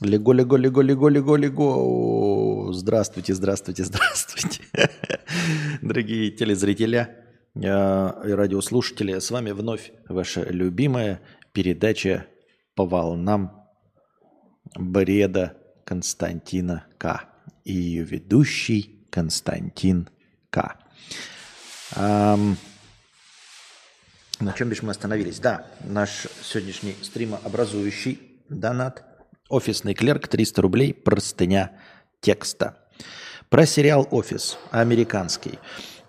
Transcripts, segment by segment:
Лего, лего, лего, лего, лего, лего. Здравствуйте, здравствуйте, здравствуйте. Дорогие телезрители и радиослушатели, с вами вновь ваша любимая передача по волнам бреда Константина К. И ее ведущий Константин К. Um, на чем бишь мы остановились? Да, наш сегодняшний стримообразующий донат. Офисный клерк 300 рублей, простыня текста. Про сериал «Офис» американский.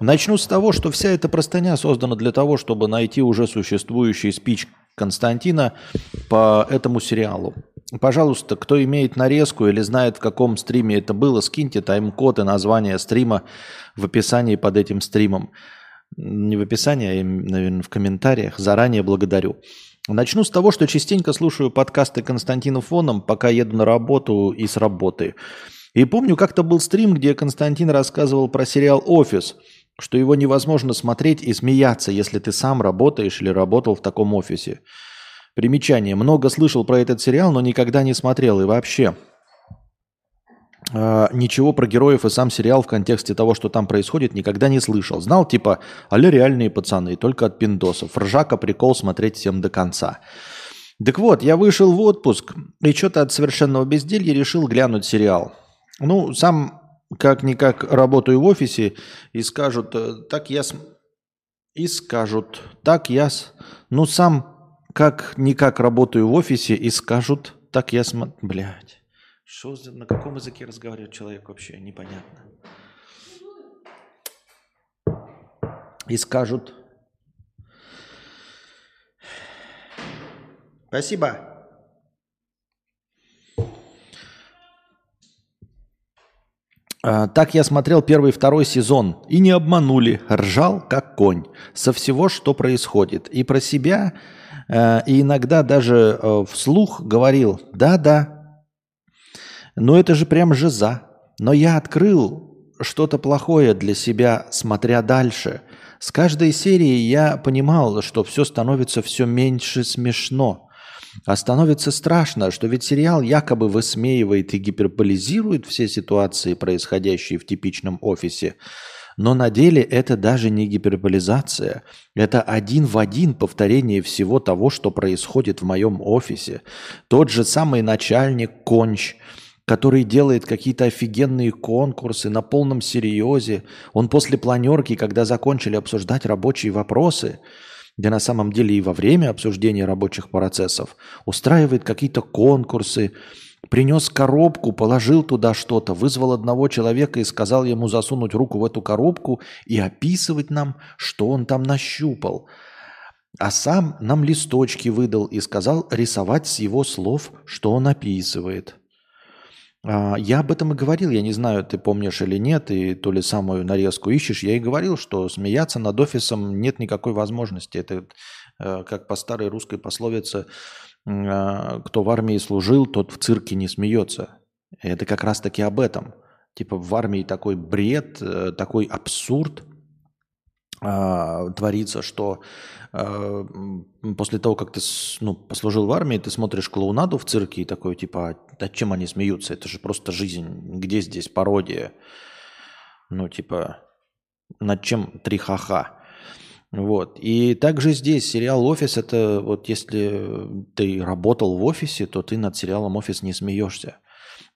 Начну с того, что вся эта простыня создана для того, чтобы найти уже существующий спич Константина по этому сериалу. Пожалуйста, кто имеет нарезку или знает, в каком стриме это было, скиньте тайм-код и название стрима в описании под этим стримом не в описании, а, наверное, в комментариях. Заранее благодарю. Начну с того, что частенько слушаю подкасты Константина Фоном, пока еду на работу и с работы. И помню, как-то был стрим, где Константин рассказывал про сериал «Офис», что его невозможно смотреть и смеяться, если ты сам работаешь или работал в таком офисе. Примечание. Много слышал про этот сериал, но никогда не смотрел. И вообще, ничего про героев и сам сериал в контексте того, что там происходит, никогда не слышал. Знал типа, але реальные пацаны, только от пиндосов. Ржака прикол смотреть всем до конца. Так вот, я вышел в отпуск и что-то от совершенного безделья решил глянуть сериал. Ну, сам как-никак работаю в офисе и скажут, э, так я... С... И скажут, так я... С... Ну, сам как-никак работаю в офисе и скажут, так я... См... Блядь. Что, на каком языке разговаривает человек вообще, непонятно. И скажут, спасибо. А, так я смотрел первый и второй сезон. И не обманули. Ржал, как конь. Со всего, что происходит. И про себя, э, и иногда даже э, вслух говорил, да-да, ну это же прям жиза. Но я открыл что-то плохое для себя, смотря дальше. С каждой серией я понимал, что все становится все меньше смешно. А становится страшно, что ведь сериал якобы высмеивает и гиперболизирует все ситуации, происходящие в типичном офисе. Но на деле это даже не гиперболизация. Это один в один повторение всего того, что происходит в моем офисе. Тот же самый начальник Конч – который делает какие-то офигенные конкурсы на полном серьезе. Он после планерки, когда закончили обсуждать рабочие вопросы, где на самом деле и во время обсуждения рабочих процессов, устраивает какие-то конкурсы, принес коробку, положил туда что-то, вызвал одного человека и сказал ему засунуть руку в эту коробку и описывать нам, что он там нащупал. А сам нам листочки выдал и сказал рисовать с его слов, что он описывает. А, я об этом и говорил, я не знаю, ты помнишь или нет, и то ли самую нарезку ищешь. Я и говорил, что смеяться над офисом нет никакой возможности. Это э, как по старой русской пословице, а, кто в армии служил, тот в цирке не смеется. Это как раз-таки об этом. Типа в армии такой бред, э, такой абсурд творится, что Э, после того, как ты ну, послужил в армии, ты смотришь клоунаду в цирке и такой, типа, да чем они смеются? Это же просто жизнь. Где здесь пародия? Ну, типа, над чем три ха-ха? Вот. И также здесь сериал «Офис» – это вот если ты работал в офисе, то ты над сериалом «Офис» не смеешься.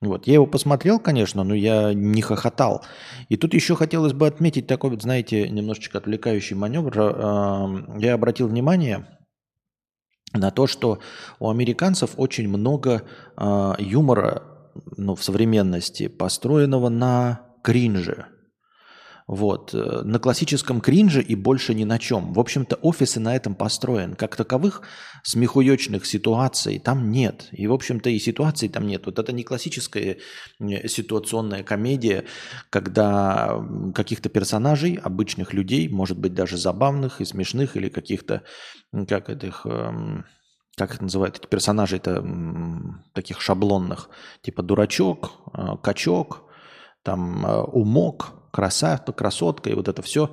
Вот. Я его посмотрел, конечно, но я не хохотал. И тут еще хотелось бы отметить такой вот, знаете, немножечко отвлекающий маневр. Эм, я обратил внимание на то, что у американцев очень много э, юмора ну, в современности, построенного на кринже. Вот. Э, на классическом кринже и больше ни на чем. В общем-то, офисы на этом построен. Как таковых смехуечных ситуаций там нет. И, в общем-то, и ситуаций там нет. Вот это не классическая э, ситуационная комедия, когда каких-то персонажей, обычных людей, может быть, даже забавных и смешных, или каких-то, как этих эм, как их называют, эти персонажи-то таких шаблонных, типа дурачок, э, качок, там умок, краса, красотка и вот это все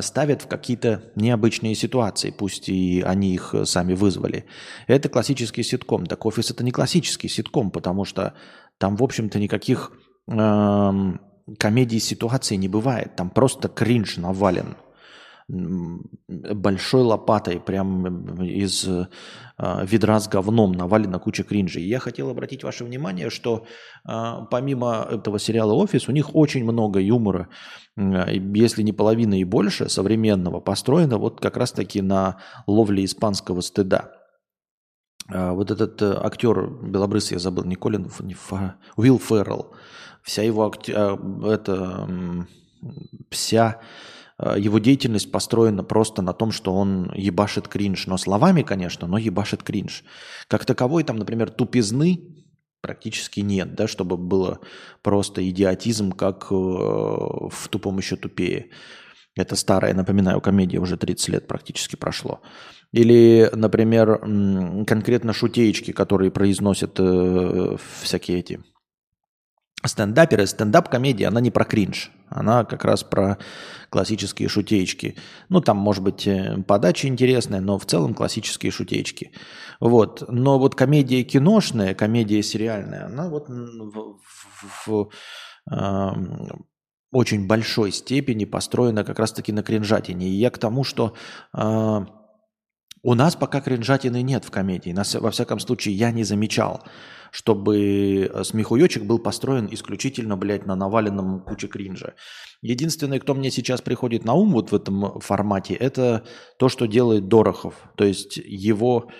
ставят в какие-то необычные ситуации, пусть и они их сами вызвали. Это классический ситком. Так офис это не классический ситком, потому что там, в общем-то, никаких эм, комедий ситуаций не бывает. Там просто кринж навален большой лопатой, прям из э, ведра с говном навалена куча кринжей. И я хотел обратить ваше внимание, что э, помимо этого сериала «Офис», у них очень много юмора, если не половина и больше, современного, построено вот как раз-таки на ловле испанского стыда. Э, вот этот э, актер белобрысый, я забыл, не Колин, не Фа, Уилл Феррелл, вся его акти... Э, это, вся его деятельность построена просто на том, что он ебашит кринж. Но словами, конечно, но ебашит кринж. Как таковой там, например, тупизны практически нет, да, чтобы было просто идиотизм, как э, в «Тупом еще тупее». Это старая, напоминаю, комедия, уже 30 лет практически прошло. Или, например, конкретно шутеечки, которые произносят э, всякие эти стендаперы, стендап-комедия, она не про кринж. Она как раз про классические шутеечки. Ну, там, может быть, э, подача интересная, но в целом классические шутеечки. Вот. Но вот комедия киношная, комедия сериальная, она вот в, в, в э, очень большой степени построена как раз-таки на кринжатине. И я к тому, что э, у нас пока кринжатины нет в комедии. Нас, во всяком случае, я не замечал чтобы э, смехуёчек был построен исключительно, блядь, на наваленном куче кринжа. Единственное, кто мне сейчас приходит на ум вот в этом формате, это то, что делает Дорохов. То есть его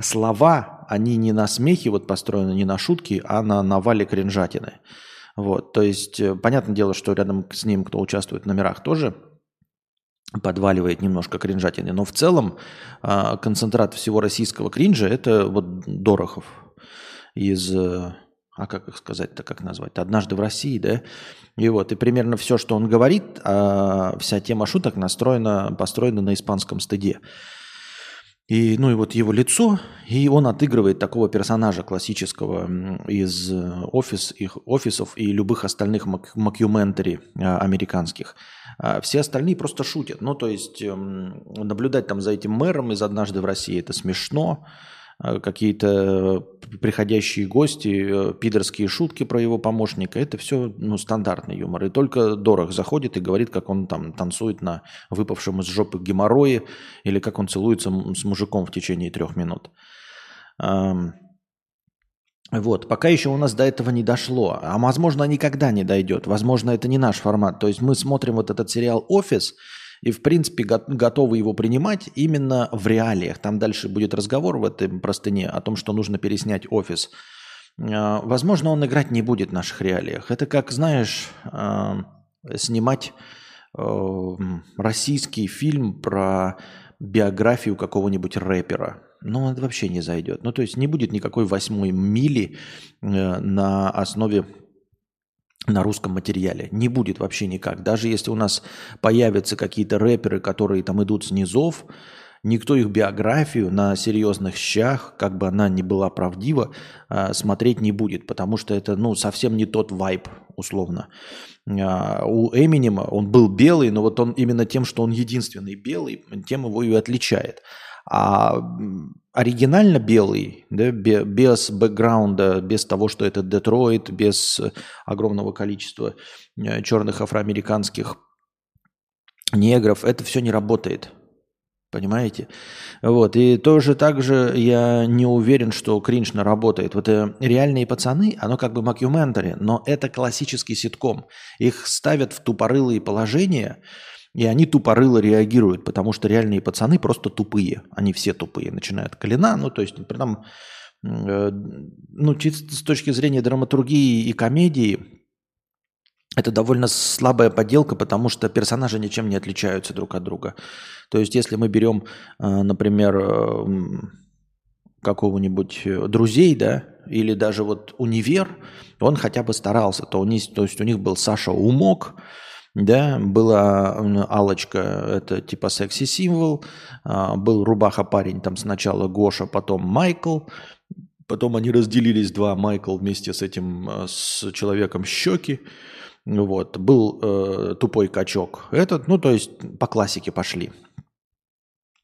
слова, они не на смехе вот построены, не на шутки, а на навале кринжатины. Вот, то есть, э, понятное дело, что рядом с ним, кто участвует в номерах, тоже подваливает немножко кринжатины. Но в целом э, концентрат всего российского кринжа – это вот Дорохов из, э, а как их сказать-то, как назвать, однажды в России, да, и вот, и примерно все, что он говорит, а вся тема шуток настроена, построена на испанском стыде. И, ну и вот его лицо, и он отыгрывает такого персонажа классического из офис, их офисов и любых остальных макюментари а, американских. А все остальные просто шутят. Ну, то есть наблюдать там за этим мэром из «Однажды в России» это смешно. Э, какие-то приходящие гости, э, пидорские шутки про его помощника. Это все ну, стандартный юмор. И только Дорох заходит и говорит, как он там танцует на выпавшем из жопы геморрое или как он целуется с мужиком в течение трех минут. Вот, пока еще у нас до этого не дошло, а возможно никогда не дойдет, возможно это не наш формат. То есть мы смотрим вот этот сериал «Офис», и, в принципе, готовы его принимать именно в реалиях. Там дальше будет разговор в этой простыне о том, что нужно переснять офис. А, возможно, он играть не будет в наших реалиях. Это как, знаешь, а, снимать а, российский фильм про биографию какого-нибудь рэпера. Ну, это вообще не зайдет. Ну, то есть не будет никакой восьмой мили э, на основе на русском материале. Не будет вообще никак. Даже если у нас появятся какие-то рэперы, которые там идут с низов, никто их биографию на серьезных щах, как бы она ни была правдива, а, смотреть не будет, потому что это ну, совсем не тот вайб, условно. А, у Эминема он был белый, но вот он именно тем, что он единственный белый, тем его и отличает. А оригинально белый, да, без бэкграунда, без того, что это Детройт, без огромного количества э, черных афроамериканских негров, это все не работает. Понимаете? Вот. И тоже так же я не уверен, что кринж работает. Вот э, реальные пацаны, оно как бы макюментари, но это классический ситком. Их ставят в тупорылые положения, и они тупорыло реагируют, потому что реальные пацаны просто тупые. Они все тупые, начиная от. Ну, то есть, прям, э, ну, чисто с точки зрения драматургии и комедии, это довольно слабая подделка, потому что персонажи ничем не отличаются друг от друга. То есть, если мы берем, э, например, э, какого-нибудь э, друзей, да, или даже вот универ, он хотя бы старался. То, у них, то есть у них был Саша Умок, да, была алочка это типа секси-символ, а, был рубаха парень, там сначала Гоша, потом Майкл, потом они разделились два, Майкл вместе с этим, а, с человеком щеки, Вот. Был э, тупой качок. Этот, ну, то есть по классике пошли.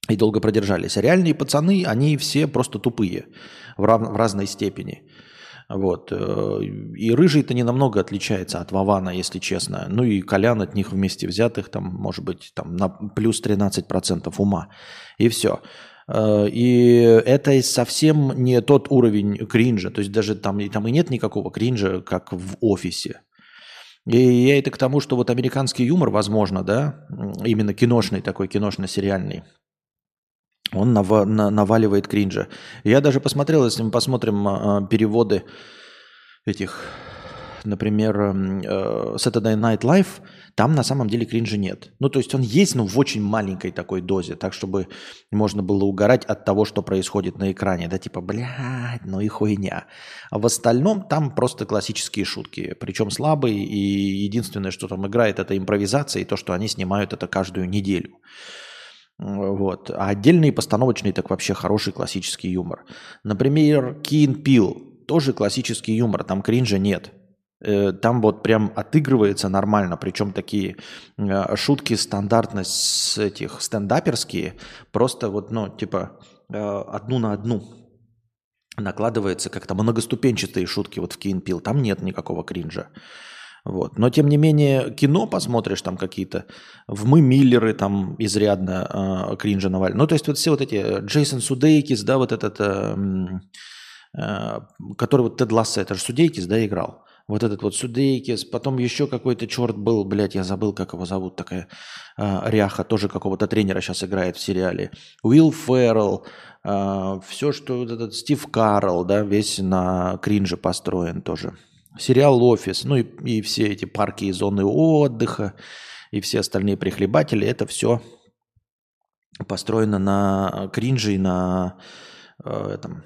И долго продержались. А реальные пацаны, они все просто тупые в, рав, в разной степени. Вот. Э, и рыжий-то не намного отличается от Вавана, если честно. Ну и Колян от них вместе взятых, там, может быть, там, на плюс 13% ума. И все. Э, и это совсем не тот уровень кринжа. То есть даже там, там и нет никакого кринжа, как в офисе. И я это к тому, что вот американский юмор, возможно, да, именно киношный такой, киношно-сериальный, он нав- на- наваливает кринжа. Я даже посмотрел, если мы посмотрим э, переводы этих, например, э, Saturday Night Live, там на самом деле кринжа нет. Ну, то есть он есть, но в очень маленькой такой дозе, так, чтобы можно было угорать от того, что происходит на экране. Да, типа, блядь, ну и хуйня. А в остальном там просто классические шутки, причем слабые, и единственное, что там играет, это импровизация, и то, что они снимают это каждую неделю. Вот. А отдельный постановочный так вообще хороший классический юмор. Например, Кин Пил. Тоже классический юмор, там кринжа нет. Э, там вот прям отыгрывается нормально, причем такие э, шутки стандартно с этих стендаперские, просто вот, ну, типа э, одну на одну накладывается как-то многоступенчатые шутки вот в Кин Пил. Там нет никакого кринжа. Вот. Но, тем не менее, кино посмотришь, там какие-то, в «Мы Миллеры» там изрядно э, кринжа навалили. Ну, то есть вот все вот эти, э, Джейсон Судейкис, да, вот этот, э, э, который вот Тед Лассе, это же Судейкис, да, играл. Вот этот вот Судейкис, потом еще какой-то черт был, блядь, я забыл, как его зовут, такая э, ряха, тоже какого-то тренера сейчас играет в сериале. Уилл Феррелл, э, все, что вот этот Стив Карл, да, весь на кринже построен тоже сериал «Офис», ну и, и все эти парки и зоны отдыха, и все остальные прихлебатели, это все построено на кринже и на э, этом,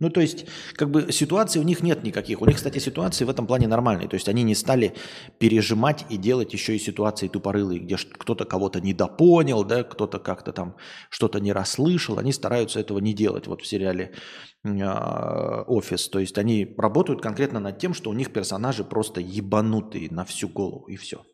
ну, то есть, как бы ситуации у них нет никаких. У них, кстати, ситуации в этом плане нормальные. То есть они не стали пережимать и делать еще и ситуации тупорылые, где кто-то кого-то недопонял, да, кто-то как-то там что-то не расслышал. Они стараются этого не делать вот в сериале «Офис». То есть они работают конкретно над тем, что у них персонажи просто ебанутые на всю голову, и все.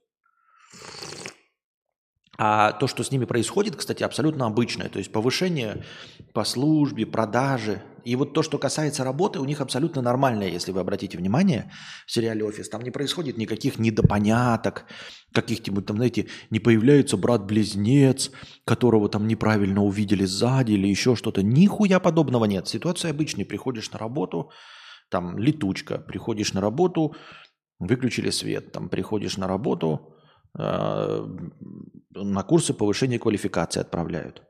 А то, что с ними происходит, кстати, абсолютно обычное. То есть повышение по службе, продажи. И вот то, что касается работы, у них абсолютно нормальное, если вы обратите внимание, в сериале «Офис». Там не происходит никаких недопоняток, каких-нибудь там, знаете, не появляется брат-близнец, которого там неправильно увидели сзади или еще что-то. Нихуя подобного нет. Ситуация обычная. Приходишь на работу, там летучка. Приходишь на работу, выключили свет. Там приходишь на работу, Э, на курсы повышения квалификации отправляют.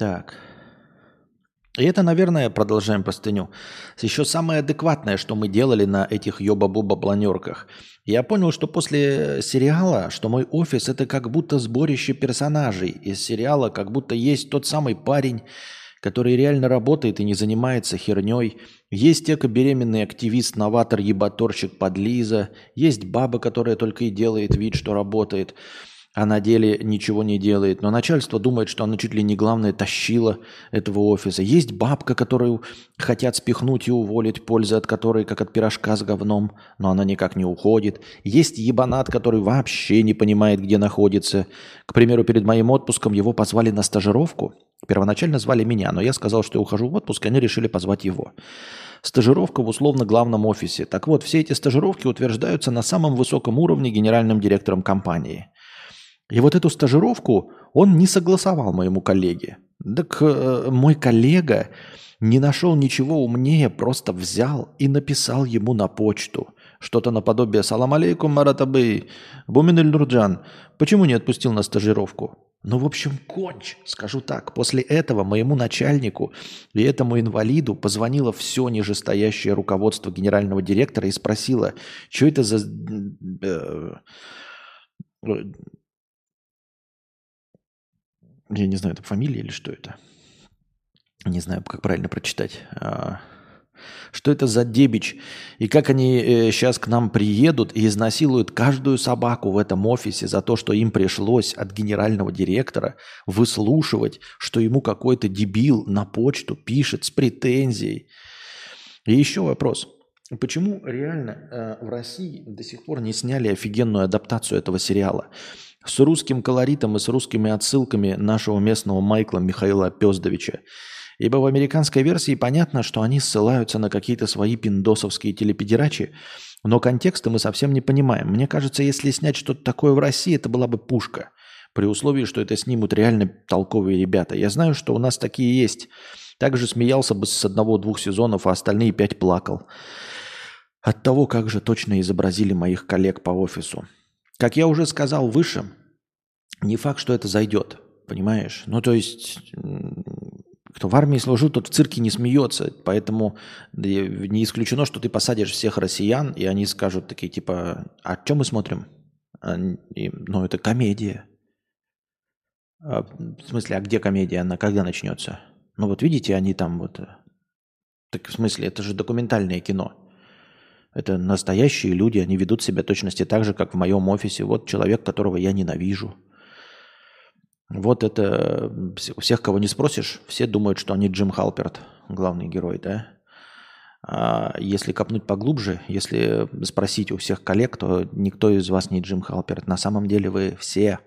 Так. И это, наверное, продолжаем простыню. Еще самое адекватное, что мы делали на этих ёба-буба планерках. Я понял, что после сериала, что мой офис это как будто сборище персонажей из сериала, как будто есть тот самый парень, который реально работает и не занимается херней. Есть эко-беременный активист, новатор, ебаторщик, подлиза. Есть баба, которая только и делает вид, что работает а на деле ничего не делает. Но начальство думает, что она чуть ли не главное тащила этого офиса. Есть бабка, которую хотят спихнуть и уволить, пользы от которой как от пирожка с говном, но она никак не уходит. Есть ебанат, который вообще не понимает, где находится. К примеру, перед моим отпуском его позвали на стажировку. Первоначально звали меня, но я сказал, что я ухожу в отпуск, и они решили позвать его. Стажировка в условно главном офисе. Так вот, все эти стажировки утверждаются на самом высоком уровне генеральным директором компании – и вот эту стажировку он не согласовал моему коллеге. Так э, мой коллега не нашел ничего умнее, просто взял и написал ему на почту. Что-то наподобие «Салам алейкум, Маратабы, Бумин Нурджан, почему не отпустил на стажировку?» Ну, в общем, конч, скажу так. После этого моему начальнику и этому инвалиду позвонило все нижестоящее руководство генерального директора и спросило, что это за... Э, я не знаю, это фамилия или что это. Не знаю, как правильно прочитать. А, Что это за дебич? И как они э, сейчас к нам приедут и изнасилуют каждую собаку в этом офисе за то, что им пришлось от генерального директора выслушивать, что ему какой-то дебил на почту пишет с претензией. И еще вопрос. Почему реально э, в России до сих пор не сняли офигенную адаптацию этого сериала? С русским колоритом и с русскими отсылками нашего местного Майкла Михаила Пездовича. Ибо в американской версии понятно, что они ссылаются на какие-то свои пиндосовские телепедерачи, но контекста мы совсем не понимаем. Мне кажется, если снять что-то такое в России, это была бы пушка. При условии, что это снимут реально толковые ребята. Я знаю, что у нас такие есть. Также смеялся бы с одного-двух сезонов, а остальные пять плакал. От того, как же точно изобразили моих коллег по офису. Как я уже сказал выше, не факт, что это зайдет. Понимаешь? Ну, то есть кто в армии служил, тот в цирке не смеется. Поэтому не исключено, что ты посадишь всех россиян, и они скажут такие, типа, а что мы смотрим? А, ну, это комедия. А, в смысле, а где комедия? Она когда начнется? Ну вот видите, они там вот... Э, так в смысле, это же документальное кино. Это настоящие люди, они ведут себя точности так же, как в моем офисе. Вот человек, которого я ненавижу – вот это у всех, кого не спросишь, все думают, что они Джим Халперт, главный герой, да? А если копнуть поглубже, если спросить у всех коллег, то никто из вас не Джим Халперт. На самом деле вы все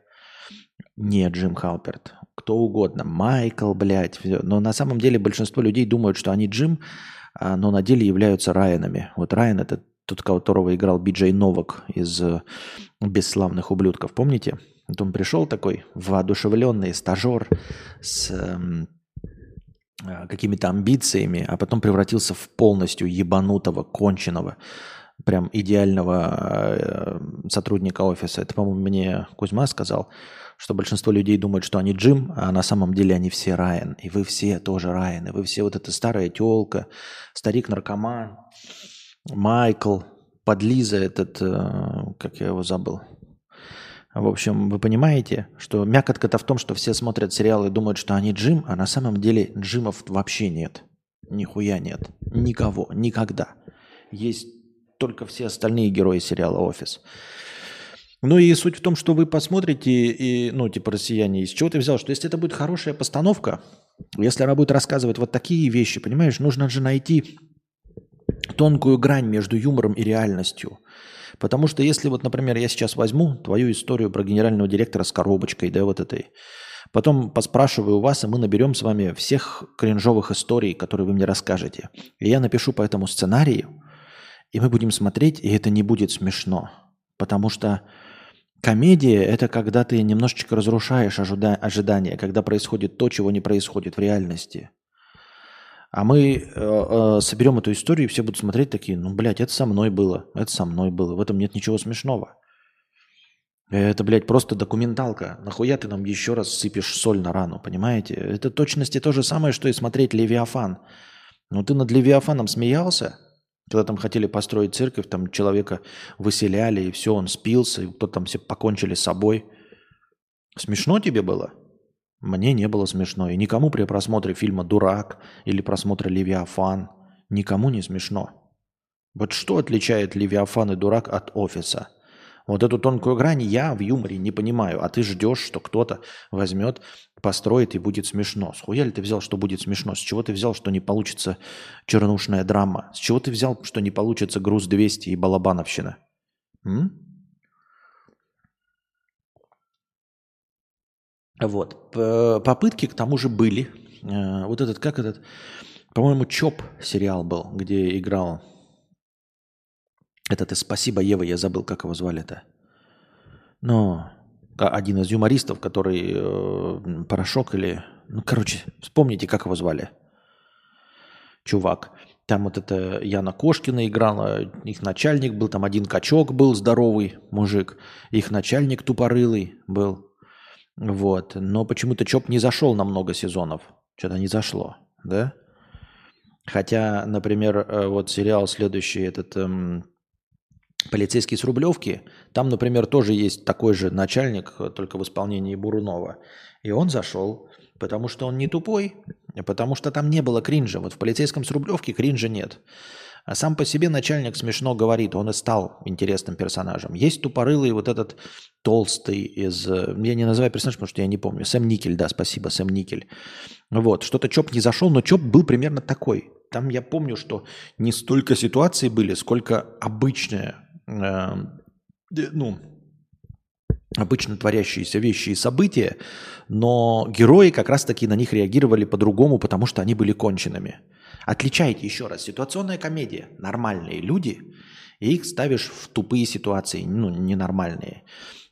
не Джим Халперт. Кто угодно. Майкл, блядь. Все. Но на самом деле большинство людей думают, что они Джим, но на деле являются Райанами. Вот Райан это тот, которого играл Биджей Новак из «Бесславных ублюдков». Помните? Вот он пришел такой воодушевленный стажер с э, какими-то амбициями, а потом превратился в полностью ебанутого, конченого, прям идеального э, сотрудника офиса. Это, по-моему, мне Кузьма сказал, что большинство людей думают, что они Джим, а на самом деле они все Райан. И вы все тоже Райан. И вы все вот эта старая телка, старик-наркоман, Майкл, подлиза этот, э, как я его забыл, в общем, вы понимаете, что мякотка-то в том, что все смотрят сериалы и думают, что они Джим, а на самом деле Джимов вообще нет. Нихуя нет. Никого. Никогда. Есть только все остальные герои сериала «Офис». Ну и суть в том, что вы посмотрите, и, ну, типа, россияне, из чего ты взял, что если это будет хорошая постановка, если она будет рассказывать вот такие вещи, понимаешь, нужно же найти тонкую грань между юмором и реальностью. Потому что если вот, например, я сейчас возьму твою историю про генерального директора с коробочкой, да, вот этой, потом поспрашиваю у вас, и мы наберем с вами всех кринжовых историй, которые вы мне расскажете. И я напишу по этому сценарию, и мы будем смотреть, и это не будет смешно. Потому что комедия – это когда ты немножечко разрушаешь ожидания, когда происходит то, чего не происходит в реальности – а мы э, э, соберем эту историю, и все будут смотреть такие, ну, блядь, это со мной было, это со мной было, в этом нет ничего смешного. Это, блядь, просто документалка. Нахуя ты нам еще раз сыпешь соль на рану, понимаете? Это точности то же самое, что и смотреть «Левиафан». Ну, ты над «Левиафаном» смеялся? Когда там хотели построить церковь, там человека выселяли, и все, он спился, и кто там все покончили с собой. Смешно тебе было? Мне не было смешно. И никому при просмотре фильма «Дурак» или просмотре «Левиафан» никому не смешно. Вот что отличает «Левиафан» и «Дурак» от «Офиса»? Вот эту тонкую грань я в юморе не понимаю, а ты ждешь, что кто-то возьмет, построит и будет смешно. С хуя ли ты взял, что будет смешно? С чего ты взял, что не получится чернушная драма? С чего ты взял, что не получится груз 200 и балабановщина? М? Вот. Попытки к тому же были. Э, вот этот, как этот, по-моему, ЧОП сериал был, где играл этот и «Спасибо, Ева», я забыл, как его звали-то. Но один из юмористов, который э, Порошок или... Ну, короче, вспомните, как его звали. Чувак. Там вот это Яна Кошкина играла, их начальник был, там один качок был здоровый мужик, их начальник тупорылый был. Вот. Но почему-то ЧОП не зашел на много сезонов. Что-то не зашло, да? Хотя, например, э, вот сериал следующий, этот эм, «Полицейский с Рублевки», там, например, тоже есть такой же начальник, только в исполнении Бурунова. И он зашел, потому что он не тупой, Потому что там не было кринжа. Вот в полицейском с Рублевки кринжа нет. А сам по себе начальник смешно говорит, он и стал интересным персонажем. Есть тупорылый вот этот толстый из... Э, я не называю персонаж, потому что я не помню. Сэм Никель, да, спасибо, Сэм Никель. Вот, что-то Чоп не зашел, но Чоп был примерно такой. Там я помню, что не столько ситуаций были, сколько обычные, э, ну, обычно творящиеся вещи и события, но герои как раз-таки на них реагировали по-другому, потому что они были конченными. Отличайте еще раз. Ситуационная комедия. Нормальные люди, и их ставишь в тупые ситуации, ну, ненормальные.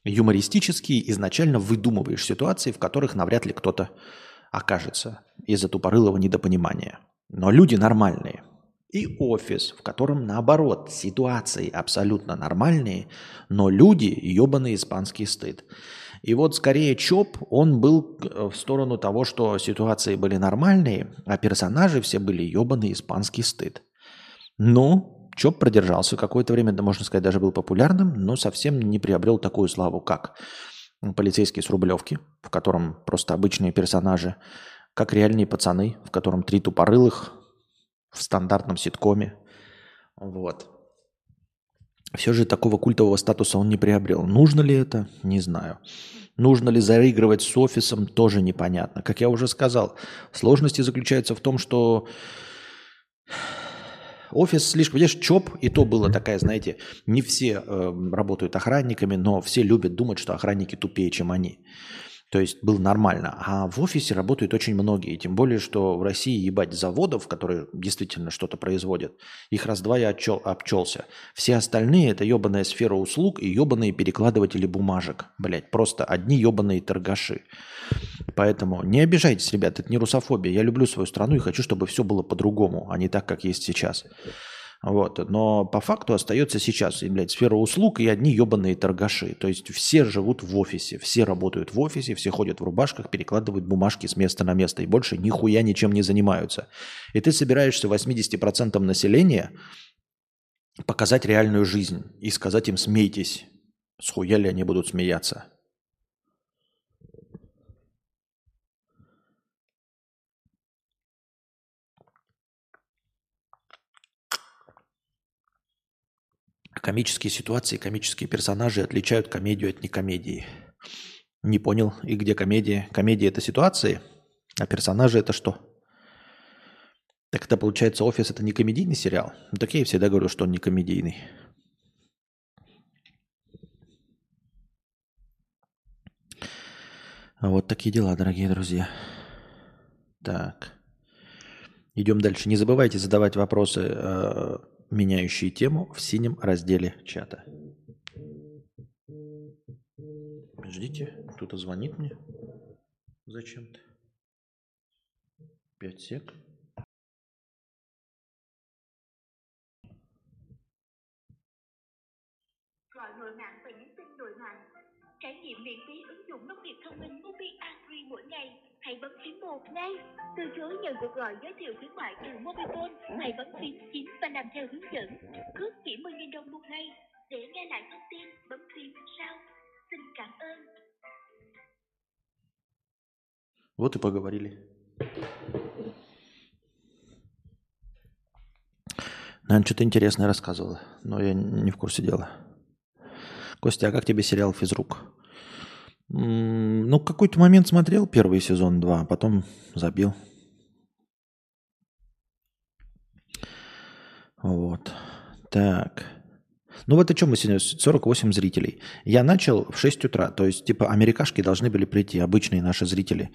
Юмористические изначально выдумываешь ситуации, в которых навряд ли кто-то окажется из-за тупорылого недопонимания. Но люди нормальные. И офис, в котором наоборот ситуации абсолютно нормальные, но люди ебаный испанский стыд. И вот скорее ЧОП, он был э, в сторону того, что ситуации были нормальные, а персонажи все были ебаный испанский стыд. Но ЧОП продержался какое-то время, да можно сказать, даже был популярным, но совсем не приобрел такую славу, как полицейский с Рублевки, в котором просто обычные персонажи, как реальные пацаны, в котором три тупорылых в стандартном ситкоме. Вот. Все же такого культового статуса он не приобрел. Нужно ли это? Не знаю. Нужно ли заигрывать с офисом, тоже непонятно. Как я уже сказал, сложности заключаются в том, что офис слишком... Видишь, ЧОП, и то было такая, знаете, не все э, работают охранниками, но все любят думать, что охранники тупее, чем они. То есть было нормально. А в офисе работают очень многие. Тем более, что в России, ебать, заводов, которые действительно что-то производят, их раз-два я отчел, обчелся. Все остальные – это ебаная сфера услуг и ебаные перекладыватели бумажек. Блять, просто одни ебаные торгаши. Поэтому не обижайтесь, ребят, это не русофобия. Я люблю свою страну и хочу, чтобы все было по-другому, а не так, как есть сейчас. Вот. Но по факту остается сейчас, блядь, сфера услуг и одни ебаные торгаши. То есть все живут в офисе, все работают в офисе, все ходят в рубашках, перекладывают бумажки с места на место и больше нихуя ничем не занимаются. И ты собираешься 80% населения показать реальную жизнь и сказать им «смейтесь». Схуя ли они будут смеяться? Комические ситуации, комические персонажи отличают комедию от некомедии. Не понял, и где комедия? Комедия это ситуации, а персонажи это что? Так это получается офис это не комедийный сериал? Ну, так я всегда говорю, что он не комедийный. Вот такие дела, дорогие друзья. Так. Идем дальше. Не забывайте задавать вопросы э, меняющие тему в синем разделе чата. Ждите, кто-то звонит мне зачем-то. Пять сек. Trải nghiệm miễn phí ứng dụng nông nghiệp thông minh Mobi Agri mỗi ngày hãy bấm phím 1 ngay. Từ chối nhận cuộc gọi giới thiệu khuyến mại từ Mobifone, hãy bấm phím 9 và làm theo hướng dẫn. Cước chỉ 10.000 đồng một ngày. Để nghe lại thông tin, bấm phím sau. Xin cảm ơn. Вот и поговорили. Наверное, что-то интересное рассказывала, но я не в курсе дела. Костя, а как тебе сериал «Физрук»? Ну, какой-то момент смотрел первый сезон, два, а потом забил. Вот. Так. Ну вот о чем мы сегодня? 48 зрителей. Я начал в 6 утра. То есть, типа, америкашки должны были прийти, обычные наши зрители,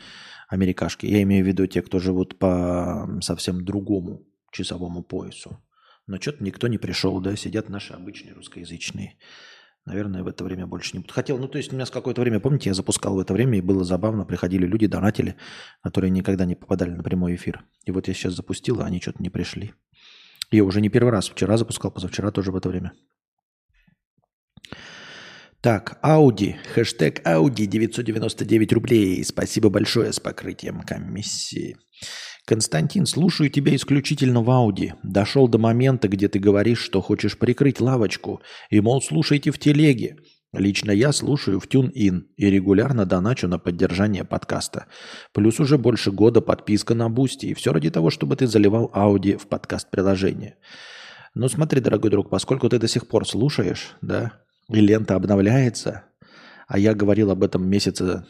америкашки. Я имею в виду те, кто живут по совсем другому часовому поясу. Но что-то никто не пришел, да, сидят наши обычные русскоязычные. Наверное, в это время больше не буду. Хотел, ну то есть у меня с какое-то время, помните, я запускал в это время, и было забавно, приходили люди, донатили, которые никогда не попадали на прямой эфир. И вот я сейчас запустил, а они что-то не пришли. Я уже не первый раз, вчера запускал, позавчера тоже в это время. Так, Audi, хэштег Audi 999 рублей. Спасибо большое с покрытием комиссии. Константин, слушаю тебя исключительно в аудио. Дошел до момента, где ты говоришь, что хочешь прикрыть лавочку. И, мол, слушайте в телеге. Лично я слушаю в TuneIn и регулярно доначу на поддержание подкаста. Плюс уже больше года подписка на Boosty. И все ради того, чтобы ты заливал аудио в подкаст-приложение. Ну смотри, дорогой друг, поскольку ты до сих пор слушаешь, да, и лента обновляется, а я говорил об этом месяца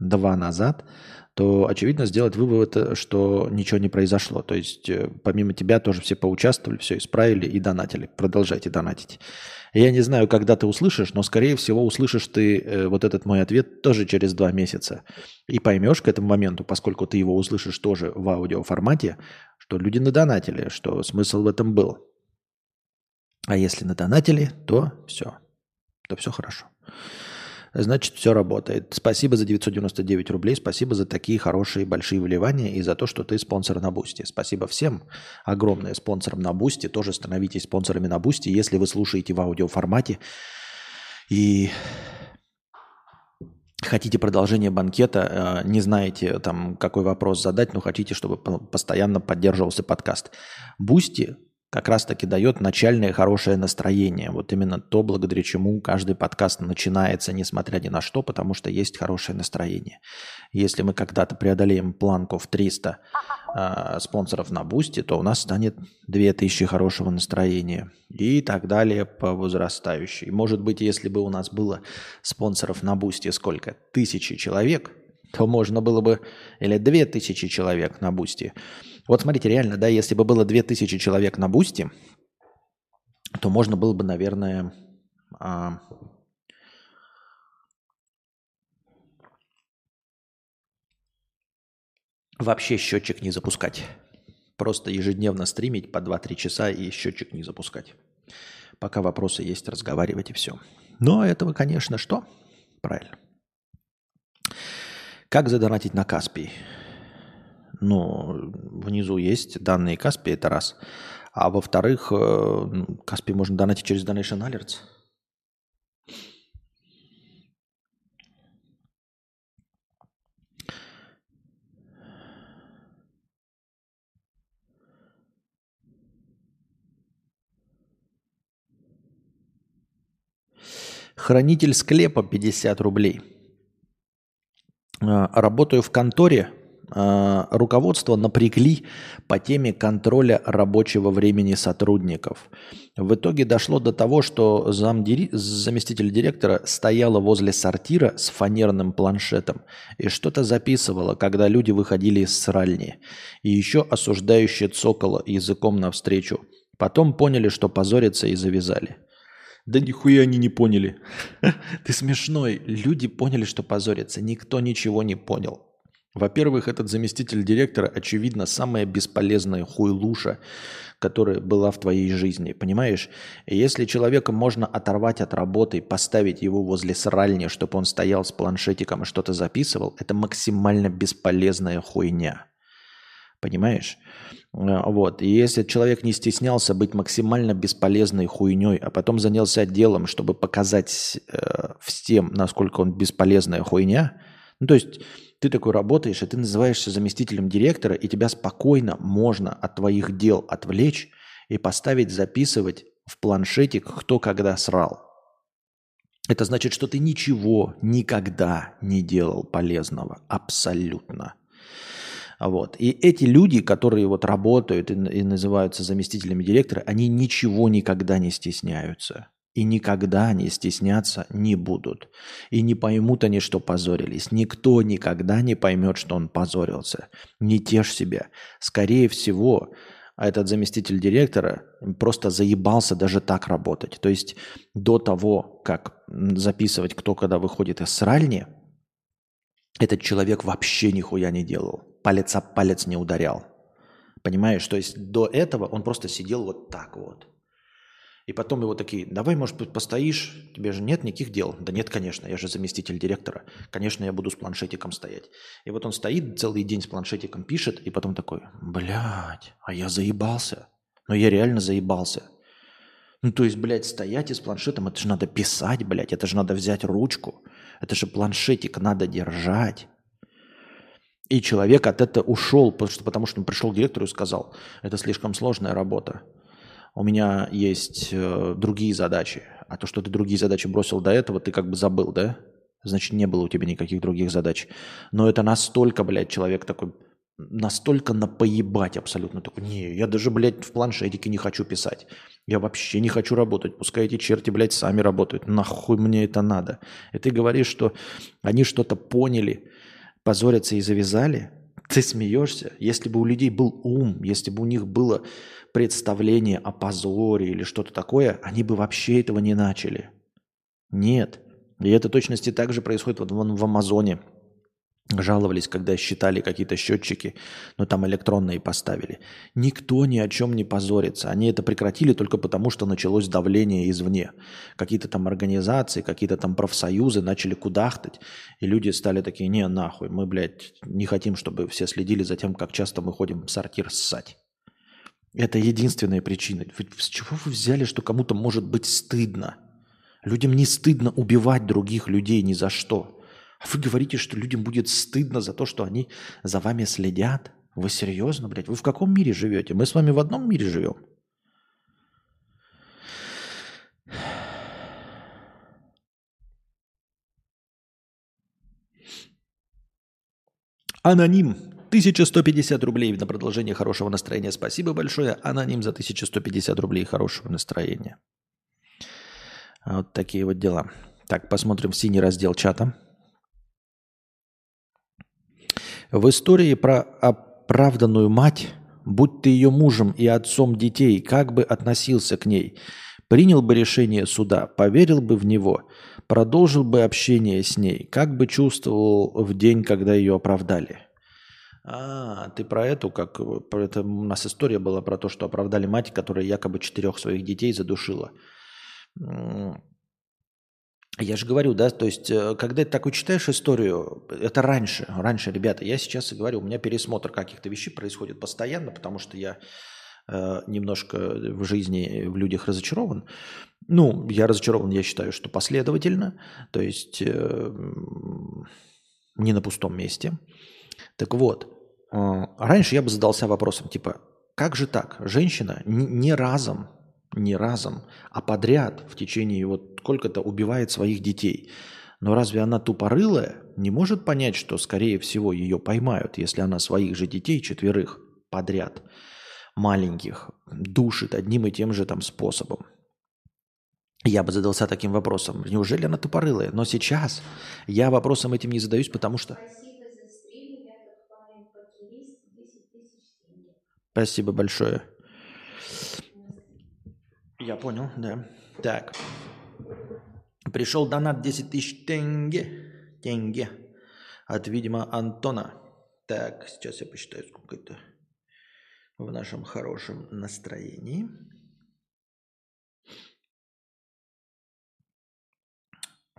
два назад, то, очевидно, сделать вывод, э, что ничего не произошло. То есть, э, помимо тебя тоже все поучаствовали, все исправили и донатили. Продолжайте донатить. Я не знаю, когда ты услышишь, но, скорее всего, услышишь ты э, вот этот мой ответ тоже через два месяца. И поймешь к этому моменту, поскольку ты его услышишь тоже в аудиоформате, что люди надонатили, что смысл в этом был. А если надонатили, то все. То все хорошо значит, все работает. Спасибо за 999 рублей, спасибо за такие хорошие большие вливания и за то, что ты спонсор на Boosty. Спасибо всем огромное спонсорам на Boosty. Тоже становитесь спонсорами на Boosty, если вы слушаете в аудиоформате и хотите продолжение банкета, э, не знаете, там, какой вопрос задать, но хотите, чтобы постоянно поддерживался подкаст. Boosty как раз-таки дает начальное хорошее настроение. Вот именно то, благодаря чему каждый подкаст начинается, несмотря ни на что, потому что есть хорошее настроение. Если мы когда-то преодолеем планку в 300 э, а, спонсоров на Boosty, то у нас станет 2000 хорошего настроения и так далее по возрастающей. Может быть, если бы у нас было спонсоров на Boosty сколько? Тысячи человек, то можно было бы, или 2000 человек на Boosty, вот смотрите, реально, да, если бы было 2000 человек на бусте, то можно было бы, наверное, а, вообще счетчик не запускать. Просто ежедневно стримить по 2-3 часа и счетчик не запускать. Пока вопросы есть, разговаривать и все. Но этого, конечно, что? Правильно. Как задонатить на Каспий? Ну, внизу есть данные Каспи, это раз. А во-вторых, э, Каспи можно донатить через Donation Alerts. Хранитель склепа 50 рублей. Э, работаю в конторе Э, руководство напрягли по теме контроля рабочего времени сотрудников. В итоге дошло до того, что замдири... заместитель директора стояла возле сортира с фанерным планшетом и что-то записывала, когда люди выходили из сральни. И еще осуждающая цокола языком навстречу. Потом поняли, что позорятся и завязали. Да нихуя они не поняли. Ты смешной. Люди поняли, что позорятся. Никто ничего не понял. Во-первых, этот заместитель директора, очевидно, самая бесполезная хуйлуша, которая была в твоей жизни, понимаешь? Если человека можно оторвать от работы, поставить его возле сральни, чтобы он стоял с планшетиком и что-то записывал, это максимально бесполезная хуйня. Понимаешь? Э, вот. И если человек не стеснялся быть максимально бесполезной хуйней, а потом занялся делом, чтобы показать э, всем, насколько он бесполезная хуйня, ну, то есть ты такой работаешь, и ты называешься заместителем директора, и тебя спокойно можно от твоих дел отвлечь и поставить записывать в планшетик, кто когда срал. Это значит, что ты ничего никогда не делал полезного. Абсолютно. Вот. И эти люди, которые вот работают и, и называются заместителями директора, они ничего никогда не стесняются. И никогда не стесняться не будут. И не поймут они, что позорились. Никто никогда не поймет, что он позорился. Не тешь себя. Скорее всего, этот заместитель директора просто заебался даже так работать. То есть до того, как записывать, кто когда выходит из сральни, этот человек вообще нихуя не делал. Палец об палец не ударял. Понимаешь? То есть до этого он просто сидел вот так вот – и потом его такие, давай, может быть, постоишь, тебе же нет никаких дел. Да нет, конечно, я же заместитель директора. Конечно, я буду с планшетиком стоять. И вот он стоит целый день с планшетиком, пишет, и потом такой, блядь, а я заебался. Но я реально заебался. Ну, то есть, блядь, стоять и с планшетом, это же надо писать, блядь, это же надо взять ручку. Это же планшетик надо держать. И человек от этого ушел, потому что, потому что он пришел к директору и сказал, это слишком сложная работа у меня есть э, другие задачи. А то, что ты другие задачи бросил до этого, ты как бы забыл, да? Значит, не было у тебя никаких других задач. Но это настолько, блядь, человек такой, настолько напоебать абсолютно. Такой, не, я даже, блядь, в планшетике не хочу писать. Я вообще не хочу работать. Пускай эти черти, блядь, сами работают. Нахуй мне это надо? И ты говоришь, что они что-то поняли, позорятся и завязали. Ты смеешься. Если бы у людей был ум, если бы у них было представление о позоре или что-то такое, они бы вообще этого не начали. Нет. И это точности также происходит вот в, в Амазоне. Жаловались, когда считали какие-то счетчики, но там электронные поставили. Никто ни о чем не позорится. Они это прекратили только потому, что началось давление извне. Какие-то там организации, какие-то там профсоюзы начали кудахтать, и люди стали такие, не, нахуй, мы, блядь, не хотим, чтобы все следили за тем, как часто мы ходим в сортир ссать. Это единственная причина. С чего вы взяли, что кому-то может быть стыдно? Людям не стыдно убивать других людей ни за что. А вы говорите, что людям будет стыдно за то, что они за вами следят? Вы серьезно, блядь? Вы в каком мире живете? Мы с вами в одном мире живем. Аноним. 1150 рублей на продолжение хорошего настроения. Спасибо большое. Аноним за 1150 рублей хорошего настроения. Вот такие вот дела. Так, посмотрим синий раздел чата. В истории про оправданную мать, будь ты ее мужем и отцом детей, как бы относился к ней, принял бы решение суда, поверил бы в него, продолжил бы общение с ней, как бы чувствовал в день, когда ее оправдали. А, ты про эту, как это у нас история была про то, что оправдали мать, которая якобы четырех своих детей задушила. Я же говорю, да, то есть, э, когда ты такой читаешь историю, это раньше, раньше, ребята, я сейчас и говорю, у меня пересмотр каких-то вещей происходит постоянно, потому что я э, немножко в жизни, в людях разочарован. Ну, я разочарован, я считаю, что последовательно, то есть э, не на пустом месте. Так вот, э, раньше я бы задался вопросом, типа, как же так? Женщина не разом не разом, а подряд в течение вот сколько-то убивает своих детей. Но разве она тупорылая не может понять, что, скорее всего, ее поймают, если она своих же детей, четверых подряд, маленьких, душит одним и тем же там способом? Я бы задался таким вопросом. Неужели она тупорылая? Но сейчас я вопросом этим не задаюсь, потому что... Спасибо большое. Я понял, да. Так. Пришел донат 10 тысяч тенге. Тенге. От, видимо, Антона. Так, сейчас я посчитаю, сколько это в нашем хорошем настроении.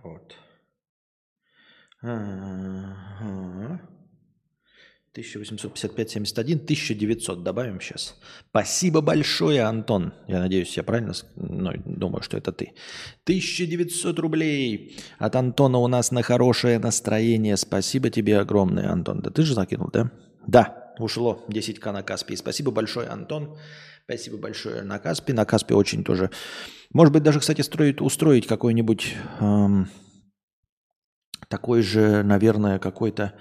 Вот. Ага. 1855-71, 1900 добавим сейчас. Спасибо большое, Антон. Я надеюсь, я правильно ну, думаю, что это ты. 1900 рублей от Антона у нас на хорошее настроение. Спасибо тебе огромное, Антон. Да ты же закинул, да? Да, ушло 10к на Каспи. Спасибо большое, Антон. Спасибо большое на Каспи. На Каспи очень тоже. Может быть, даже, кстати, строить, устроить какой-нибудь эм, такой же, наверное, какой-то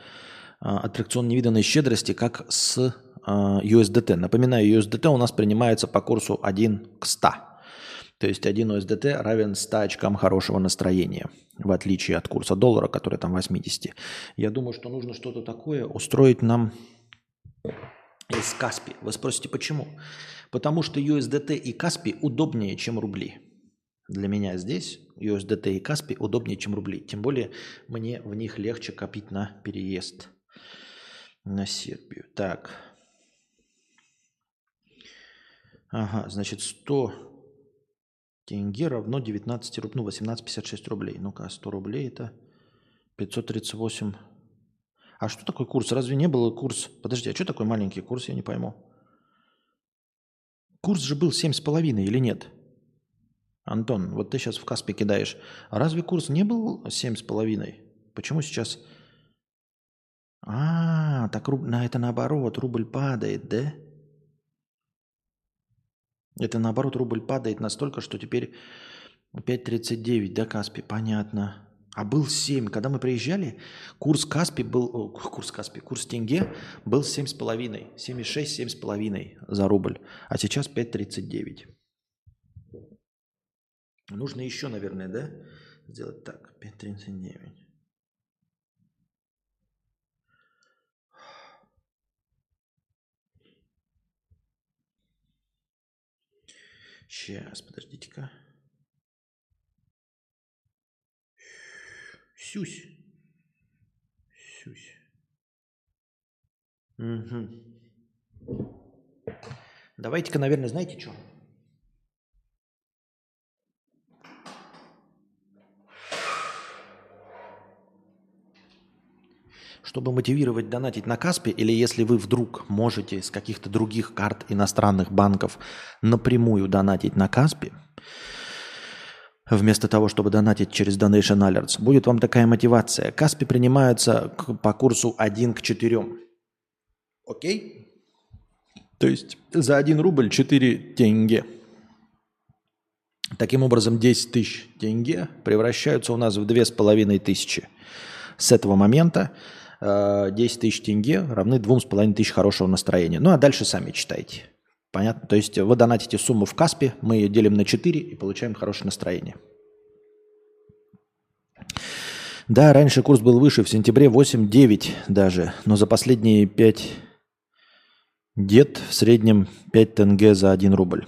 аттракцион невиданной щедрости, как с USDT. А, Напоминаю, USDT у нас принимается по курсу 1 к 100. То есть 1 USDT равен 100 очкам хорошего настроения, в отличие от курса доллара, который там 80. Я думаю, что нужно что-то такое устроить нам из Каспи. Вы спросите, почему? Потому что USDT и Каспи удобнее, чем рубли. Для меня здесь USDT и Каспи удобнее, чем рубли. Тем более мне в них легче копить на переезд на Сербию. Так. Ага, значит, 100 тенге равно 19 рублей, ну, 18,56 рублей. Ну-ка, 100 рублей это 538. А что такое курс? Разве не было курс? Подожди, а что такой маленький курс, я не пойму. Курс же был 7,5 или нет? Антон, вот ты сейчас в Каспе кидаешь. А разве курс не был 7,5? Почему сейчас а, так руб... на это наоборот, рубль падает, да? Это наоборот, рубль падает настолько, что теперь 5.39, да, Каспи, понятно. А был 7. Когда мы приезжали, курс Каспи был, о, курс Каспи, курс тенге был 7,5. 7,6, 7,5 за рубль. А сейчас 5.39. Нужно еще, наверное, да, сделать так. 5.39. Сейчас, подождите-ка. Сюсь. Сюсь. Угу. Давайте-ка, наверное, знаете что? Чтобы мотивировать донатить на Каспе, или если вы вдруг можете с каких-то других карт иностранных банков напрямую донатить на Каспе, вместо того, чтобы донатить через Donation Alerts, будет вам такая мотивация. Каспи принимаются по курсу 1 к 4. Окей? То есть за 1 рубль 4 тенге. Таким образом, 10 тысяч тенге превращаются у нас в 2,5 тысячи. С этого момента 10 э, тысяч тенге равны 2,5 тысяч хорошего настроения. Ну а дальше сами читайте. Понятно? То есть вы донатите сумму в Каспе, мы ее делим на 4 и получаем хорошее настроение. Да, раньше курс был выше, в сентябре 8-9 даже, но за последние 5 дед в среднем 5 тенге за 1 рубль.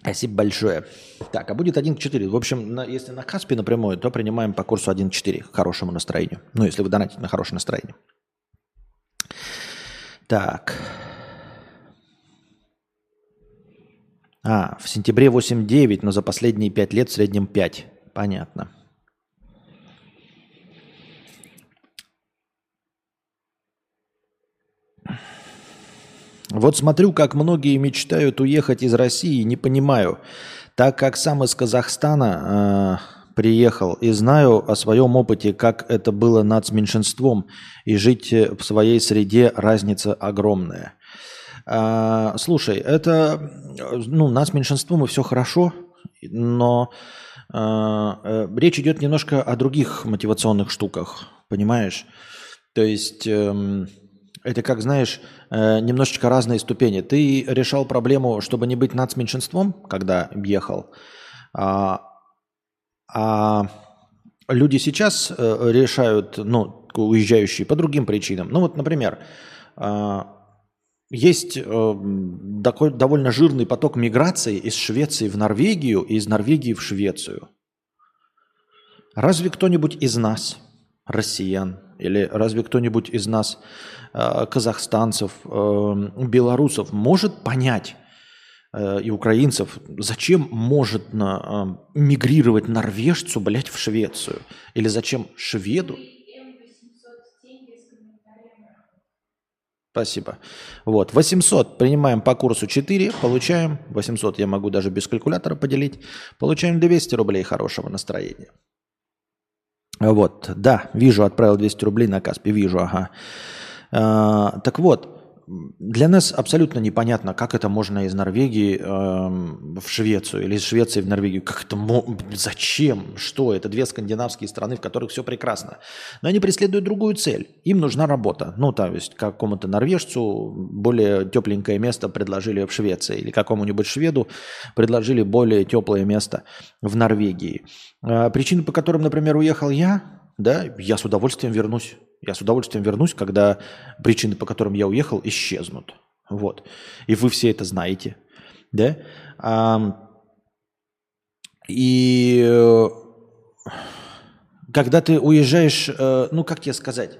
Спасибо большое. Так, а будет 1.4. В общем, на, если на Каспе напрямую, то принимаем по курсу 1.4 к хорошему настроению. Ну, если вы донатите на хорошее настроение. Так. А, в сентябре 8.9, но за последние 5 лет в среднем 5. Понятно. Вот смотрю, как многие мечтают уехать из России, не понимаю. Так как сам из Казахстана э, приехал и знаю о своем опыте, как это было над меньшинством, и жить в своей среде разница огромная. Э, слушай, это, ну, нас меньшинством и все хорошо, но э, э, речь идет немножко о других мотивационных штуках, понимаешь? То есть... Э, это, как знаешь, э, немножечко разные ступени. Ты решал проблему, чтобы не быть нацменьшинством, когда ехал, а, а люди сейчас э, решают, ну, уезжающие по другим причинам. Ну вот, например, а, есть э, такой довольно жирный поток миграции из Швеции в Норвегию и из Норвегии в Швецию. Разве кто-нибудь из нас, россиян, или разве кто-нибудь из нас Э, казахстанцев, э, белорусов может понять э, и украинцев, зачем может на, мигрировать норвежцу, блядь, в Швецию? Или зачем шведу? Спасибо. Вот, 800 принимаем по курсу 4, получаем, 800 я могу даже без калькулятора поделить, получаем 200 рублей хорошего настроения. Вот, да, вижу, отправил 200 рублей на Каспи, вижу, ага. А, так вот, для нас абсолютно непонятно, как это можно из Норвегии э, в Швецию или из Швеции в Норвегию. Как это, зачем? Что? Это две скандинавские страны, в которых все прекрасно. Но они преследуют другую цель. Им нужна работа. Ну, то есть какому-то норвежцу более тепленькое место предложили в Швеции. Или какому-нибудь шведу предложили более теплое место в Норвегии. Э, причины, по которым, например, уехал я, да, я с удовольствием вернусь я с удовольствием вернусь, когда причины, по которым я уехал, исчезнут. Вот. И вы все это знаете. Да? А, и э, когда ты уезжаешь, э, ну как тебе сказать,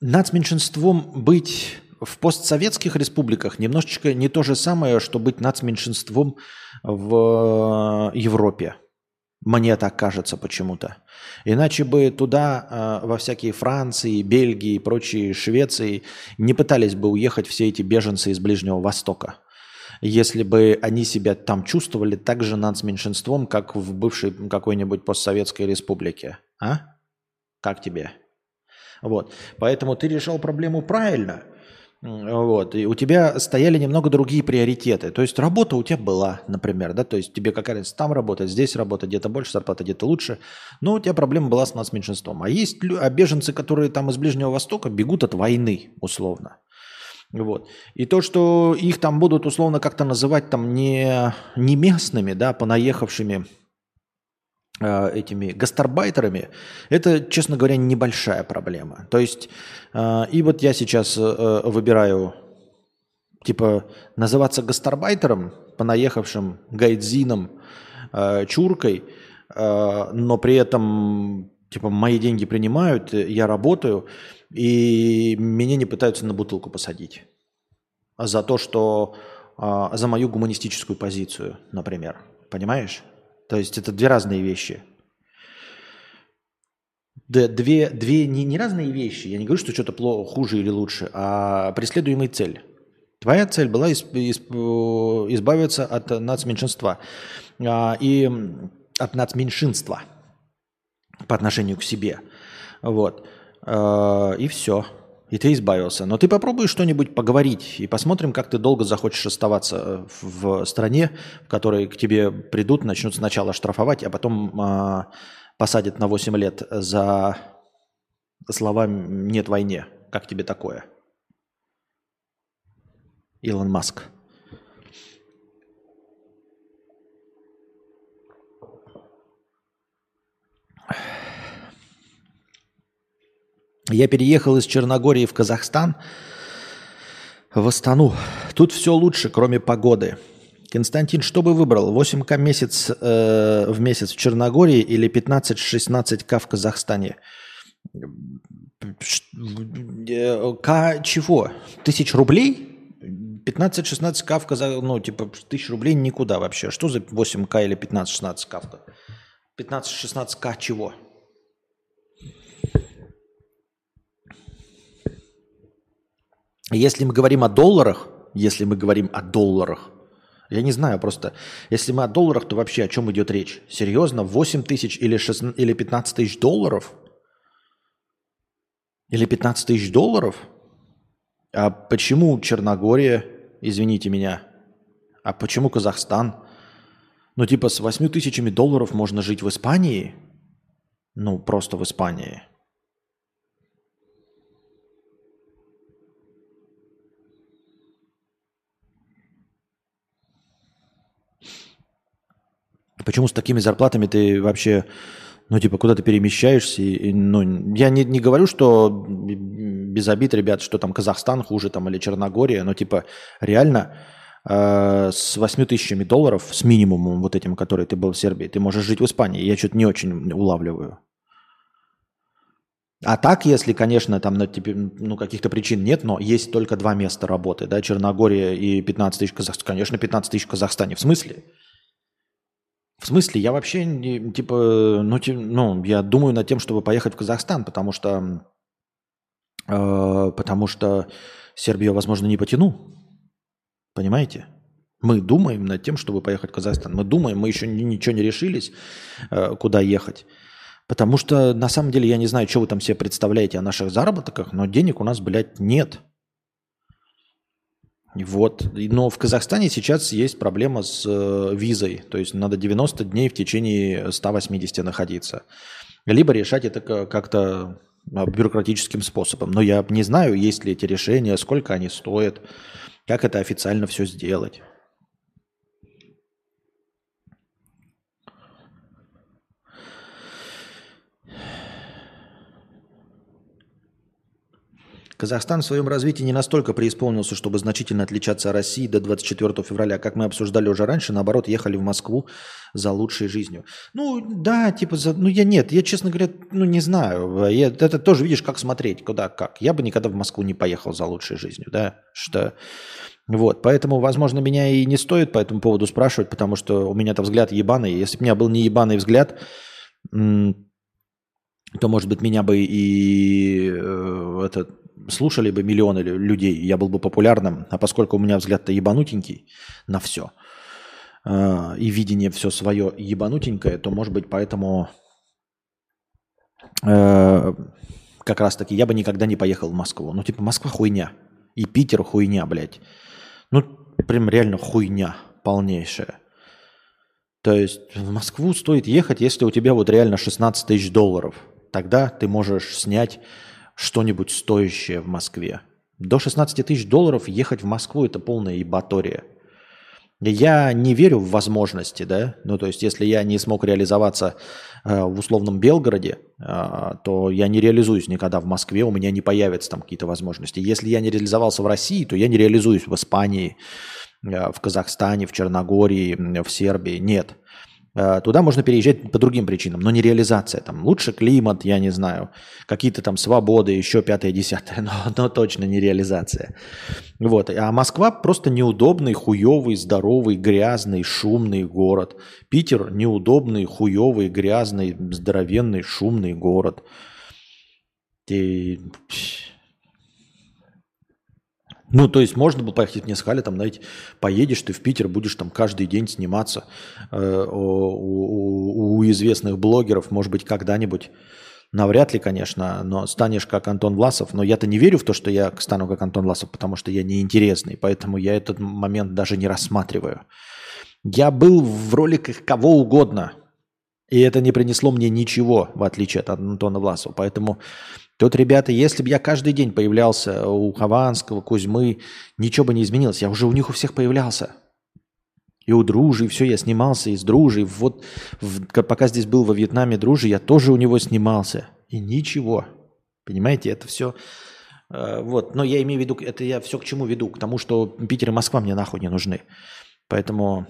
нацменьшинством быть в постсоветских республиках немножечко не то же самое, что быть нацменьшинством в э, Европе. Мне так кажется почему-то. Иначе бы туда, э, во всякие Франции, Бельгии и прочие Швеции, не пытались бы уехать все эти беженцы из Ближнего Востока. Если бы они себя там чувствовали так же нацменьшинством, как в бывшей какой-нибудь постсоветской республике. А? Как тебе? Вот. Поэтому ты решал проблему правильно. Вот. И у тебя стояли немного другие приоритеты. То есть работа у тебя была, например, да, то есть тебе какая разница там работать, здесь работать, где-то больше зарплата, где-то лучше. Но у тебя проблема была с нацменьшинством. А есть а беженцы, которые там из Ближнего Востока бегут от войны, условно. Вот. И то, что их там будут условно как-то называть там не, не местными, да, понаехавшими этими гастарбайтерами, это, честно говоря, небольшая проблема. То есть, э, и вот я сейчас э, выбираю, типа, называться гастарбайтером, понаехавшим гайдзином, э, чуркой, э, но при этом, типа, мои деньги принимают, я работаю – и меня не пытаются на бутылку посадить за то, что а, за мою гуманистическую позицию, например. Понимаешь? То есть это две разные вещи. Две, две не, не разные вещи. Я не говорю, что что-то плохо, хуже или лучше, а преследуемая цель. Твоя цель была избавиться от нацменьшинства а, и от нацменьшинства по отношению к себе. Вот. Э, и все. И ты избавился. Но ты попробуй что-нибудь поговорить и посмотрим, как ты долго захочешь оставаться э, в стране, в которой к тебе придут, начнут сначала штрафовать, а потом э, посадят на 8 лет за слова «нет войне». Как тебе такое? Илон Маск. Я переехал из Черногории в Казахстан, в Астану. Тут все лучше, кроме погоды. Константин, что бы выбрал? 8К месяц, э, в месяц в Черногории или 15-16К в Казахстане? К чего? Тысяч рублей? 15-16К в Казахстане, ну, типа, тысяч рублей никуда вообще. Что за 8К или 15-16К? 15-16К чего? Если мы говорим о долларах, если мы говорим о долларах, я не знаю просто, если мы о долларах, то вообще о чем идет речь? Серьезно, 8 тысяч или, 16, или 15 тысяч долларов? Или 15 тысяч долларов? А почему Черногория, извините меня, а почему Казахстан? Ну типа с 8 тысячами долларов можно жить в Испании? Ну просто в Испании – Почему с такими зарплатами ты вообще, ну, типа, куда ты перемещаешься? И, и, ну, я не, не говорю, что без обид, ребят, что там Казахстан хуже там или Черногория, но, типа, реально э, с 8 тысячами долларов, с минимумом вот этим, который ты был в Сербии, ты можешь жить в Испании. Я что-то не очень улавливаю. А так, если, конечно, там ну, ну, каких-то причин нет, но есть только два места работы, да, Черногория и 15 тысяч в Казахстане. Конечно, 15 тысяч в Казахстане. В смысле? В смысле, я вообще, не, типа, ну, ти, ну, я думаю над тем, чтобы поехать в Казахстан, потому что, э, потому что Сербию, возможно, не потяну. Понимаете? Мы думаем над тем, чтобы поехать в Казахстан. Мы думаем, мы еще ничего не решились, э, куда ехать. Потому что, на самом деле, я не знаю, что вы там себе представляете о наших заработках, но денег у нас, блядь, нет. Вот. Но в Казахстане сейчас есть проблема с э, визой. То есть надо 90 дней в течение 180 находиться. Либо решать это как-то а, бюрократическим способом. Но я не знаю, есть ли эти решения, сколько они стоят, как это официально все сделать. Казахстан в своем развитии не настолько преисполнился, чтобы значительно отличаться от России до 24 февраля. Как мы обсуждали уже раньше, наоборот, ехали в Москву за лучшей жизнью. Ну, да, типа, за, ну я нет, я, честно говоря, ну не знаю. Я, это тоже видишь, как смотреть, куда, как. Я бы никогда в Москву не поехал за лучшей жизнью, да, что... Вот, поэтому, возможно, меня и не стоит по этому поводу спрашивать, потому что у меня-то взгляд ебаный. Если бы у меня был не ебаный взгляд, то, может быть, меня бы и э, этот слушали бы миллионы людей, я был бы популярным, а поскольку у меня взгляд-то ебанутенький на все, э, и видение все свое ебанутенькое, то, может быть, поэтому э, как раз таки, я бы никогда не поехал в Москву. Ну, типа, Москва хуйня. И Питер хуйня, блядь. Ну, прям реально хуйня полнейшая. То есть в Москву стоит ехать, если у тебя вот реально 16 тысяч долларов. Тогда ты можешь снять что-нибудь стоящее в Москве. До 16 тысяч долларов ехать в Москву – это полная ебатория. Я не верю в возможности, да, ну то есть если я не смог реализоваться э, в условном Белгороде, э, то я не реализуюсь никогда в Москве, у меня не появятся там какие-то возможности. Если я не реализовался в России, то я не реализуюсь в Испании, э, в Казахстане, в Черногории, в Сербии, нет. Э, туда можно переезжать по другим причинам, но не реализация. Там лучше климат, я не знаю, какие-то там свободы, еще пятое, десятое, но, но точно не реализация. Вот. А Москва просто неудобный, хуевый, здоровый, грязный, шумный город. Питер неудобный, хуевый, грязный, здоровенный, шумный город. И ну, то есть можно было поехать, мне сказали, там, знаете, поедешь ты в Питер, будешь там каждый день сниматься э, у, у, у известных блогеров, может быть, когда-нибудь, навряд ли, конечно, но станешь как Антон Власов. Но я-то не верю в то, что я стану как Антон Власов, потому что я неинтересный, поэтому я этот момент даже не рассматриваю. Я был в роликах кого угодно, и это не принесло мне ничего, в отличие от Антона Власова. Поэтому Тут, ребята, если бы я каждый день появлялся у Хованского, Кузьмы, ничего бы не изменилось. Я уже у них у всех появлялся. И у Дружи, и все, я снимался из Дружи. Вот в, пока здесь был во Вьетнаме Дружи, я тоже у него снимался. И ничего. Понимаете, это все... Э, вот, но я имею в виду, это я все к чему веду? К тому, что Питер и Москва мне нахуй не нужны. Поэтому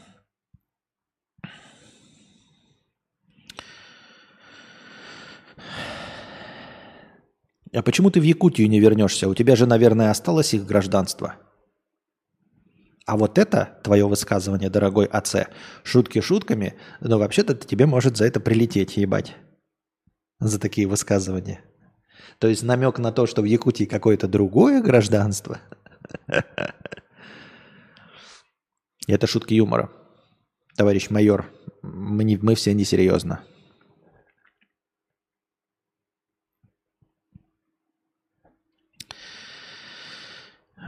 А почему ты в Якутию не вернешься? У тебя же, наверное, осталось их гражданство. А вот это твое высказывание, дорогой отце, шутки шутками, но вообще-то тебе может за это прилететь, ебать. За такие высказывания. То есть намек на то, что в Якутии какое-то другое гражданство. Это шутки юмора. Товарищ майор, мы, не, мы все несерьезно.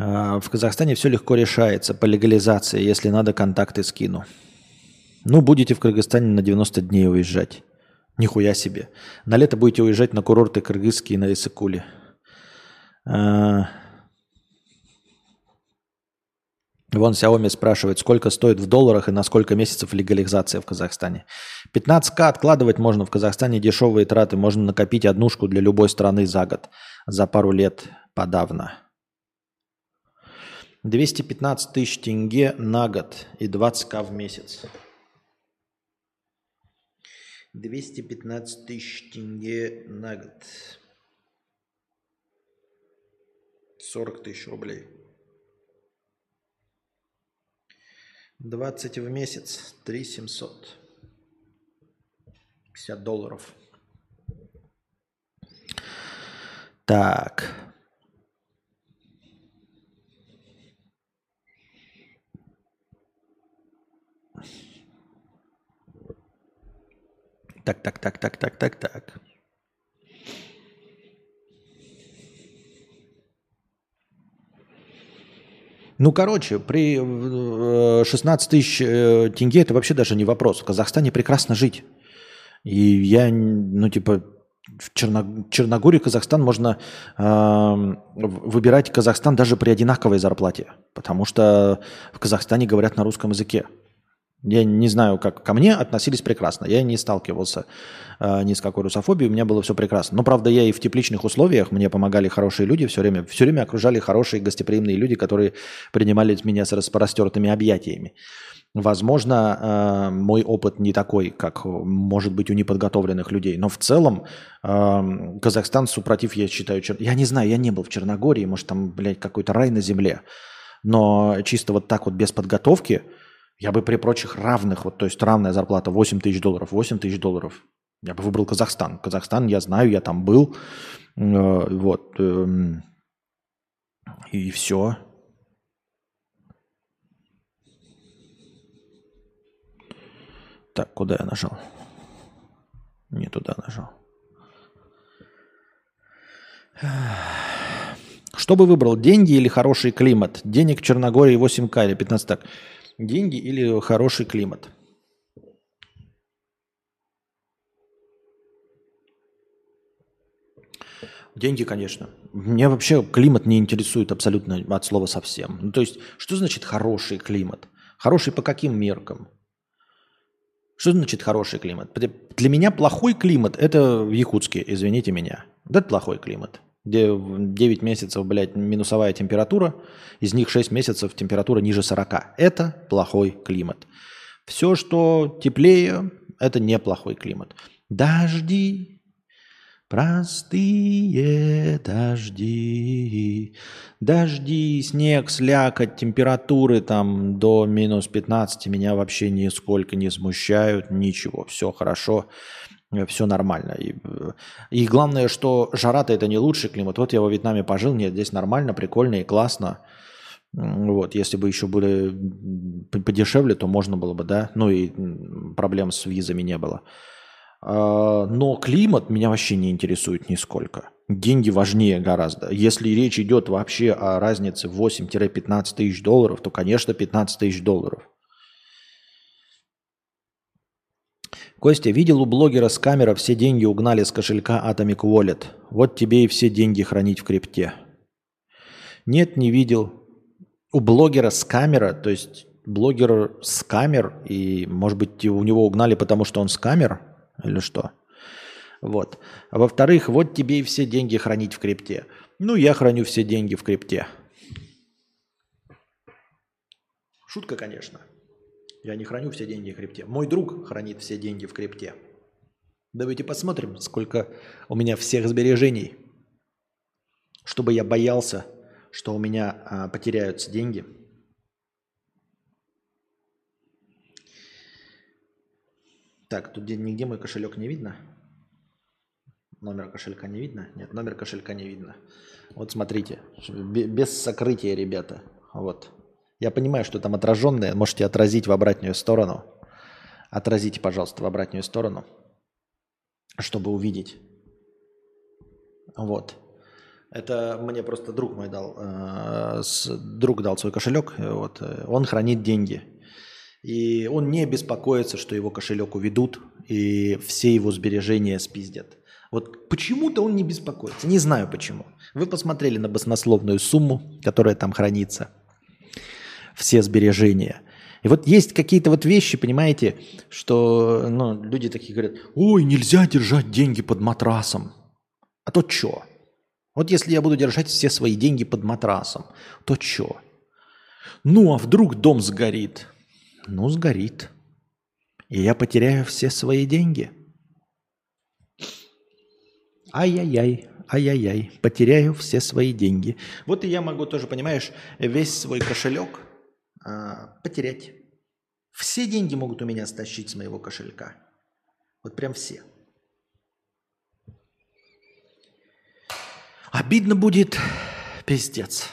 В Казахстане все легко решается по легализации. Если надо, контакты скину. Ну, будете в Кыргызстане на 90 дней уезжать. Нихуя себе. На лето будете уезжать на курорты кыргызские на Исыкуле. А... Вон Xiaomi спрашивает, сколько стоит в долларах и на сколько месяцев легализация в Казахстане. 15к откладывать можно в Казахстане, дешевые траты. Можно накопить однушку для любой страны за год. За пару лет подавно. 215 тысяч тенге на год и 20к в месяц. 215 тысяч тенге на год. 40 тысяч рублей. 20 в месяц. 3 700. 50 долларов. Так. Так, так, так, так, так, так, так. Ну, короче, при 16 э, тысяч э, тенге это вообще даже не вопрос. В Казахстане прекрасно жить. И я, ну, типа, в Черно... Черногории, Казахстан можно э, выбирать Казахстан даже при одинаковой зарплате, потому что в Казахстане говорят на русском языке. Я не знаю, как ко мне относились прекрасно. Я не сталкивался э, ни с какой русофобией, у меня было все прекрасно. Но, правда, я и в тепличных условиях, мне помогали хорошие люди все время. Все время окружали хорошие гостеприимные люди, которые принимали меня с распростертыми объятиями. Возможно, э, мой опыт не такой, как может быть у неподготовленных людей. Но в целом э, Казахстан, супротив, я считаю... Чер... Я не знаю, я не был в Черногории, может там, блядь, какой-то рай на земле. Но чисто вот так вот без подготовки я бы при прочих равных, вот, то есть равная зарплата 8 тысяч долларов, 8 тысяч долларов, я бы выбрал Казахстан. Казахстан, я знаю, я там был. Э, вот. Э, и все. Так, куда я нажал? Не туда нажал. Что бы выбрал, деньги или хороший климат? Денег в Черногории 8К или 15 так. Деньги или хороший климат? Деньги, конечно. Меня вообще климат не интересует абсолютно от слова совсем. Ну, то есть, что значит хороший климат? Хороший по каким меркам? Что значит хороший климат? Для меня плохой климат – это в Якутске, извините меня. Это плохой климат, где 9 месяцев, блядь, минусовая температура, из них 6 месяцев температура ниже 40. Это плохой климат. Все, что теплее, это неплохой климат. Дожди, Простые дожди, дожди, снег, слякоть, температуры там до минус 15 меня вообще нисколько не смущают, ничего, все хорошо, все нормально. И, и главное, что жара-то это не лучший климат. Вот я во Вьетнаме пожил, нет, здесь нормально, прикольно и классно. Вот, если бы еще были подешевле, то можно было бы, да, ну и проблем с визами не было. А, но климат меня вообще не интересует нисколько. Деньги важнее гораздо. Если речь идет вообще о разнице 8-15 тысяч долларов, то, конечно, 15 тысяч долларов. Костя, видел у блогера с камера все деньги угнали с кошелька Atomic Wallet. Вот тебе и все деньги хранить в крипте. Нет, не видел. У блогера с камера, то есть блогер с камер, и, может быть, у него угнали, потому что он с камер – или что? Вот. А во-вторых, вот тебе и все деньги хранить в крипте. Ну, я храню все деньги в крипте. Шутка, конечно. Я не храню все деньги в крипте. Мой друг хранит все деньги в крипте. Давайте посмотрим, сколько у меня всех сбережений. Чтобы я боялся, что у меня а, потеряются деньги – Так, тут нигде мой кошелек не видно. Номер кошелька не видно? Нет, номер кошелька не видно. Вот смотрите, без сокрытия, ребята. Вот. Я понимаю, что там отраженное. Можете отразить в обратную сторону. Отразите, пожалуйста, в обратную сторону, чтобы увидеть. Вот. Это мне просто друг мой дал. Э, друг дал свой кошелек. Вот. Он хранит деньги. И он не беспокоится, что его кошелек уведут и все его сбережения спиздят. Вот почему-то он не беспокоится. Не знаю почему. Вы посмотрели на баснословную сумму, которая там хранится. Все сбережения. И вот есть какие-то вот вещи, понимаете, что ну, люди такие говорят, ой, нельзя держать деньги под матрасом. А то что? Вот если я буду держать все свои деньги под матрасом, то что? Ну, а вдруг дом сгорит? ну, сгорит. И я потеряю все свои деньги. Ай-яй-яй, ай-яй-яй, потеряю все свои деньги. Вот и я могу тоже, понимаешь, весь свой кошелек а, потерять. Все деньги могут у меня стащить с моего кошелька. Вот прям все. Обидно будет, пиздец.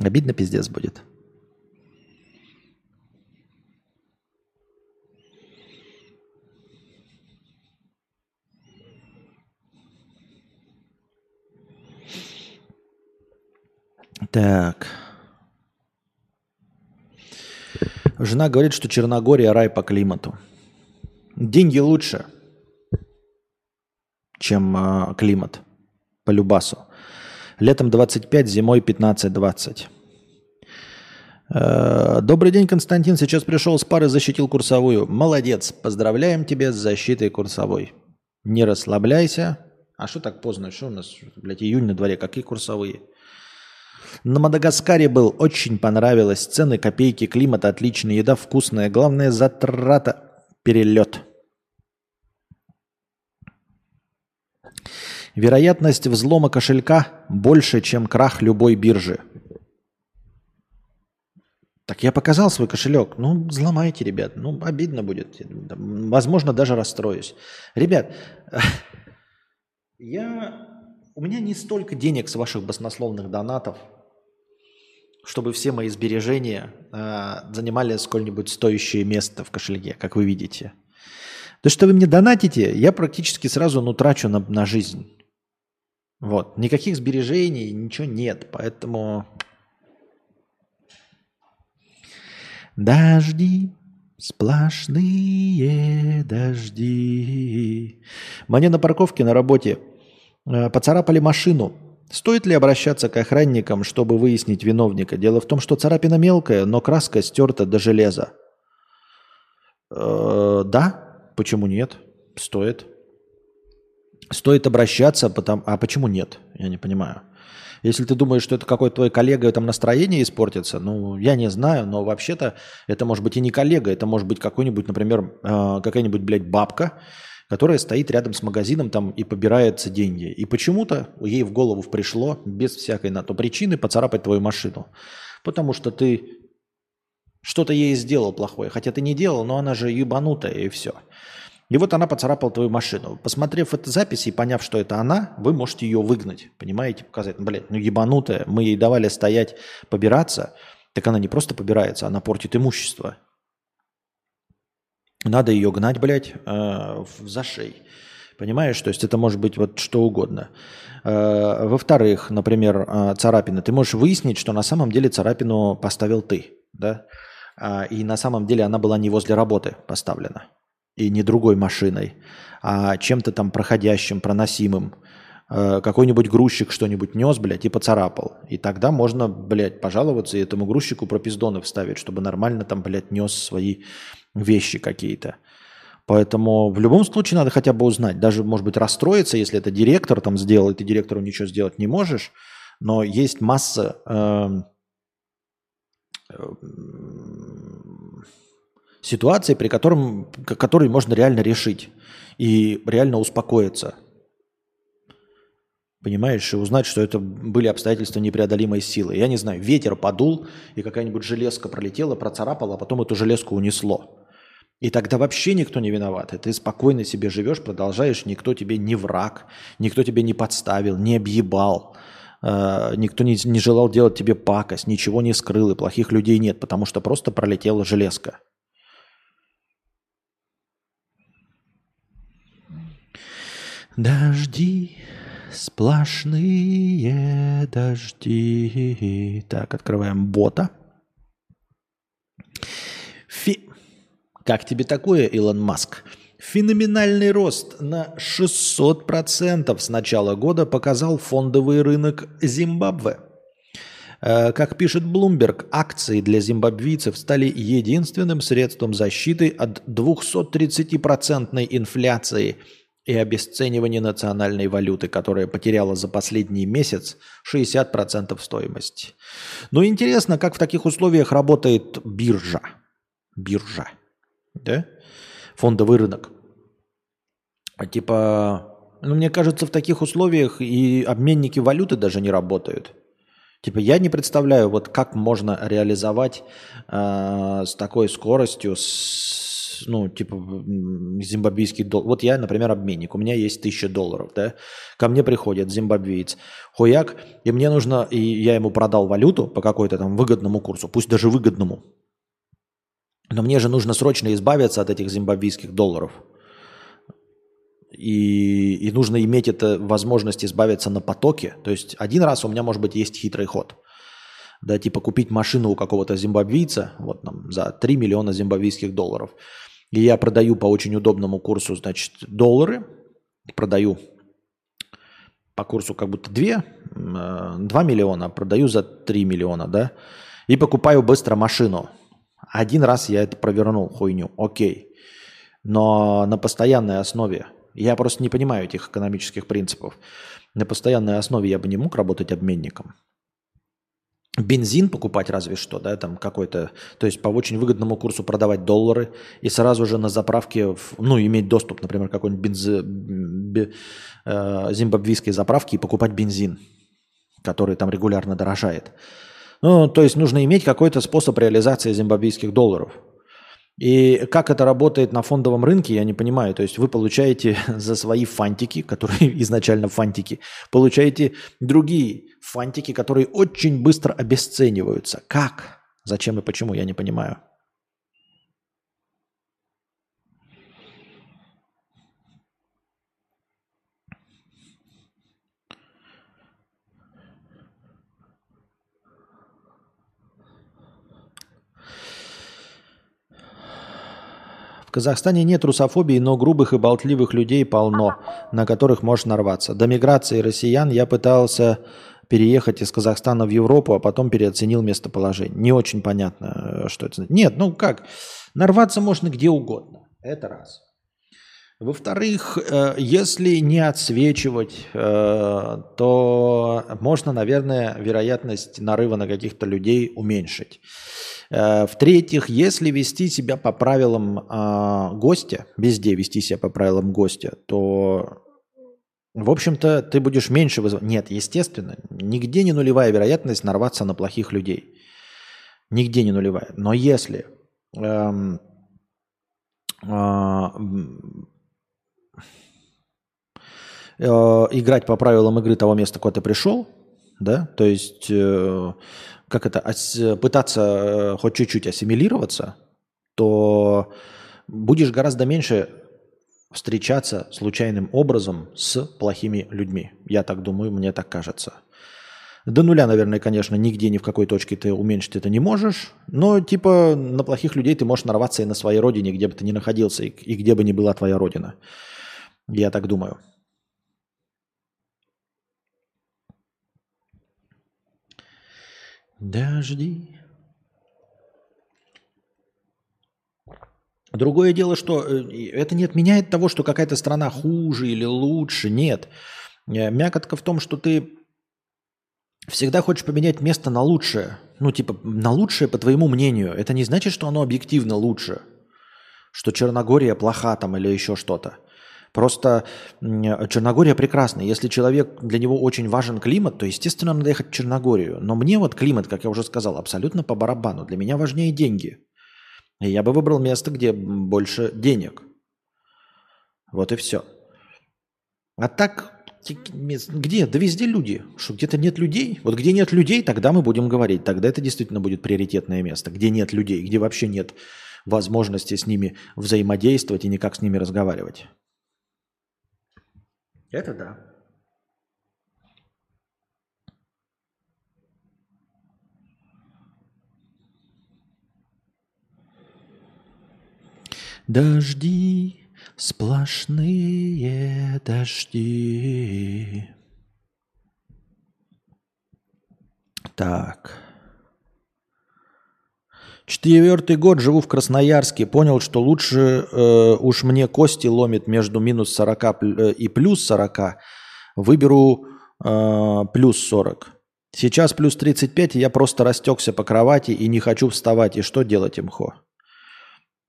Обидно пиздец будет. Так. Жена говорит, что Черногория рай по климату. Деньги лучше, чем э, климат по любасу. Летом 25, зимой 15-20. Э, добрый день, Константин. Сейчас пришел с пары, защитил курсовую. Молодец. Поздравляем тебя с защитой курсовой. Не расслабляйся. А что так поздно? Что у нас, блядь, июнь на дворе? Какие курсовые? На Мадагаскаре был. Очень понравилось. Цены, копейки, климат отличный. Еда вкусная. Главное, затрата. Перелет. Вероятность взлома кошелька больше, чем крах любой биржи. Так я показал свой кошелек. Ну, взломайте, ребят. Ну, обидно будет. Возможно, даже расстроюсь. Ребят, я... у меня не столько денег с ваших баснословных донатов, чтобы все мои сбережения э, занимали сколь-нибудь стоящее место в кошельке, как вы видите. То, что вы мне донатите, я практически сразу ну, трачу на, на жизнь. Вот. Никаких сбережений, ничего нет. Поэтому... Дожди, сплошные дожди. Мне на парковке на работе поцарапали машину. Стоит ли обращаться к охранникам, чтобы выяснить виновника? Дело в том, что царапина мелкая, но краска стерта до железа. Э, да, почему нет? Стоит. Стоит обращаться, потому... а почему нет? Я не понимаю. Если ты думаешь, что это какой-то твой коллега, там настроение испортится, ну, я не знаю, но вообще-то это может быть и не коллега, это может быть какой-нибудь, например, э, какая-нибудь, блядь, бабка, которая стоит рядом с магазином там и побирается деньги. И почему-то ей в голову пришло, без всякой на то причины, поцарапать твою машину. Потому что ты что-то ей сделал плохое. Хотя ты не делал, но она же ебанутая и все. И вот она поцарапала твою машину. Посмотрев эту запись и поняв, что это она, вы можете ее выгнать. Понимаете? Показать, блядь, ну ебанутая. Мы ей давали стоять, побираться. Так она не просто побирается, она портит имущество. Надо ее гнать, блядь, э, за шеей. Понимаешь? То есть это может быть вот что угодно. Э, во-вторых, например, э, царапина. Ты можешь выяснить, что на самом деле царапину поставил ты. Да? А, и на самом деле она была не возле работы поставлена. И не другой машиной, а чем-то там проходящим, проносимым. Какой-нибудь грузчик что-нибудь нес, блядь, и поцарапал. И тогда можно, блядь, пожаловаться и этому грузчику пропиздоны вставить, чтобы нормально там, блядь, нес свои вещи какие-то. Поэтому в любом случае надо хотя бы узнать. Даже, может быть, расстроиться, если это директор там сделал, и ты директору ничего сделать не можешь. Но есть масса э, э, ситуаций, при котором, которые можно реально решить и реально успокоиться. Понимаешь, и узнать, что это были обстоятельства непреодолимой силы. Я не знаю, ветер подул, и какая-нибудь железка пролетела, процарапала, а потом эту железку унесло. И тогда вообще никто не виноват. Ты спокойно себе живешь, продолжаешь, никто тебе не враг, никто тебе не подставил, не объебал, э, никто не, не желал делать тебе пакость, ничего не скрыл, и плохих людей нет, потому что просто пролетела железка. Дожди, сплошные дожди. Так, открываем бота. Фи... Как тебе такое, Илон Маск? Феноменальный рост на 600% с начала года показал фондовый рынок Зимбабве. Э, как пишет Bloomberg, акции для зимбабвийцев стали единственным средством защиты от 230% инфляции и обесценивания национальной валюты, которая потеряла за последний месяц 60% стоимости. Но интересно, как в таких условиях работает биржа. Биржа да, фондовый рынок. А типа, ну, мне кажется, в таких условиях и обменники валюты даже не работают. Типа, я не представляю, вот как можно реализовать э, с такой скоростью, с, ну, типа, зимбабвийский доллар. Вот я, например, обменник, у меня есть тысяча долларов, да, ко мне приходит зимбабвиец, хуяк, и мне нужно, и я ему продал валюту по какой-то там выгодному курсу, пусть даже выгодному, но мне же нужно срочно избавиться от этих зимбабвийских долларов. И, и нужно иметь это возможность избавиться на потоке. То есть один раз у меня, может быть, есть хитрый ход. Да, типа купить машину у какого-то зимбабвийца вот там, за 3 миллиона зимбабвийских долларов. И я продаю по очень удобному курсу, значит, доллары. Продаю по курсу как будто 2, 2 миллиона, продаю за 3 миллиона, да. И покупаю быстро машину один раз я это провернул, хуйню, окей. Но на постоянной основе, я просто не понимаю этих экономических принципов, на постоянной основе я бы не мог работать обменником. Бензин покупать разве что, да, там какой-то, то есть по очень выгодному курсу продавать доллары и сразу же на заправке, ну, иметь доступ, например, к какой-нибудь бенз... бе... э, зимбабвийской заправке и покупать бензин, который там регулярно дорожает. Ну, то есть нужно иметь какой-то способ реализации зимбабвийских долларов. И как это работает на фондовом рынке, я не понимаю. То есть вы получаете за свои фантики, которые изначально фантики, получаете другие фантики, которые очень быстро обесцениваются. Как? Зачем и почему, я не понимаю. В Казахстане нет русофобии, но грубых и болтливых людей полно, на которых можно нарваться. До миграции россиян я пытался переехать из Казахстана в Европу, а потом переоценил местоположение. Не очень понятно, э, что это. Нет, ну как, нарваться можно где угодно. Это раз. Во-вторых, э, если не отсвечивать, э, то можно, наверное, вероятность нарыва на каких-то людей уменьшить. В-третьих, если вести себя по правилам гостя, везде вести себя по правилам гостя, то в общем-то, ты будешь меньше вызывать. Нет, естественно, нигде не нулевая вероятность нарваться на плохих людей. Нигде не нулевая. Но если эм, э, э, играть по правилам игры того места, куда ты пришел, да, то есть э, как это, ос, пытаться э, хоть чуть-чуть ассимилироваться, то будешь гораздо меньше встречаться случайным образом с плохими людьми. Я так думаю, мне так кажется. До нуля, наверное, конечно, нигде ни в какой точке ты уменьшить это не можешь. Но типа на плохих людей ты можешь нарваться и на своей родине, где бы ты ни находился, и, и где бы ни была твоя родина. Я так думаю. Дожди Другое дело, что э, это не отменяет того, что какая-то страна хуже или лучше. Нет. Э, мякотка в том, что ты всегда хочешь поменять место на лучшее. Ну, типа, на лучшее, по твоему мнению. Это не значит, что оно объективно лучше. Что Черногория плоха там или еще что-то. Просто Черногория прекрасна. Если человек, для него очень важен климат, то, естественно, надо ехать в Черногорию. Но мне вот климат, как я уже сказал, абсолютно по барабану. Для меня важнее деньги. Я бы выбрал место, где больше денег. Вот и все. А так, где? Да везде люди. Что где-то нет людей? Вот где нет людей, тогда мы будем говорить. Тогда это действительно будет приоритетное место. Где нет людей, где вообще нет возможности с ними взаимодействовать и никак с ними разговаривать. Это да. Дожди, сплошные дожди. Так. Четвертый год живу в Красноярске. Понял, что лучше э, уж мне кости ломит между минус 40 э, и плюс 40. Выберу э, плюс 40. Сейчас плюс 35, и я просто растекся по кровати и не хочу вставать. И что делать, имхо?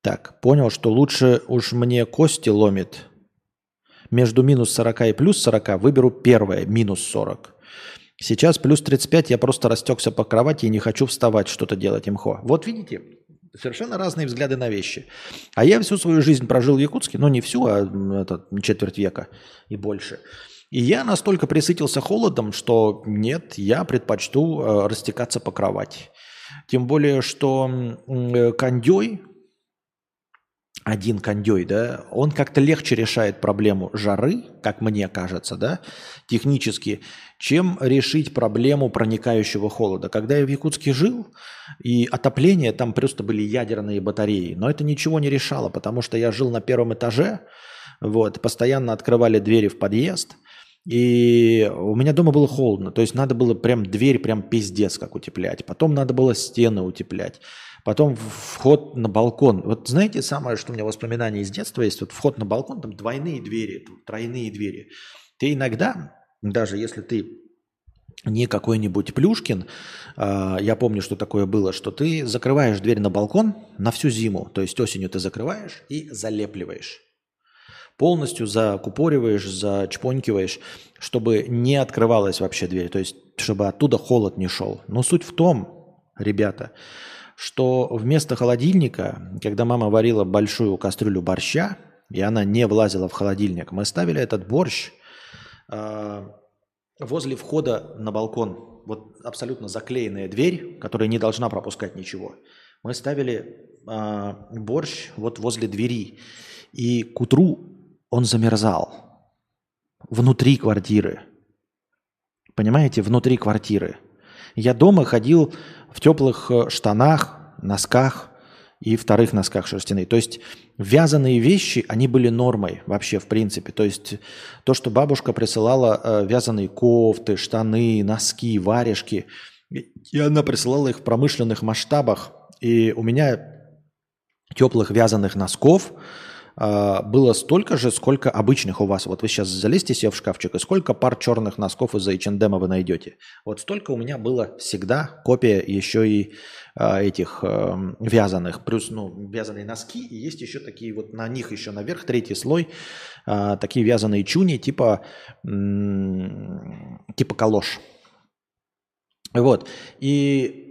Так, понял, что лучше уж мне кости ломит. Между минус 40 и плюс 40 выберу первое, минус 40. Сейчас плюс 35, я просто растекся по кровати и не хочу вставать, что-то делать имхо. Вот видите, совершенно разные взгляды на вещи. А я всю свою жизнь прожил в Якутске, ну не всю, а это, четверть века и больше. И я настолько присытился холодом, что нет, я предпочту э, растекаться по кровати. Тем более, что э, кондей, один кондей, да, он как-то легче решает проблему жары, как мне кажется, да, технически, чем решить проблему проникающего холода. Когда я в Якутске жил, и отопление, там просто были ядерные батареи, но это ничего не решало, потому что я жил на первом этаже, вот, постоянно открывали двери в подъезд, и у меня дома было холодно, то есть надо было прям дверь прям пиздец как утеплять, потом надо было стены утеплять. Потом вход на балкон. Вот знаете, самое, что у меня воспоминания из детства есть, вот вход на балкон, там двойные двери, тройные двери. Ты иногда, даже если ты не какой-нибудь Плюшкин, э, я помню, что такое было, что ты закрываешь дверь на балкон на всю зиму, то есть осенью ты закрываешь и залепливаешь. Полностью закупориваешь, зачпонькиваешь, чтобы не открывалась вообще дверь, то есть чтобы оттуда холод не шел. Но суть в том, ребята, что вместо холодильника, когда мама варила большую кастрюлю борща, и она не влазила в холодильник, мы ставили этот борщ э, возле входа на балкон. Вот абсолютно заклеенная дверь, которая не должна пропускать ничего. Мы ставили э, борщ вот возле двери. И к утру он замерзал внутри квартиры. Понимаете, внутри квартиры. Я дома ходил в теплых э, штанах, носках и вторых носках шерстяные. То есть вязаные вещи, они были нормой вообще в принципе. То есть то, что бабушка присылала э, вязаные кофты, штаны, носки, варежки, и она присылала их в промышленных масштабах. И у меня теплых вязаных носков было столько же, сколько обычных у вас. Вот вы сейчас залезьте себе в шкафчик, и сколько пар черных носков из H&M вы найдете. Вот столько у меня было всегда копия еще и э, этих э, вязаных. Плюс ну, вязаные носки, и есть еще такие вот на них еще наверх третий слой, э, такие вязаные чуни типа, типа калош. Вот. И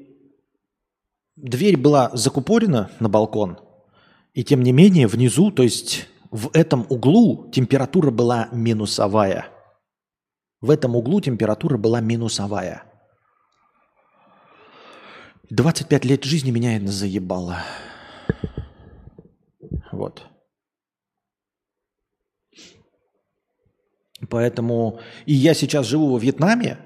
дверь была закупорена на балкон, и тем не менее внизу, то есть в этом углу температура была минусовая. В этом углу температура была минусовая. 25 лет жизни меня это заебало. Вот. Поэтому и я сейчас живу во Вьетнаме,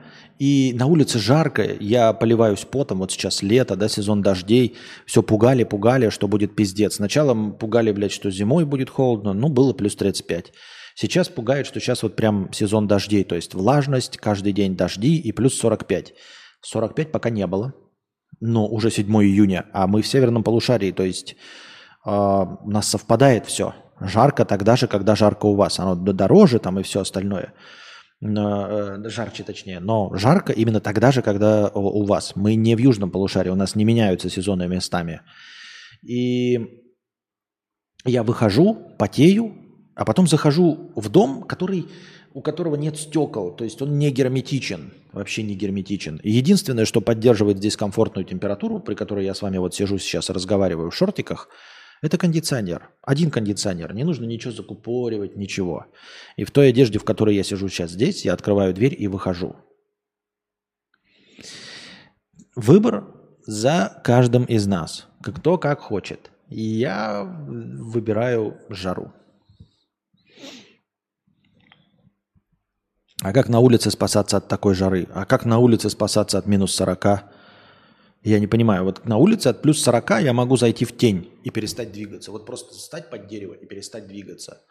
и на улице жарко, я поливаюсь потом, вот сейчас лето, да, сезон дождей, все пугали, пугали, что будет пиздец. Сначала пугали, блядь, что зимой будет холодно, ну, было плюс 35. Сейчас пугают, что сейчас вот прям сезон дождей, то есть влажность, каждый день дожди и плюс 45. 45 пока не было, но уже 7 июня, а мы в северном полушарии, то есть э, у нас совпадает все. Жарко тогда же, когда жарко у вас. Оно дороже там и все остальное. Э, жарче точнее, но жарко именно тогда же, когда у вас. Мы не в южном полушарии, у нас не меняются сезоны местами. И я выхожу, потею, а потом захожу в дом, который, у которого нет стекол, то есть он не герметичен, вообще не герметичен. И единственное, что поддерживает здесь комфортную температуру, при которой я с вами вот сижу сейчас, разговариваю в шортиках – это кондиционер. Один кондиционер. Не нужно ничего закупоривать, ничего. И в той одежде, в которой я сижу сейчас здесь, я открываю дверь и выхожу. Выбор за каждым из нас. Кто как хочет. Я выбираю жару. А как на улице спасаться от такой жары? А как на улице спасаться от минус 40? Я не понимаю, вот на улице от плюс 40 я могу зайти в тень и перестать двигаться. Вот просто встать под дерево и перестать двигаться.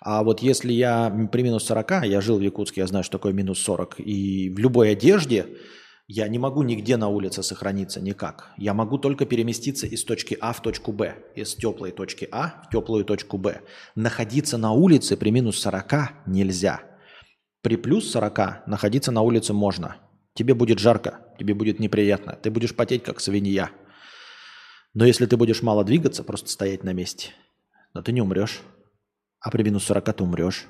А вот если я при минус 40, я жил в Якутске, я знаю, что такое минус 40, и в любой одежде я не могу нигде на улице сохраниться никак. Я могу только переместиться из точки А в точку Б, из теплой точки А в теплую точку Б. Находиться на улице при минус 40 нельзя. При плюс 40 находиться на улице можно – Тебе будет жарко, тебе будет неприятно, ты будешь потеть, как свинья. Но если ты будешь мало двигаться, просто стоять на месте, но ты не умрешь. А при минус 40 ты умрешь.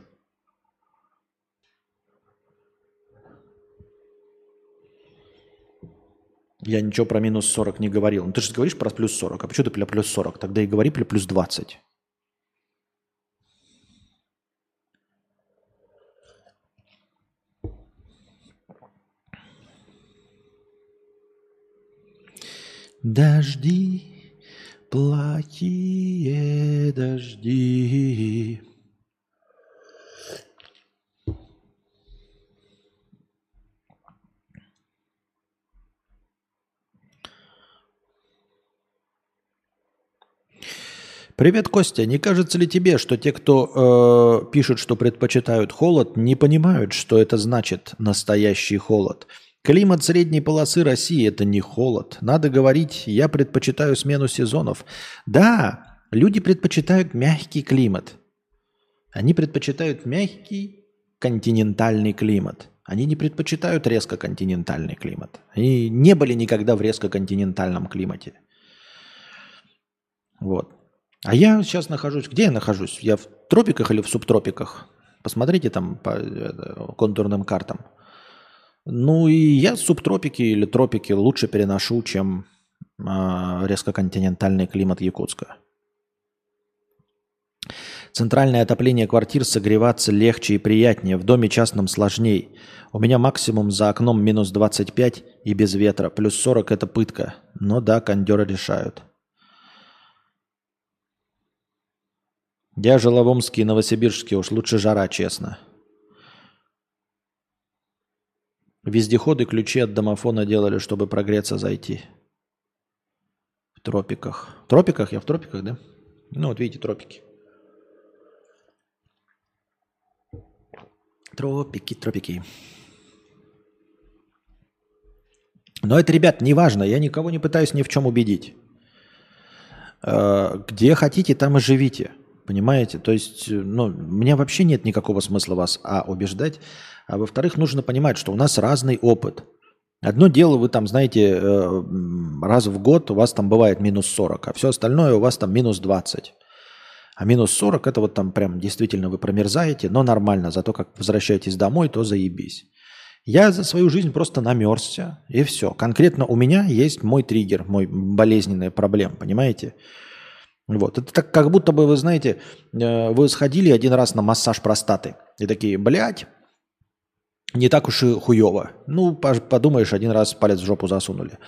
Я ничего про минус 40 не говорил. Ну ты же говоришь про плюс 40. А почему ты про плюс 40? Тогда и говори про плюс 20. Дожди, плохие дожди. Привет, Костя. Не кажется ли тебе, что те, кто э, пишут, что предпочитают холод, не понимают, что это значит настоящий холод? Климат средней полосы России – это не холод. Надо говорить, я предпочитаю смену сезонов. Да, люди предпочитают мягкий климат. Они предпочитают мягкий континентальный климат. Они не предпочитают резко континентальный климат. Они не были никогда в резко континентальном климате. Вот. А я сейчас нахожусь... Где я нахожусь? Я в тропиках или в субтропиках? Посмотрите там по э, контурным картам. Ну и я субтропики или тропики лучше переношу, чем э, резко континентальный климат Якутска. Центральное отопление квартир согреваться легче и приятнее, в доме частном сложней. У меня максимум за окном минус 25 и без ветра, плюс 40 это пытка. Но да, кондеры решают. Я жил в Омске и Новосибирске, уж лучше жара, честно. Вездеходы ключи от домофона делали, чтобы прогреться зайти. В тропиках. В тропиках? Я в тропиках, да? Ну, вот видите, тропики. Тропики, тропики. Но это, ребят, не важно. Я никого не пытаюсь ни в чем убедить. Э, где хотите, там и живите. Понимаете? То есть, ну, мне вообще нет никакого смысла вас, а, убеждать, а во-вторых, нужно понимать, что у нас разный опыт. Одно дело, вы там, знаете, э, раз в год у вас там бывает минус 40, а все остальное у вас там минус 20. А минус 40 это вот там прям действительно вы промерзаете, но нормально. Зато как возвращаетесь домой, то заебись. Я за свою жизнь просто намерзся, и все. Конкретно у меня есть мой триггер, мой болезненная проблема, понимаете? Вот. Это так, как будто бы, вы знаете, э, вы сходили один раз на массаж простаты. И такие, блядь, не так уж и хуево. Ну, подумаешь, один раз палец в жопу засунули.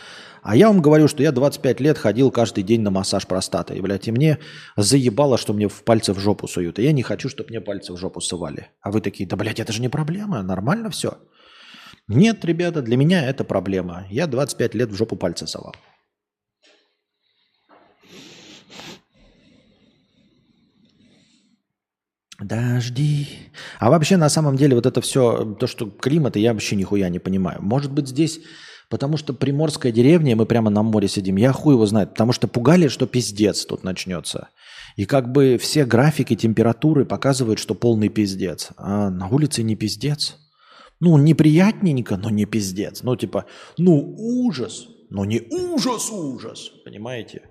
А я вам говорю, что я 25 лет ходил каждый день на массаж простаты. И, блядь, и мне заебало, что мне в пальцы в жопу суют. И я не хочу, чтобы мне пальцы в жопу сували. А вы такие, да, блядь, это же не проблема, нормально все. Нет, ребята, для меня это проблема. Я 25 лет в жопу пальцы совал. Дожди. А вообще, на самом деле, вот это все, то, что климат, я вообще нихуя не понимаю. Может быть, здесь, потому что приморская деревня, мы прямо на море сидим, я хуй его знает, потому что пугали, что пиздец тут начнется. И как бы все графики температуры показывают, что полный пиздец. А на улице не пиздец. Ну, неприятненько, но не пиздец. Ну, типа, ну, ужас, но не ужас-ужас. Понимаете?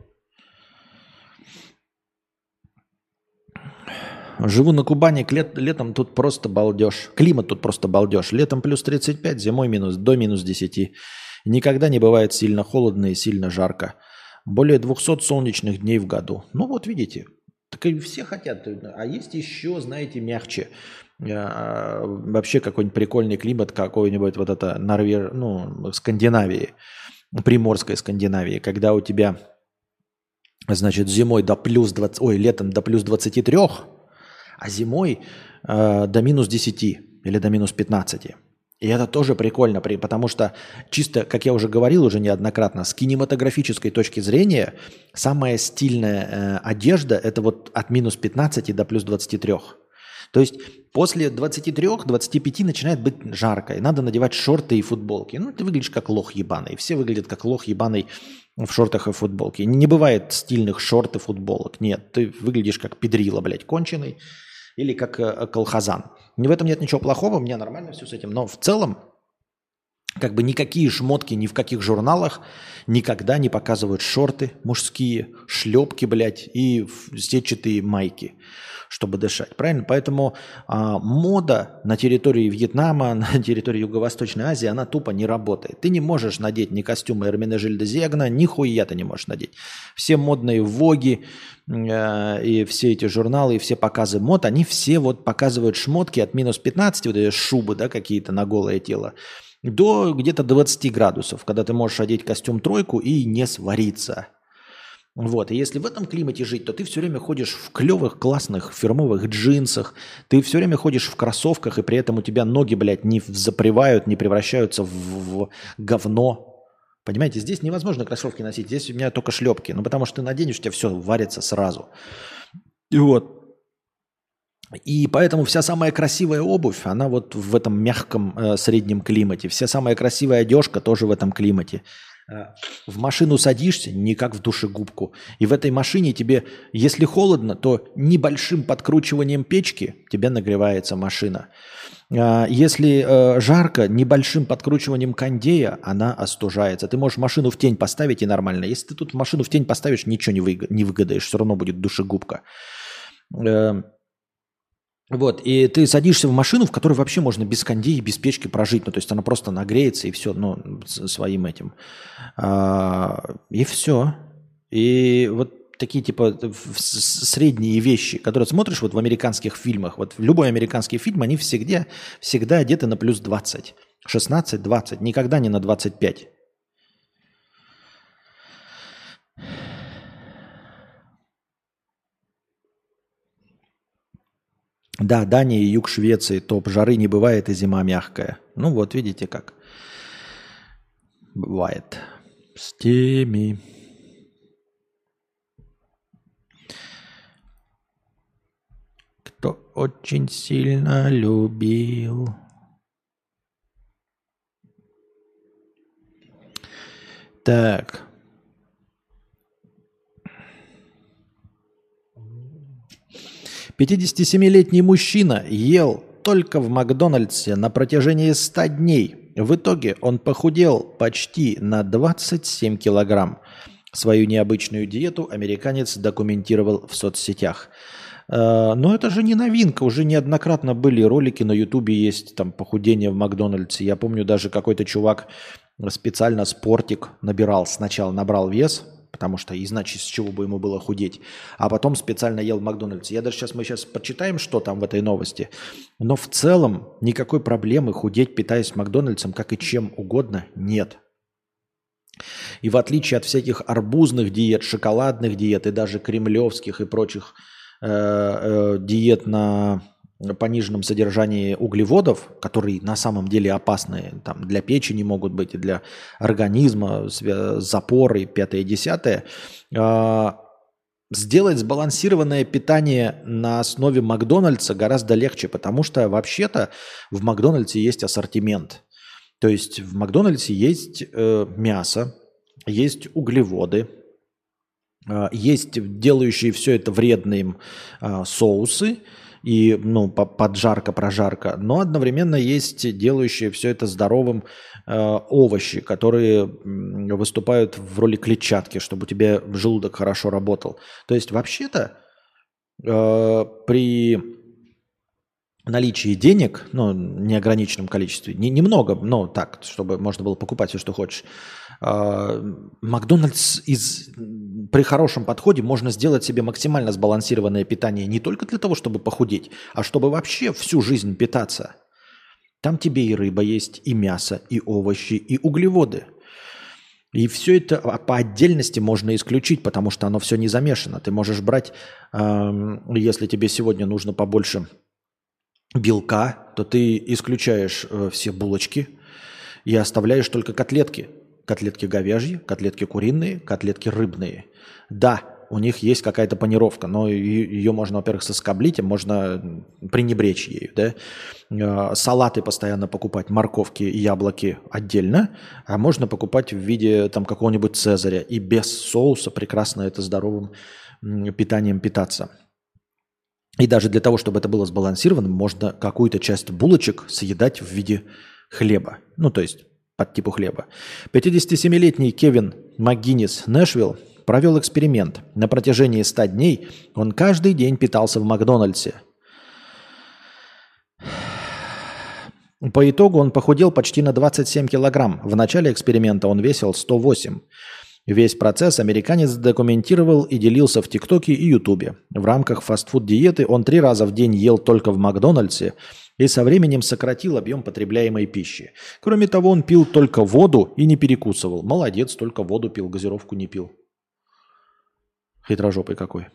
Живу на Кубани, лет, летом тут просто балдеж. Климат тут просто балдеж. Летом плюс 35, зимой минус, до минус 10. Никогда не бывает сильно холодно и сильно жарко. Более 200 солнечных дней в году. Ну вот видите, так и все хотят. А есть еще, знаете, мягче. А, вообще какой-нибудь прикольный климат, какой-нибудь вот это Норвеж, ну, Скандинавии, приморской Скандинавии, когда у тебя, значит, зимой до плюс 20, ой, летом до плюс 23, а зимой э, до минус 10 или до минус 15. И это тоже прикольно, потому что чисто, как я уже говорил уже неоднократно, с кинематографической точки зрения самая стильная э, одежда это вот от минус 15 до плюс 23. То есть после 23-25 начинает быть жарко, и надо надевать шорты и футболки. Ну, ты выглядишь как лох ебаный. Все выглядят как лох ебаный в шортах и футболке. Не бывает стильных шорт и футболок. Нет, ты выглядишь как педрила, блядь, конченый. Или как э, колхозан. В этом нет ничего плохого, мне нормально все с этим. Но в целом, как бы никакие шмотки ни в каких журналах никогда не показывают шорты мужские, шлепки, блядь, и сетчатые майки чтобы дышать. Правильно? Поэтому а, мода на территории Вьетнама, на территории Юго-Восточной Азии, она тупо не работает. Ты не можешь надеть ни костюмы Эрмина Жильда Зегна, ни хуя ты не можешь надеть. Все модные воги э, и все эти журналы, и все показы мод, они все вот показывают шмотки от минус 15, вот эти шубы, да, какие-то на голое тело, до где-то 20 градусов, когда ты можешь одеть костюм тройку и не свариться. Вот, и если в этом климате жить, то ты все время ходишь в клевых, классных фирмовых джинсах, ты все время ходишь в кроссовках, и при этом у тебя ноги, блядь, не запревают, не превращаются в, в говно. Понимаете, здесь невозможно кроссовки носить, здесь у меня только шлепки, ну потому что ты наденешь, у тебя все варится сразу. И вот. И поэтому вся самая красивая обувь, она вот в этом мягком э, среднем климате. Вся самая красивая одежка тоже в этом климате. Э, в машину садишься, не как в душегубку. И в этой машине тебе, если холодно, то небольшим подкручиванием печки тебе нагревается машина. Э, если э, жарко, небольшим подкручиванием кондея она остужается. Ты можешь машину в тень поставить и нормально. Если ты тут машину в тень поставишь, ничего не выгадаешь, все равно будет душегубка. Вот, и ты садишься в машину, в которой вообще можно без кондей, без печки прожить. Ну, то есть она просто нагреется и все, ну, своим этим. А, и все. И вот такие типа средние вещи, которые смотришь вот в американских фильмах. Вот любой американский фильм, они всегда, всегда одеты на плюс 20. 16-20, никогда не на 25. Да, Дания и юг Швеции топ. Жары не бывает и зима мягкая. Ну вот, видите как. Бывает. С теми. Кто очень сильно любил. Так. Пятидесятисемилетний мужчина ел только в Макдональдсе на протяжении 100 дней. В итоге он похудел почти на 27 килограмм. Свою необычную диету американец документировал в соцсетях. Э, но это же не новинка, уже неоднократно были ролики на ютубе, есть там похудение в Макдональдсе. Я помню даже какой-то чувак специально спортик набирал, сначала набрал вес, потому что иначе с чего бы ему было худеть, а потом специально ел в Макдональдсе. Я даже сейчас, мы сейчас почитаем, что там в этой новости, но в целом никакой проблемы худеть, питаясь Макдональдсом, как и чем угодно, нет. И в отличие от всяких арбузных диет, шоколадных диет и даже кремлевских и прочих э, э, диет на пониженном содержании углеводов, которые на самом деле опасны там, для печени могут быть и для организма, запоры, пятое, десятое, а, сделать сбалансированное питание на основе Макдональдса гораздо легче, потому что вообще-то в Макдональдсе есть ассортимент. То есть в Макдональдсе есть э, мясо, есть углеводы, э, есть делающие все это вредным э, соусы, и ну, поджарка, прожарка, но одновременно есть делающие все это здоровым э, овощи, которые выступают в роли клетчатки, чтобы у тебя желудок хорошо работал. То есть вообще-то э, при наличии денег, ну, неограниченном количестве, не, немного, но так, чтобы можно было покупать все, что хочешь, Макдональдс из, при хорошем подходе можно сделать себе максимально сбалансированное питание не только для того, чтобы похудеть, а чтобы вообще всю жизнь питаться. Там тебе и рыба есть, и мясо, и овощи, и углеводы. И все это по отдельности можно исключить, потому что оно все не замешано. Ты можешь брать, если тебе сегодня нужно побольше белка, то ты исключаешь э, все булочки и оставляешь только котлетки – котлетки говяжьи, котлетки куриные, котлетки рыбные. Да, у них есть какая-то панировка, но ее можно, во-первых, соскоблить, а можно пренебречь ею. Да? А, салаты постоянно покупать, морковки и яблоки отдельно, а можно покупать в виде там, какого-нибудь цезаря и без соуса прекрасно это здоровым питанием питаться. И даже для того, чтобы это было сбалансировано, можно какую-то часть булочек съедать в виде хлеба. Ну, то есть под типу хлеба. 57-летний Кевин МакГиннис Нэшвилл провел эксперимент. На протяжении 100 дней он каждый день питался в Макдональдсе. По итогу он похудел почти на 27 килограмм. В начале эксперимента он весил 108. Весь процесс американец документировал и делился в ТикТоке и Ютубе. В рамках фастфуд-диеты он три раза в день ел только в Макдональдсе и со временем сократил объем потребляемой пищи. Кроме того, он пил только воду и не перекусывал. Молодец, только воду пил, газировку не пил. Хитрожопый какой.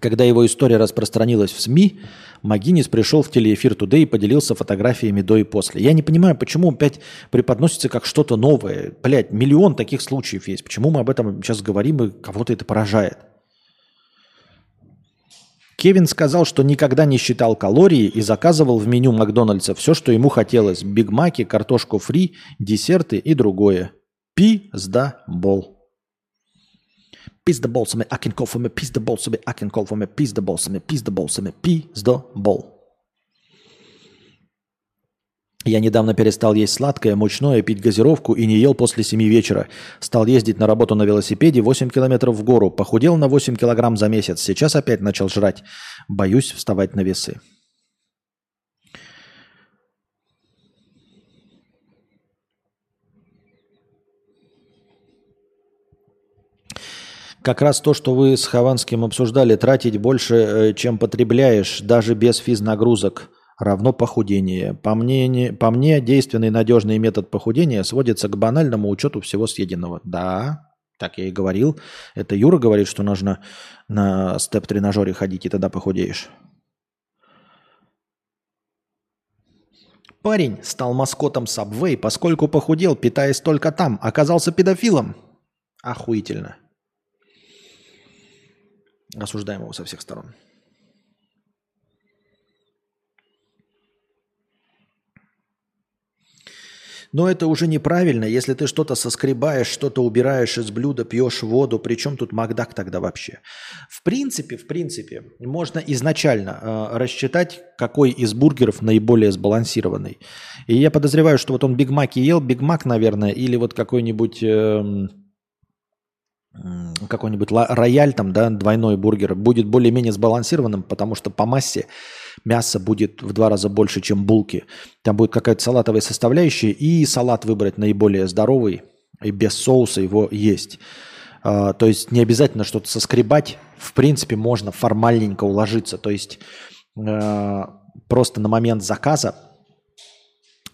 Когда его история распространилась в СМИ, Магинис пришел в телеэфир Today и поделился фотографиями до и после. Я не понимаю, почему опять преподносится как что-то новое. Блять, миллион таких случаев есть. Почему мы об этом сейчас говорим и кого-то это поражает? Кевин сказал, что никогда не считал калории и заказывал в меню Макдональдса все, что ему хотелось. Бигмаки, картошку фри, десерты и другое. Пизда бол. Пиздоболсами, акинкофами, пиздоболсами, акинкофами, пиздоболсами, пиздоболсами, пиздобол. Я недавно перестал есть сладкое, мучное, пить газировку и не ел после 7 вечера. Стал ездить на работу на велосипеде 8 километров в гору. Похудел на 8 килограмм за месяц. Сейчас опять начал жрать. Боюсь вставать на весы. Как раз то, что вы с Хованским обсуждали, тратить больше, э, чем потребляешь, даже без физнагрузок – равно похудение. По мне, по мне, действенный надежный метод похудения сводится к банальному учету всего съеденного. Да, так я и говорил. Это Юра говорит, что нужно на степ-тренажере ходить, и тогда похудеешь. Парень стал маскотом Subway, поскольку похудел, питаясь только там. Оказался педофилом. Охуительно. Осуждаем его со всех сторон. Но это уже неправильно, если ты что-то соскребаешь, что-то убираешь из блюда, пьешь воду. Причем тут Макдак тогда вообще? В принципе, в принципе, можно изначально э, рассчитать, какой из бургеров наиболее сбалансированный. И я подозреваю, что вот он Биг Маки ел, Биг Мак, наверное, или вот какой-нибудь... Э, какой-нибудь роял, там, да, двойной бургер, будет более-менее сбалансированным, потому что по массе мясо будет в два раза больше, чем булки. Там будет какая-то салатовая составляющая, и салат выбрать наиболее здоровый, и без соуса его есть. А, то есть не обязательно что-то соскребать, в принципе, можно формальненько уложиться. То есть а, просто на момент заказа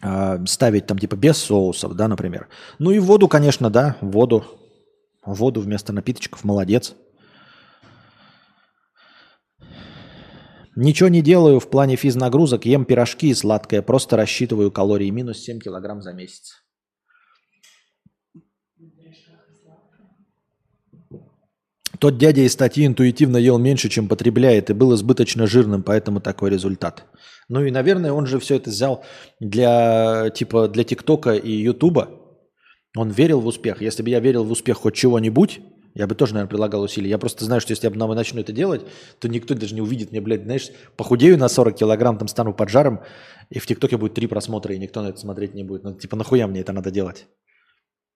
а, ставить там типа без соусов, да, например. Ну и воду, конечно, да, воду Воду вместо напиточков, молодец. Ничего не делаю в плане физнагрузок, ем пирожки и сладкое, просто рассчитываю калории. Минус 7 килограмм за месяц. Тот дядя из статьи интуитивно ел меньше, чем потребляет, и был избыточно жирным, поэтому такой результат. Ну и, наверное, он же все это взял для, типа, для ТикТока и Ютуба, он верил в успех. Если бы я верил в успех хоть чего-нибудь, я бы тоже, наверное, прилагал усилия. Я просто знаю, что если я начну это делать, то никто даже не увидит меня, блядь, знаешь, похудею на 40 килограмм, там стану поджаром, и в ТикТоке будет три просмотра, и никто на это смотреть не будет. Ну, типа, нахуя мне это надо делать?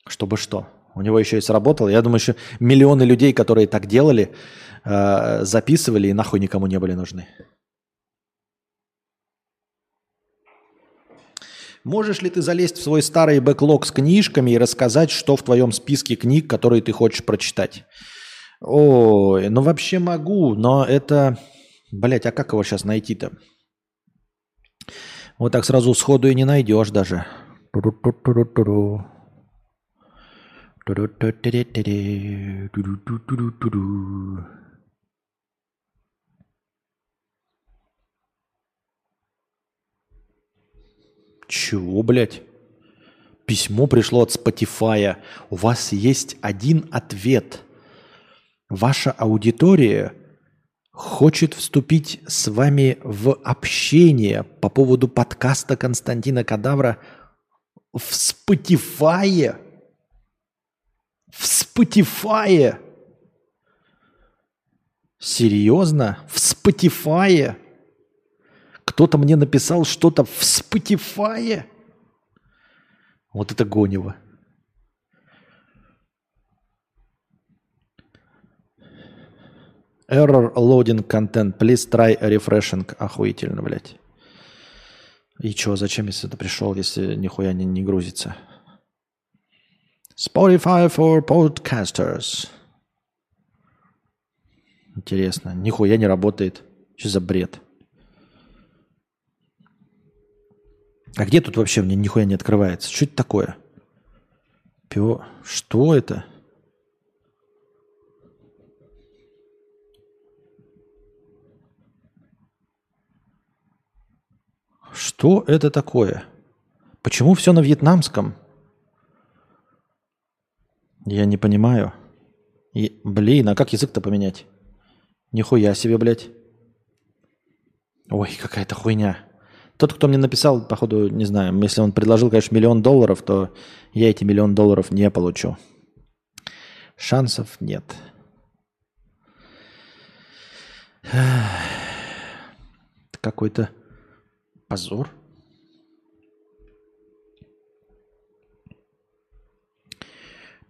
Чтобы что? У него еще и сработало. Я думаю, еще миллионы людей, которые так делали, э, записывали и нахуй никому не были нужны. Можешь ли ты залезть в свой старый бэклог с книжками и рассказать, что в твоем списке книг, которые ты хочешь прочитать? Ой, ну вообще могу, но это... Блять, а как его сейчас найти-то? Вот так сразу сходу и не найдешь даже. Чего, блядь? Письмо пришло от Spotify. У вас есть один ответ. Ваша аудитория хочет вступить с вами в общение по поводу подкаста Константина Кадавра в Spotify. В Spotify. Серьезно? В Spotify? Кто-то мне написал что-то в Spotify. Вот это гонево. Error loading content. Please try refreshing. Охуительно, блядь. И чё, зачем я сюда пришел, если нихуя не, не грузится? Spotify for podcasters. Интересно. Нихуя не работает. Что за бред? А где тут вообще мне нихуя не открывается? Что это такое? Пио... Что это? Что это такое? Почему все на вьетнамском? Я не понимаю. И, блин, а как язык-то поменять? Нихуя себе, блядь. Ой, какая-то хуйня. Тот, кто мне написал, походу, не знаю, если он предложил, конечно, миллион долларов, то я эти миллион долларов не получу. Шансов нет. Какой-то позор.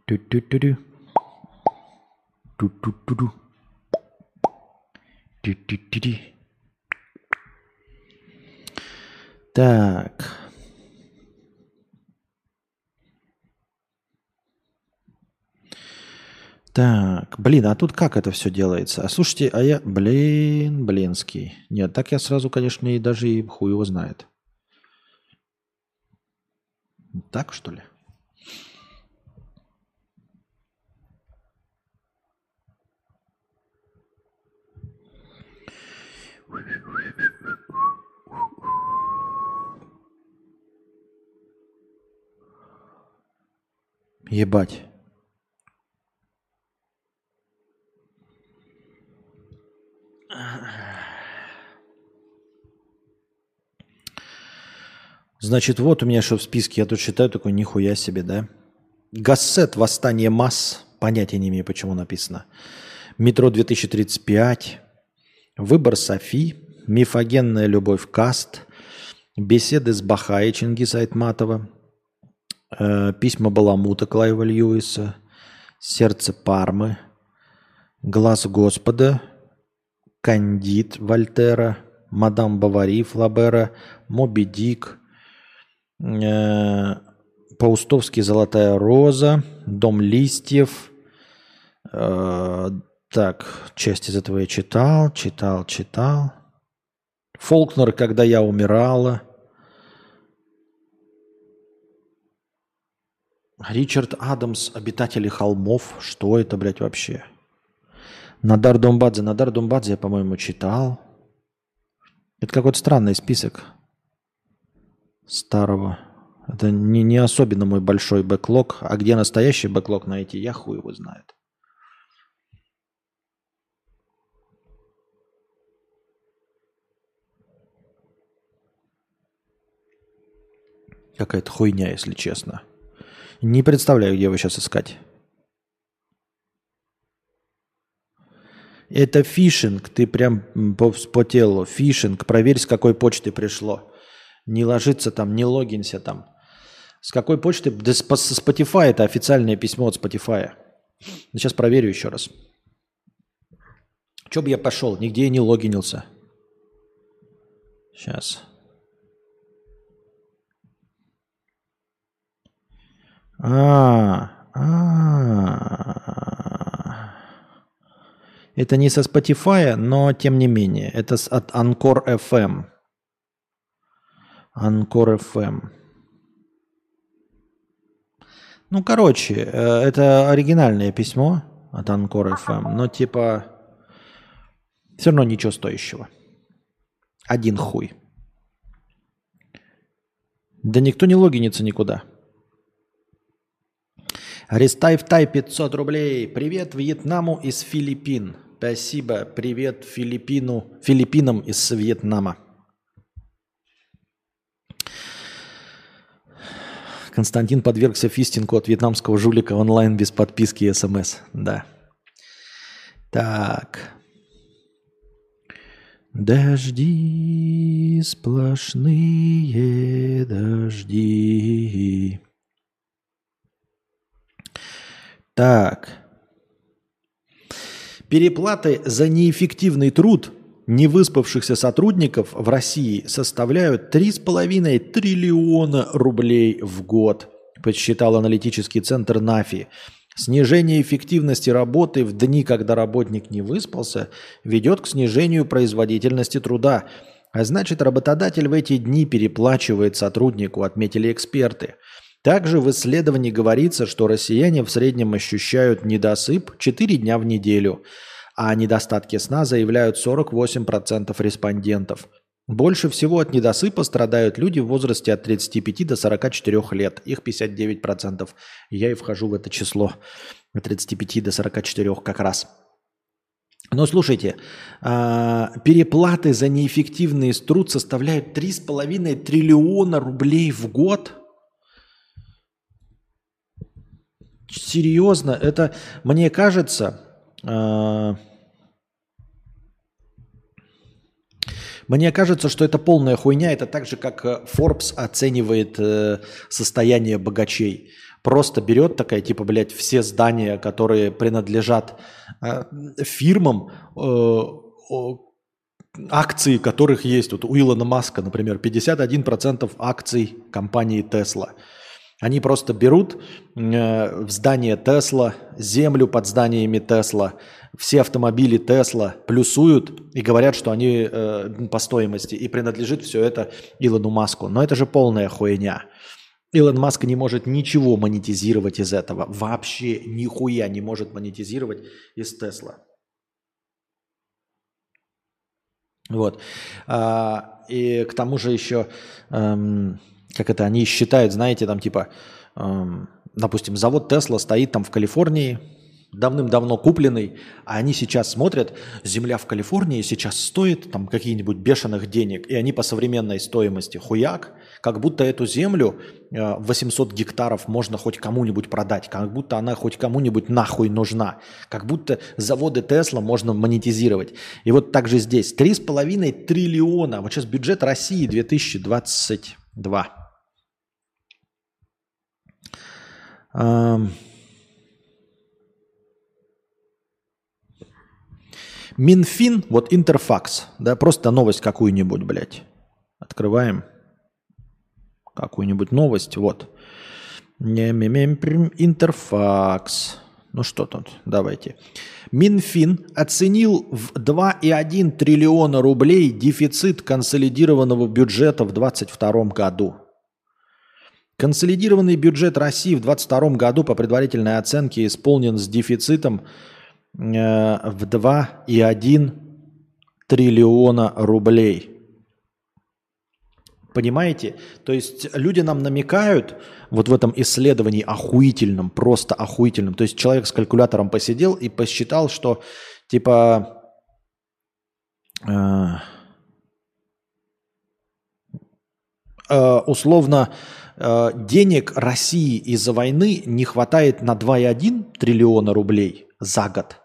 Ту-ту-ту-ту. Ту-ту-ту-ту. Ту-ту-ту-ту. Так. Так, блин, а тут как это все делается? А слушайте, а я, блин, блинский. Нет, так я сразу, конечно, и даже и хуй его знает. Так, что ли? Ебать. Значит, вот у меня что в списке. Я тут считаю такой, нихуя себе, да? Гассет «Восстание масс». Понятия не имею, почему написано. Метро 2035. Выбор Софи. Мифогенная любовь Каст. Беседы с Бахай Чингиса Айтматова. Э, письма Баламута Клайва Льюиса. Сердце Пармы. Глаз Господа. Кандид Вольтера. Мадам Бавари Флабера. Моби Дик. Э, Паустовский «Золотая роза», «Дом листьев». Э, так, часть из этого я читал, читал, читал. Фолкнер «Когда я умирала». Ричард Адамс «Обитатели холмов». Что это, блядь, вообще? Надар Думбадзе. Надар Думбадзе я, по-моему, читал. Это какой-то странный список старого. Это не, не особенно мой большой бэклог. А где настоящий бэклог найти, я хуй его знает. Какая-то хуйня, если честно. Не представляю, где его сейчас искать. Это фишинг, ты прям вспотел. Фишинг, проверь, с какой почты пришло. Не ложится там, не логинься там. С какой почты? Да с Spotify, это официальное письмо от Spotify. Сейчас проверю еще раз. Че бы я пошел? Нигде я не логинился. Сейчас. А, а, это не со Spotify, но тем не менее. Это от Anchor FM. Anchor FM. Ну, короче, э, это оригинальное письмо от Анкор FM, но типа все равно ничего стоящего. Один хуй. Да никто не логинится никуда. Рестайв Тай 500 рублей. Привет Вьетнаму из Филиппин. Спасибо. Привет Филиппину, Филиппинам из Вьетнама. Константин подвергся фистингу от вьетнамского жулика онлайн без подписки и смс. Да. Так. Дожди, сплошные дожди. Так. Переплаты за неэффективный труд невыспавшихся сотрудников в России составляют 3,5 триллиона рублей в год, подсчитал аналитический центр НАФИ. Снижение эффективности работы в дни, когда работник не выспался, ведет к снижению производительности труда. А значит, работодатель в эти дни переплачивает сотруднику, отметили эксперты. Также в исследовании говорится, что россияне в среднем ощущают недосып 4 дня в неделю – а о недостатке сна заявляют 48% респондентов. Больше всего от недосыпа страдают люди в возрасте от 35 до 44 лет. Их 59%. Я и вхожу в это число. От 35 до 44 как раз. Но слушайте, а, переплаты за неэффективный труд составляют 3,5 триллиона рублей в год. Серьезно, это, мне кажется, а, мне кажется, что это полная хуйня. Это так же, как э, Forbes оценивает э, состояние богачей. Просто берет такая, типа, блядь, все здания, которые принадлежат э, фирмам, акции которых есть. Вот у Илона Маска, например, 51% акций компании Tesla – они просто берут э, в здание Тесла, землю под зданиями Тесла, все автомобили Тесла плюсуют и говорят, что они э, по стоимости, и принадлежит все это Илону Маску. Но это же полная хуйня. Илон Маск не может ничего монетизировать из этого. Вообще нихуя не может монетизировать из Тесла. Вот. А, и к тому же еще... Эм, как это они считают, знаете, там типа, эм, допустим, завод Тесла стоит там в Калифорнии, давным-давно купленный, а они сейчас смотрят, земля в Калифорнии сейчас стоит там какие-нибудь бешеных денег, и они по современной стоимости хуяк, как будто эту землю 800 э, гектаров можно хоть кому-нибудь продать, как будто она хоть кому-нибудь нахуй нужна, как будто заводы Тесла можно монетизировать. И вот так же здесь 3,5 триллиона, вот сейчас бюджет России 2022. Минфин, вот Интерфакс, да, просто новость какую-нибудь, блядь. Открываем какую-нибудь новость, вот. Интерфакс. Ну что тут, давайте. Минфин оценил в 2,1 триллиона рублей дефицит консолидированного бюджета в 2022 году. Консолидированный бюджет России в 2022 году по предварительной оценке исполнен с дефицитом Э, в 2,1 триллиона рублей. Понимаете? То есть люди нам намекают вот в этом исследовании охуительном, просто охуительном. То есть человек с калькулятором посидел и посчитал, что типа э, э, условно э, денег России из-за войны не хватает на 2,1 триллиона рублей за год.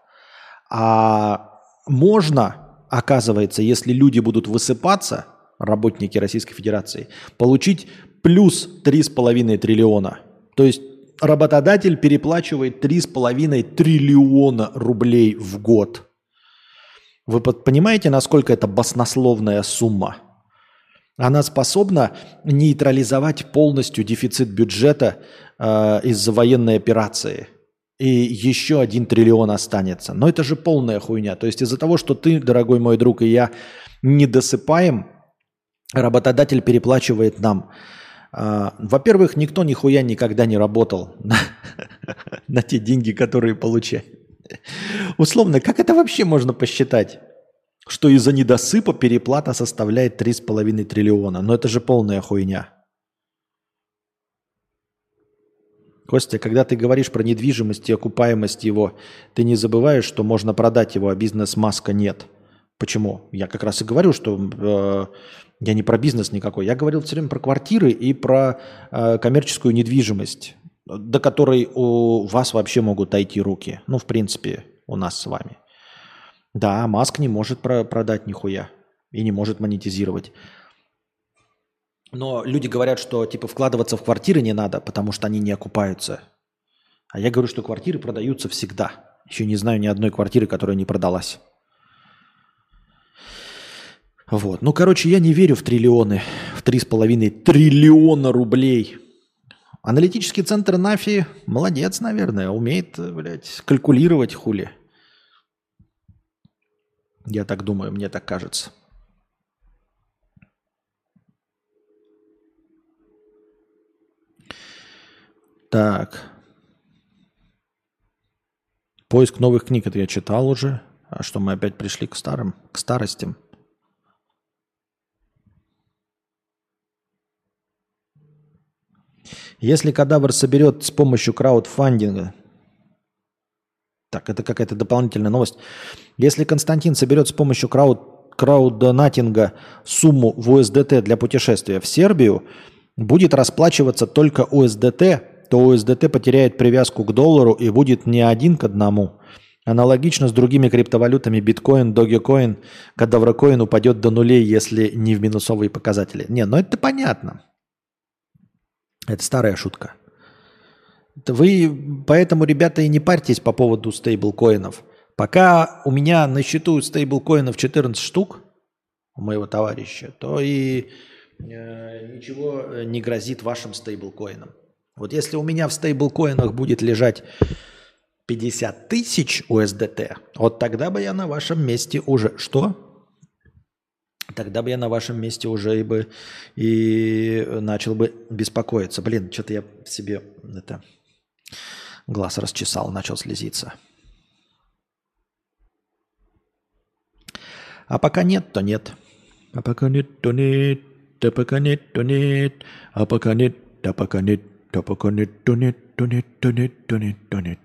А можно, оказывается, если люди будут высыпаться, работники Российской Федерации, получить плюс 3,5 триллиона. То есть работодатель переплачивает 3,5 триллиона рублей в год. Вы понимаете, насколько это баснословная сумма? Она способна нейтрализовать полностью дефицит бюджета э, из-за военной операции – и еще один триллион останется. Но это же полная хуйня. То есть из-за того, что ты, дорогой мой друг, и я не досыпаем, работодатель переплачивает нам. А, во-первых, никто нихуя никогда не работал на, на те деньги, которые получает. Условно, как это вообще можно посчитать? Что из-за недосыпа переплата составляет 3,5 триллиона. Но это же полная хуйня. Костя, когда ты говоришь про недвижимость и окупаемость его, ты не забываешь, что можно продать его, а бизнес-маска нет. Почему? Я как раз и говорю, что э, я не про бизнес никакой. Я говорил все время про квартиры и про э, коммерческую недвижимость, до которой у вас вообще могут дойти руки. Ну, в принципе, у нас с вами. Да, Маск не может про- продать нихуя и не может монетизировать. Но люди говорят, что типа вкладываться в квартиры не надо, потому что они не окупаются. А я говорю, что квартиры продаются всегда. Еще не знаю ни одной квартиры, которая не продалась. Вот. Ну, короче, я не верю в триллионы, в три с половиной триллиона рублей. Аналитический центр Нафи молодец, наверное, умеет, блядь, калькулировать хули. Я так думаю, мне так кажется. Так. Поиск новых книг это я читал уже. А что мы опять пришли к старым, к старостям? Если кадавр соберет с помощью краудфандинга, так, это какая-то дополнительная новость. Если Константин соберет с помощью крауд, краудонатинга сумму в USDT для путешествия в Сербию, будет расплачиваться только USDT то USDT потеряет привязку к доллару и будет не один к одному. Аналогично с другими криптовалютами биткоин, догекоин, кадаврокоин упадет до нулей, если не в минусовые показатели. Не, ну это понятно. Это старая шутка. Вы поэтому, ребята, и не парьтесь по поводу стейблкоинов. Пока у меня на счету стейблкоинов 14 штук, у моего товарища, то и э, ничего не грозит вашим стейблкоинам. Вот если у меня в стейблкоинах будет лежать 50 тысяч USDT, вот тогда бы я на вашем месте уже... Что? Тогда бы я на вашем месте уже и бы и начал бы беспокоиться. Блин, что-то я себе это глаз расчесал, начал слезиться. А пока нет, то нет. А пока нет, то нет. А пока нет, то нет. А пока нет, а пока нет, да пока нет, то нет, то нет, то нет, то нет, то нет.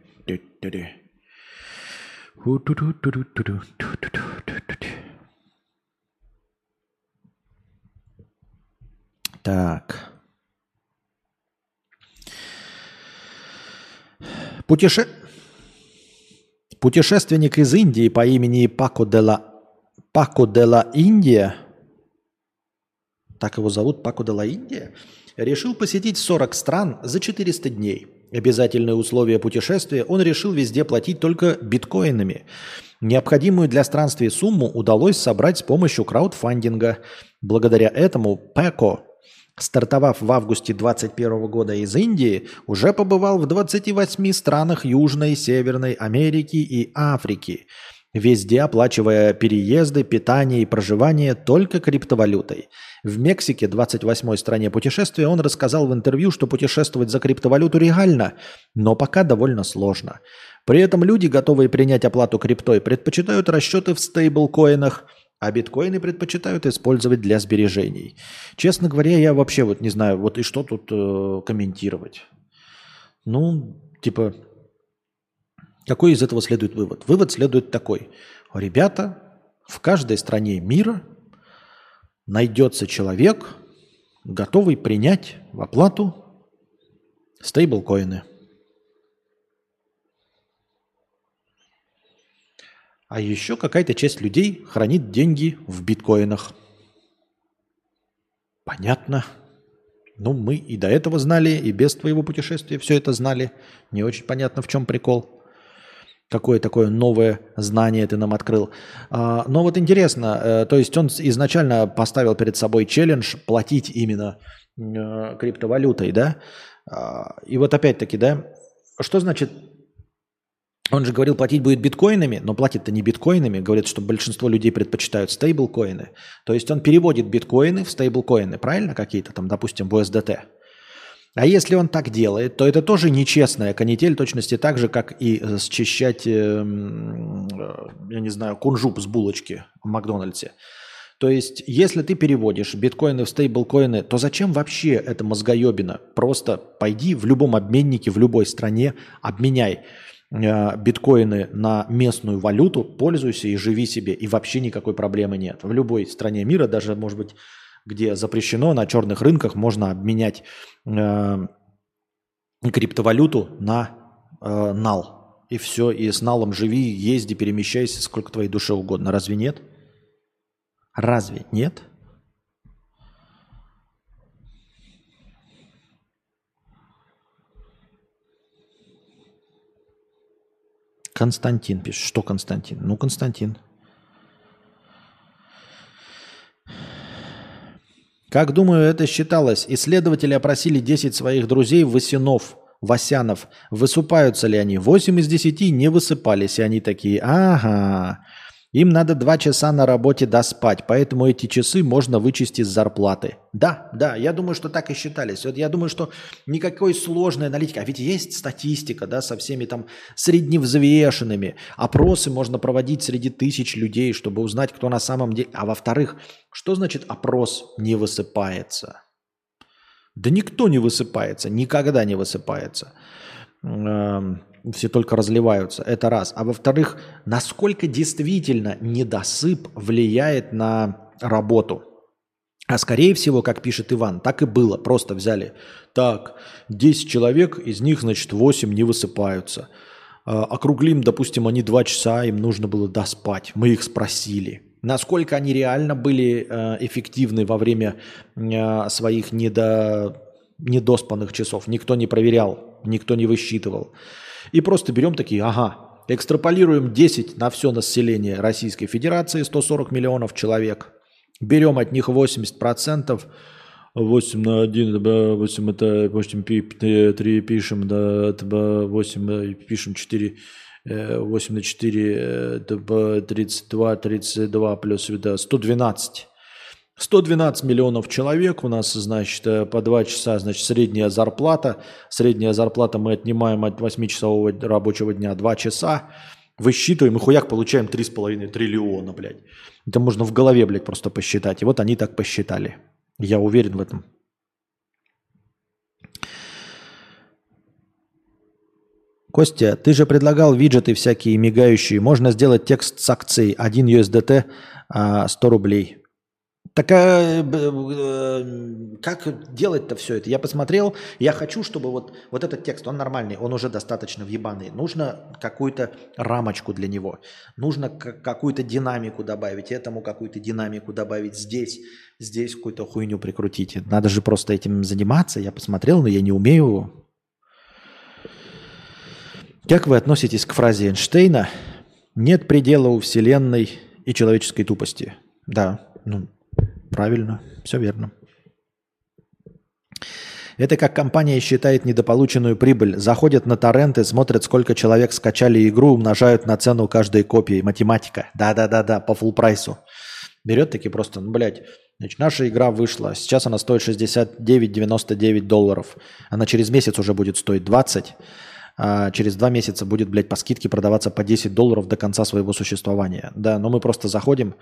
Так. Путеше... Путешественник из Индии по имени Пако де. Пако де Индия, так его зовут, Пако де Индия, решил посетить 40 стран за 400 дней. Обязательные условия путешествия он решил везде платить только биткоинами. Необходимую для странствия сумму удалось собрать с помощью краудфандинга. Благодаря этому Пеко стартовав в августе 2021 года из Индии, уже побывал в 28 странах Южной, Северной Америки и Африки, везде оплачивая переезды, питание и проживание только криптовалютой. В Мексике, 28-й стране путешествия, он рассказал в интервью, что путешествовать за криптовалюту реально, но пока довольно сложно. При этом люди, готовые принять оплату криптой, предпочитают расчеты в стейблкоинах – а биткоины предпочитают использовать для сбережений. Честно говоря, я вообще вот не знаю, вот и что тут э, комментировать. Ну, типа, какой из этого следует вывод? Вывод следует такой. Ребята, в каждой стране мира найдется человек, готовый принять в оплату стейблкоины. А еще какая-то часть людей хранит деньги в биткоинах. Понятно. Ну, мы и до этого знали, и без твоего путешествия все это знали. Не очень понятно, в чем прикол. Какое такое новое знание ты нам открыл. А, но вот интересно, э, то есть он изначально поставил перед собой челлендж платить именно э, криптовалютой, да? А, и вот опять-таки, да, что значит он же говорил, платить будет биткоинами, но платит-то не биткоинами. Говорит, что большинство людей предпочитают стейблкоины. То есть он переводит биткоины в стейблкоины, правильно, какие-то там, допустим, в USDT. А если он так делает, то это тоже нечестная канитель, точности так же, как и счищать, эм, э, я не знаю, кунжуп с булочки в Макдональдсе. То есть, если ты переводишь биткоины в стейблкоины, то зачем вообще это мозгоебина? Просто пойди в любом обменнике, в любой стране, обменяй Э, биткоины на местную валюту, пользуйся и живи себе, и вообще никакой проблемы нет. В любой стране мира, даже, может быть, где запрещено, на черных рынках можно обменять э, криптовалюту на э, нал. И все, и с налом живи, езди, перемещайся, сколько твоей душе угодно. Разве нет? Разве нет? Константин пишет. Что Константин? Ну, Константин. Как думаю, это считалось. Исследователи опросили 10 своих друзей Васинов, Васянов. Высыпаются ли они? 8 из 10 не высыпались. И они такие, ага, им надо два часа на работе доспать, поэтому эти часы можно вычесть из зарплаты. Да, да, я думаю, что так и считались. Вот я думаю, что никакой сложной аналитики, а ведь есть статистика, да, со всеми там средневзвешенными. Опросы можно проводить среди тысяч людей, чтобы узнать, кто на самом деле. А во-вторых, что значит опрос не высыпается? Да никто не высыпается, никогда не высыпается. Эм, все только разливаются. Это раз. А во-вторых, насколько действительно недосып влияет на работу. А скорее всего, как пишет Иван, так и было. Просто взяли. Так, 10 человек, из них, значит, 8 не высыпаются. А, округлим, допустим, они 2 часа, им нужно было доспать. Мы их спросили. Насколько они реально были э, эффективны во время э, своих недо, недоспанных часов. Никто не проверял, никто не высчитывал. И просто берем такие, ага, экстраполируем 10 на все население Российской Федерации, 140 миллионов человек. Берем от них 80%, 8 на 1, 8 это 8 3 пишем, да, это 8 пишем 4, 8 на 4, это 32, 32 плюс да, 112. 112 миллионов человек у нас, значит, э, по 2 часа, значит, средняя зарплата. Средняя зарплата мы отнимаем от 8-часового рабочего дня 2 часа. Высчитываем и хуяк получаем 3,5 триллиона, блядь. Это можно в голове, блядь, просто посчитать. И вот они так посчитали. Я уверен в этом. Костя, ты же предлагал виджеты всякие мигающие. Можно сделать текст с акцией 1 USDT 100 рублей. Так а, как делать-то все это? Я посмотрел, я хочу, чтобы вот, вот этот текст, он нормальный, он уже достаточно въебанный. Нужно какую-то рамочку для него. Нужно какую-то динамику добавить, этому какую-то динамику добавить здесь, здесь какую-то хуйню прикрутить. Надо же просто этим заниматься. Я посмотрел, но я не умею. Как вы относитесь к фразе Эйнштейна «Нет предела у Вселенной и человеческой тупости»? Да, ну, Правильно, все верно. Это как компания считает недополученную прибыль. Заходят на торренты, смотрят, сколько человек скачали игру, умножают на цену каждой копии. Математика. Да-да-да-да, по фул прайсу. Берет таки просто, ну, блядь, значит, наша игра вышла. Сейчас она стоит 69,99 долларов. Она через месяц уже будет стоить 20. А через два месяца будет, блядь, по скидке продаваться по 10 долларов до конца своего существования. Да, но мы просто заходим,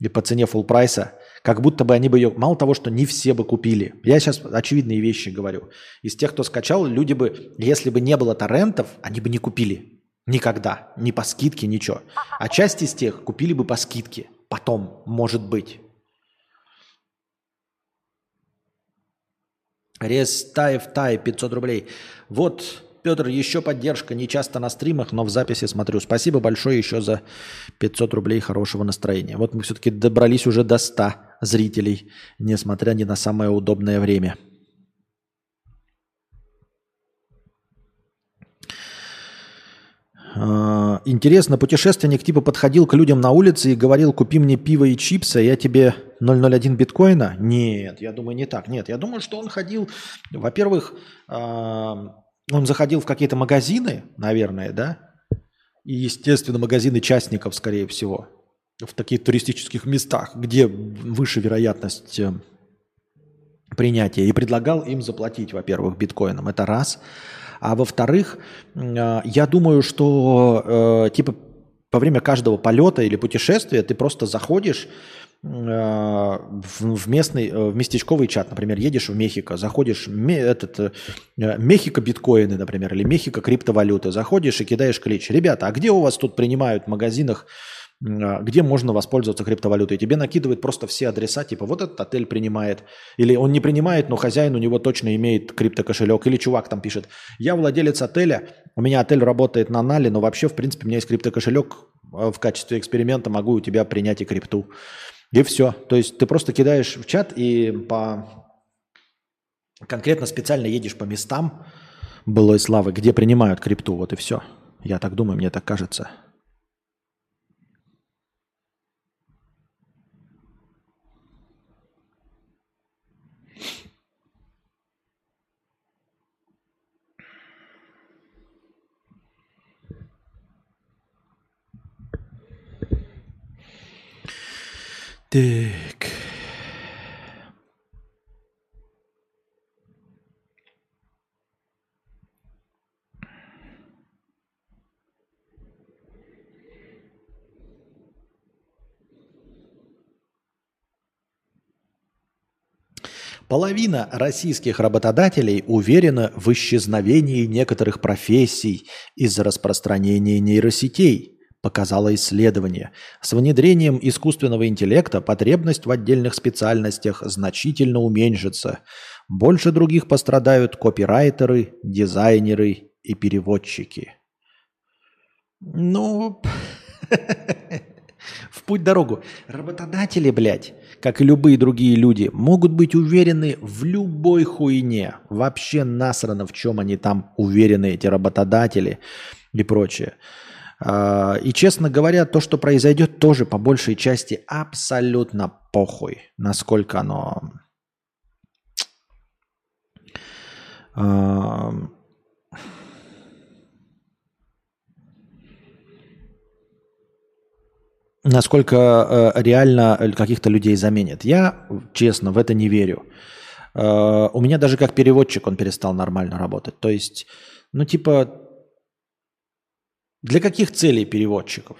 и по цене full прайса, как будто бы они бы ее, мало того, что не все бы купили. Я сейчас очевидные вещи говорю. Из тех, кто скачал, люди бы, если бы не было торрентов, они бы не купили. Никогда. Ни по скидке, ничего. А часть из тех купили бы по скидке. Потом, может быть. Рестаев Тай, 500 рублей. Вот Петр, еще поддержка. Не часто на стримах, но в записи смотрю. Спасибо большое еще за 500 рублей хорошего настроения. Вот мы все-таки добрались уже до 100 зрителей, несмотря ни на самое удобное время. А, интересно, путешественник типа подходил к людям на улице и говорил, купи мне пиво и чипсы, а я тебе 001 биткоина? Нет, я думаю, не так. Нет, я думаю, что он ходил, во-первых, он заходил в какие-то магазины, наверное, да? И, естественно, магазины частников, скорее всего, в таких туристических местах, где выше вероятность э, принятия. И предлагал им заплатить, во-первых, биткоином. Это раз. А во-вторых, э, я думаю, что э, типа во время каждого полета или путешествия ты просто заходишь в местный, э, в местечковый чат, например, едешь в Мехико, заходишь, этот, э, Мехико биткоины, например, или Мехико криптовалюты, заходишь и кидаешь клич. Ребята, а где у вас тут принимают в магазинах, где можно воспользоваться криптовалютой? Тебе накидывают просто все адреса, типа вот этот отель принимает, или он не принимает, но хозяин у него точно имеет криптокошелек, или чувак там пишет, я владелец отеля, у меня отель работает на нале, но вообще, в принципе, у меня есть криптокошелек, в качестве эксперимента могу у тебя принять и крипту. И все. То есть ты просто кидаешь в чат и по конкретно специально едешь по местам былой славы, где принимают крипту. Вот и все. Я так думаю, мне так кажется. Так. Половина российских работодателей уверена в исчезновении некоторых профессий из-за распространения нейросетей – показало исследование. С внедрением искусственного интеллекта потребность в отдельных специальностях значительно уменьшится. Больше других пострадают копирайтеры, дизайнеры и переводчики. Ну, в путь дорогу. Работодатели, блядь, как и любые другие люди, могут быть уверены в любой хуйне. Вообще насрано, в чем они там уверены, эти работодатели и прочее. А, и, честно говоря, то, что произойдет, тоже по большей части абсолютно похуй, насколько оно а, насколько э, реально каких-то людей заменит. Я, честно, в это не верю. А, у меня даже как переводчик он перестал нормально работать. То есть, ну типа, для каких целей переводчиков?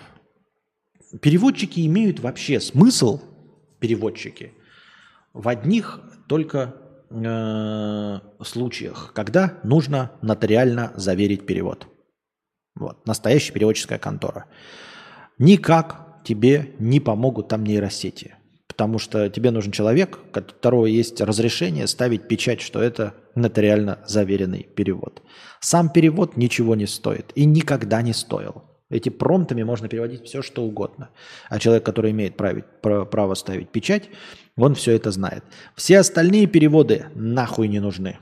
Переводчики имеют вообще смысл, переводчики, в одних только э, случаях, когда нужно нотариально заверить перевод. Вот, настоящая переводческая контора. Никак тебе не помогут там нейросети. Потому что тебе нужен человек, у которого есть разрешение ставить печать, что это нотариально заверенный перевод. Сам перевод ничего не стоит и никогда не стоил. Эти промптами можно переводить все, что угодно. А человек, который имеет право, право ставить печать, он все это знает. Все остальные переводы нахуй не нужны.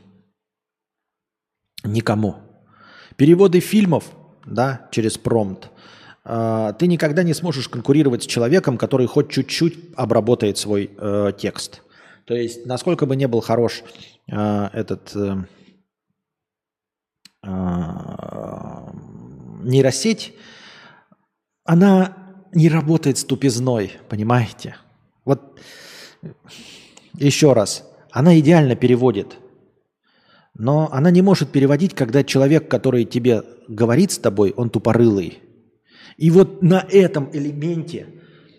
Никому. Переводы фильмов, да, через промпт, э, ты никогда не сможешь конкурировать с человеком, который хоть чуть-чуть обработает свой э, текст. То есть, насколько бы не был хорош э, этот э, э, нейросеть, она не работает с тупизной, понимаете? Вот еще раз, она идеально переводит, но она не может переводить, когда человек, который тебе говорит с тобой, он тупорылый. И вот на этом элементе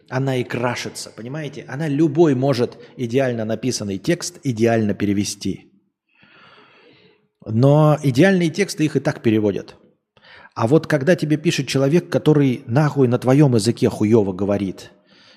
она и крашится, понимаете? Она любой может идеально написанный текст идеально перевести. Но идеальные тексты их и так переводят – а вот когда тебе пишет человек, который нахуй на твоем языке хуево говорит,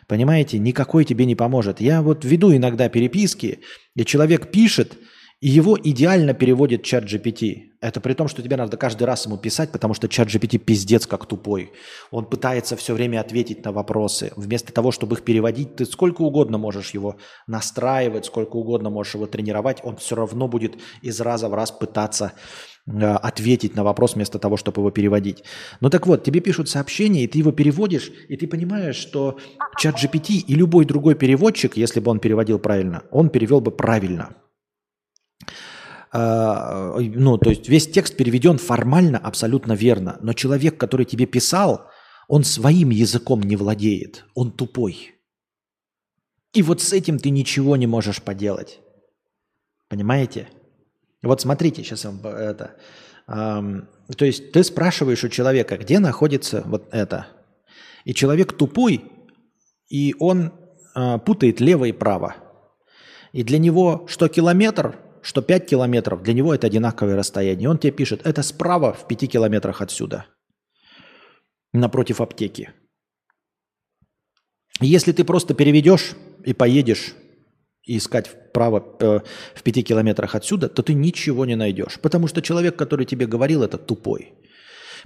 понимаете, никакой тебе не поможет. Я вот веду иногда переписки, и человек пишет, и его идеально переводит чат GPT. Это при том, что тебе надо каждый раз ему писать, потому что чат GPT пиздец как тупой. Он пытается все время ответить на вопросы. Вместо того, чтобы их переводить, ты сколько угодно можешь его настраивать, сколько угодно можешь его тренировать, он все равно будет из раза в раз пытаться Э, ответить на вопрос вместо того, чтобы его переводить. Ну так вот, тебе пишут сообщение, и ты его переводишь, и ты понимаешь, что чат GPT и любой другой переводчик, если бы он переводил правильно, он перевел бы правильно. А, ну, то есть весь текст переведен формально абсолютно верно, но человек, который тебе писал, он своим языком не владеет, он тупой. И вот с этим ты ничего не можешь поделать. Понимаете? Вот смотрите, сейчас вам это. Эм, то есть ты спрашиваешь у человека, где находится вот это. И человек тупой, и он э, путает лево и право. И для него что километр, что 5 километров, для него это одинаковое расстояние. Он тебе пишет, это справа в 5 километрах отсюда, напротив аптеки. Если ты просто переведешь и поедешь искать вправо э, в пяти километрах отсюда, то ты ничего не найдешь. Потому что человек, который тебе говорил, это тупой.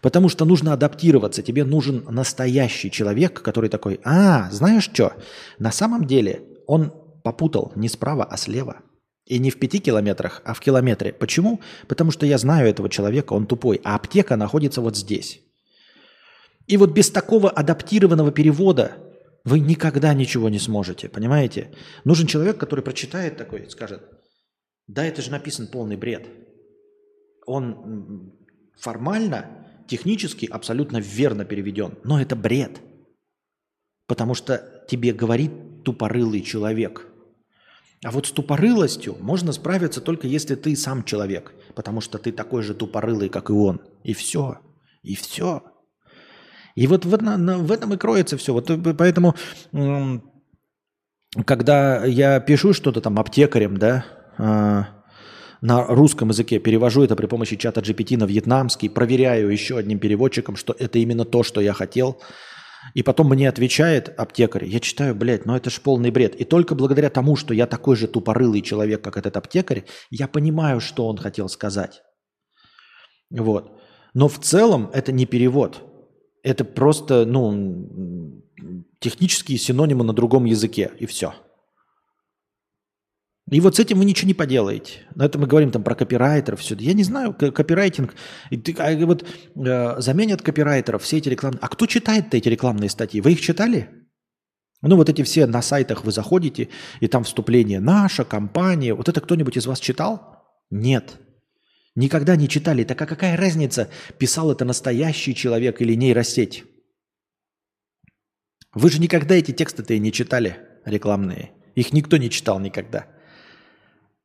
Потому что нужно адаптироваться. Тебе нужен настоящий человек, который такой, а, знаешь что, на самом деле он попутал не справа, а слева. И не в пяти километрах, а в километре. Почему? Потому что я знаю этого человека, он тупой, а аптека находится вот здесь. И вот без такого адаптированного перевода вы никогда ничего не сможете, понимаете? Нужен человек, который прочитает такой, скажет, да, это же написан полный бред. Он формально, технически абсолютно верно переведен, но это бред. Потому что тебе говорит тупорылый человек. А вот с тупорылостью можно справиться только если ты сам человек, потому что ты такой же тупорылый, как и он. И все. И все. И вот в, на, в этом и кроется все. Вот э, поэтому, когда я пишу что-то там аптекарем, да, а, на русском языке, перевожу это при помощи чата GPT на вьетнамский, проверяю еще одним переводчиком, что это именно то, что я хотел. И потом мне отвечает аптекарь, я читаю, блядь, ну это ж полный бред. И только благодаря тому, что я такой же тупорылый человек, как этот аптекарь, я понимаю, что он хотел сказать. Вот. Но в целом это не перевод. Это просто, ну, технические синонимы на другом языке, и все. И вот с этим вы ничего не поделаете. Но это мы говорим там про копирайтеров, все. Я не знаю, копирайтинг. И ты, а, вот э, заменят копирайтеров все эти рекламные. А кто читает эти рекламные статьи? Вы их читали? Ну вот эти все на сайтах вы заходите, и там вступление «наша компания». Вот это кто-нибудь из вас читал? Нет. Никогда не читали. Так а какая разница, писал это настоящий человек или нейросеть? Вы же никогда эти тексты-то и не читали, рекламные. Их никто не читал никогда.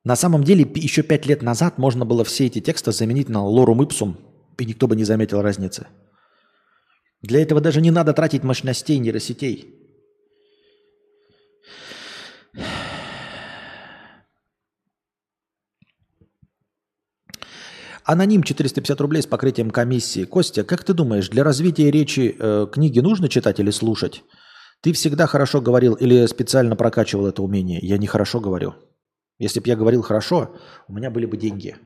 На самом деле, еще пять лет назад можно было все эти тексты заменить на лорум ипсум, и никто бы не заметил разницы. Для этого даже не надо тратить мощностей нейросетей. Аноним 450 рублей с покрытием комиссии. Костя, как ты думаешь, для развития речи э, книги нужно читать или слушать? Ты всегда хорошо говорил или специально прокачивал это умение? Я не хорошо говорю. Если бы я говорил хорошо, у меня были бы деньги.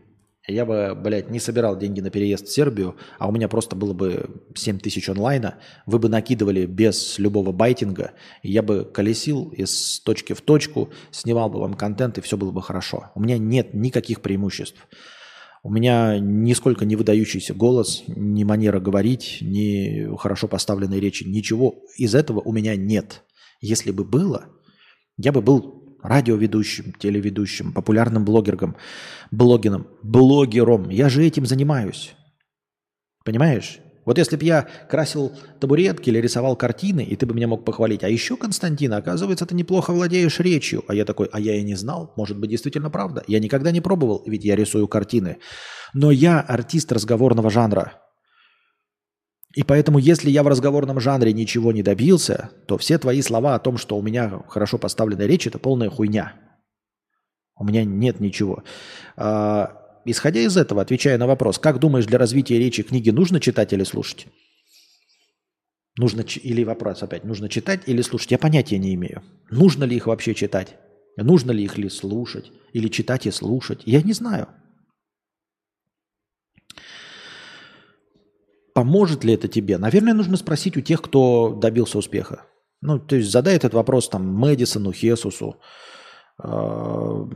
Я бы, блядь, не собирал деньги на переезд в Сербию, а у меня просто было бы 7 тысяч онлайна. Вы бы накидывали без любого байтинга, и я бы колесил из точки в точку, снимал бы вам контент, и все было бы хорошо. У меня нет никаких преимуществ. У меня нисколько не выдающийся голос, ни манера говорить, ни хорошо поставленной речи, ничего из этого у меня нет. Если бы было, я бы был радиоведущим, телеведущим, популярным блогером, блогером, блогером. Я же этим занимаюсь. Понимаешь? Вот если бы я красил табуретки или рисовал картины, и ты бы меня мог похвалить, а еще, Константин, оказывается, ты неплохо владеешь речью. А я такой, а я и не знал, может быть, действительно правда. Я никогда не пробовал, ведь я рисую картины. Но я артист разговорного жанра. И поэтому, если я в разговорном жанре ничего не добился, то все твои слова о том, что у меня хорошо поставленная речь, это полная хуйня. У меня нет ничего. А, исходя из этого, отвечая на вопрос, как думаешь, для развития речи книги нужно читать или слушать? Нужно или вопрос опять, нужно читать или слушать? Я понятия не имею. Нужно ли их вообще читать? Нужно ли их ли слушать? Или читать и слушать? Я не знаю. Поможет ли это тебе? Наверное, нужно спросить у тех, кто добился успеха. Ну, то есть задай этот вопрос там Мэдисону, Хесусу, а,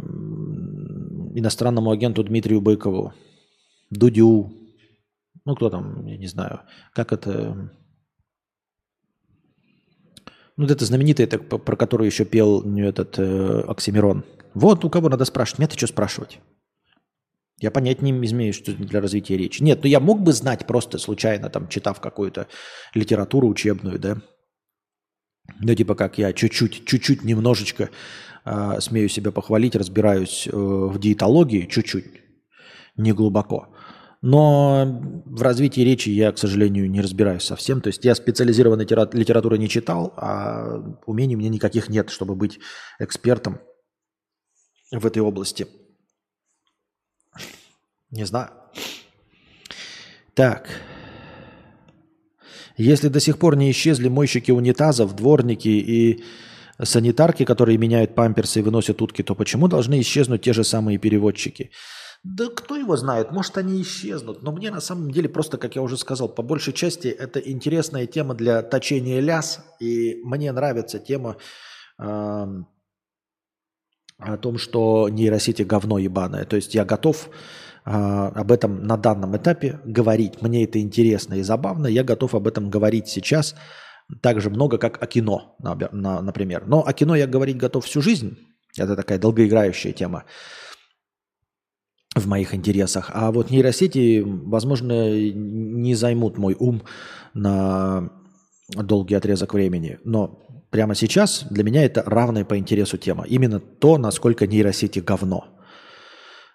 иностранному агенту Дмитрию Быкову, Дудю, ну кто там, я не знаю, как это... Ну, это знаменитый, это, про который еще пел этот э, Оксимирон. Вот у кого надо спрашивать. Меня-то что спрашивать? Я понять не имею, что для развития речи. Нет, ну я мог бы знать просто случайно, там, читав какую-то литературу учебную, да. Ну, типа как я чуть-чуть, чуть-чуть немножечко э, смею себя похвалить, разбираюсь э, в диетологии чуть-чуть, не глубоко. Но в развитии речи я, к сожалению, не разбираюсь совсем. То есть я специализированной литературы не читал, а умений у меня никаких нет, чтобы быть экспертом в этой области. Не знаю. Так. Если до сих пор не исчезли мойщики унитазов, дворники и санитарки, которые меняют памперсы и выносят утки, то почему должны исчезнуть те же самые переводчики? Да кто его знает, может они исчезнут. Но мне на самом деле просто, как я уже сказал, по большей части это интересная тема для точения ляс. И мне нравится тема э, о том, что нейросети говно ебаное. То есть я готов об этом на данном этапе говорить. Мне это интересно и забавно. Я готов об этом говорить сейчас так же много, как о кино, например. Но о кино я говорить готов всю жизнь. Это такая долгоиграющая тема в моих интересах. А вот нейросети, возможно, не займут мой ум на долгий отрезок времени. Но прямо сейчас для меня это равная по интересу тема. Именно то, насколько нейросети говно.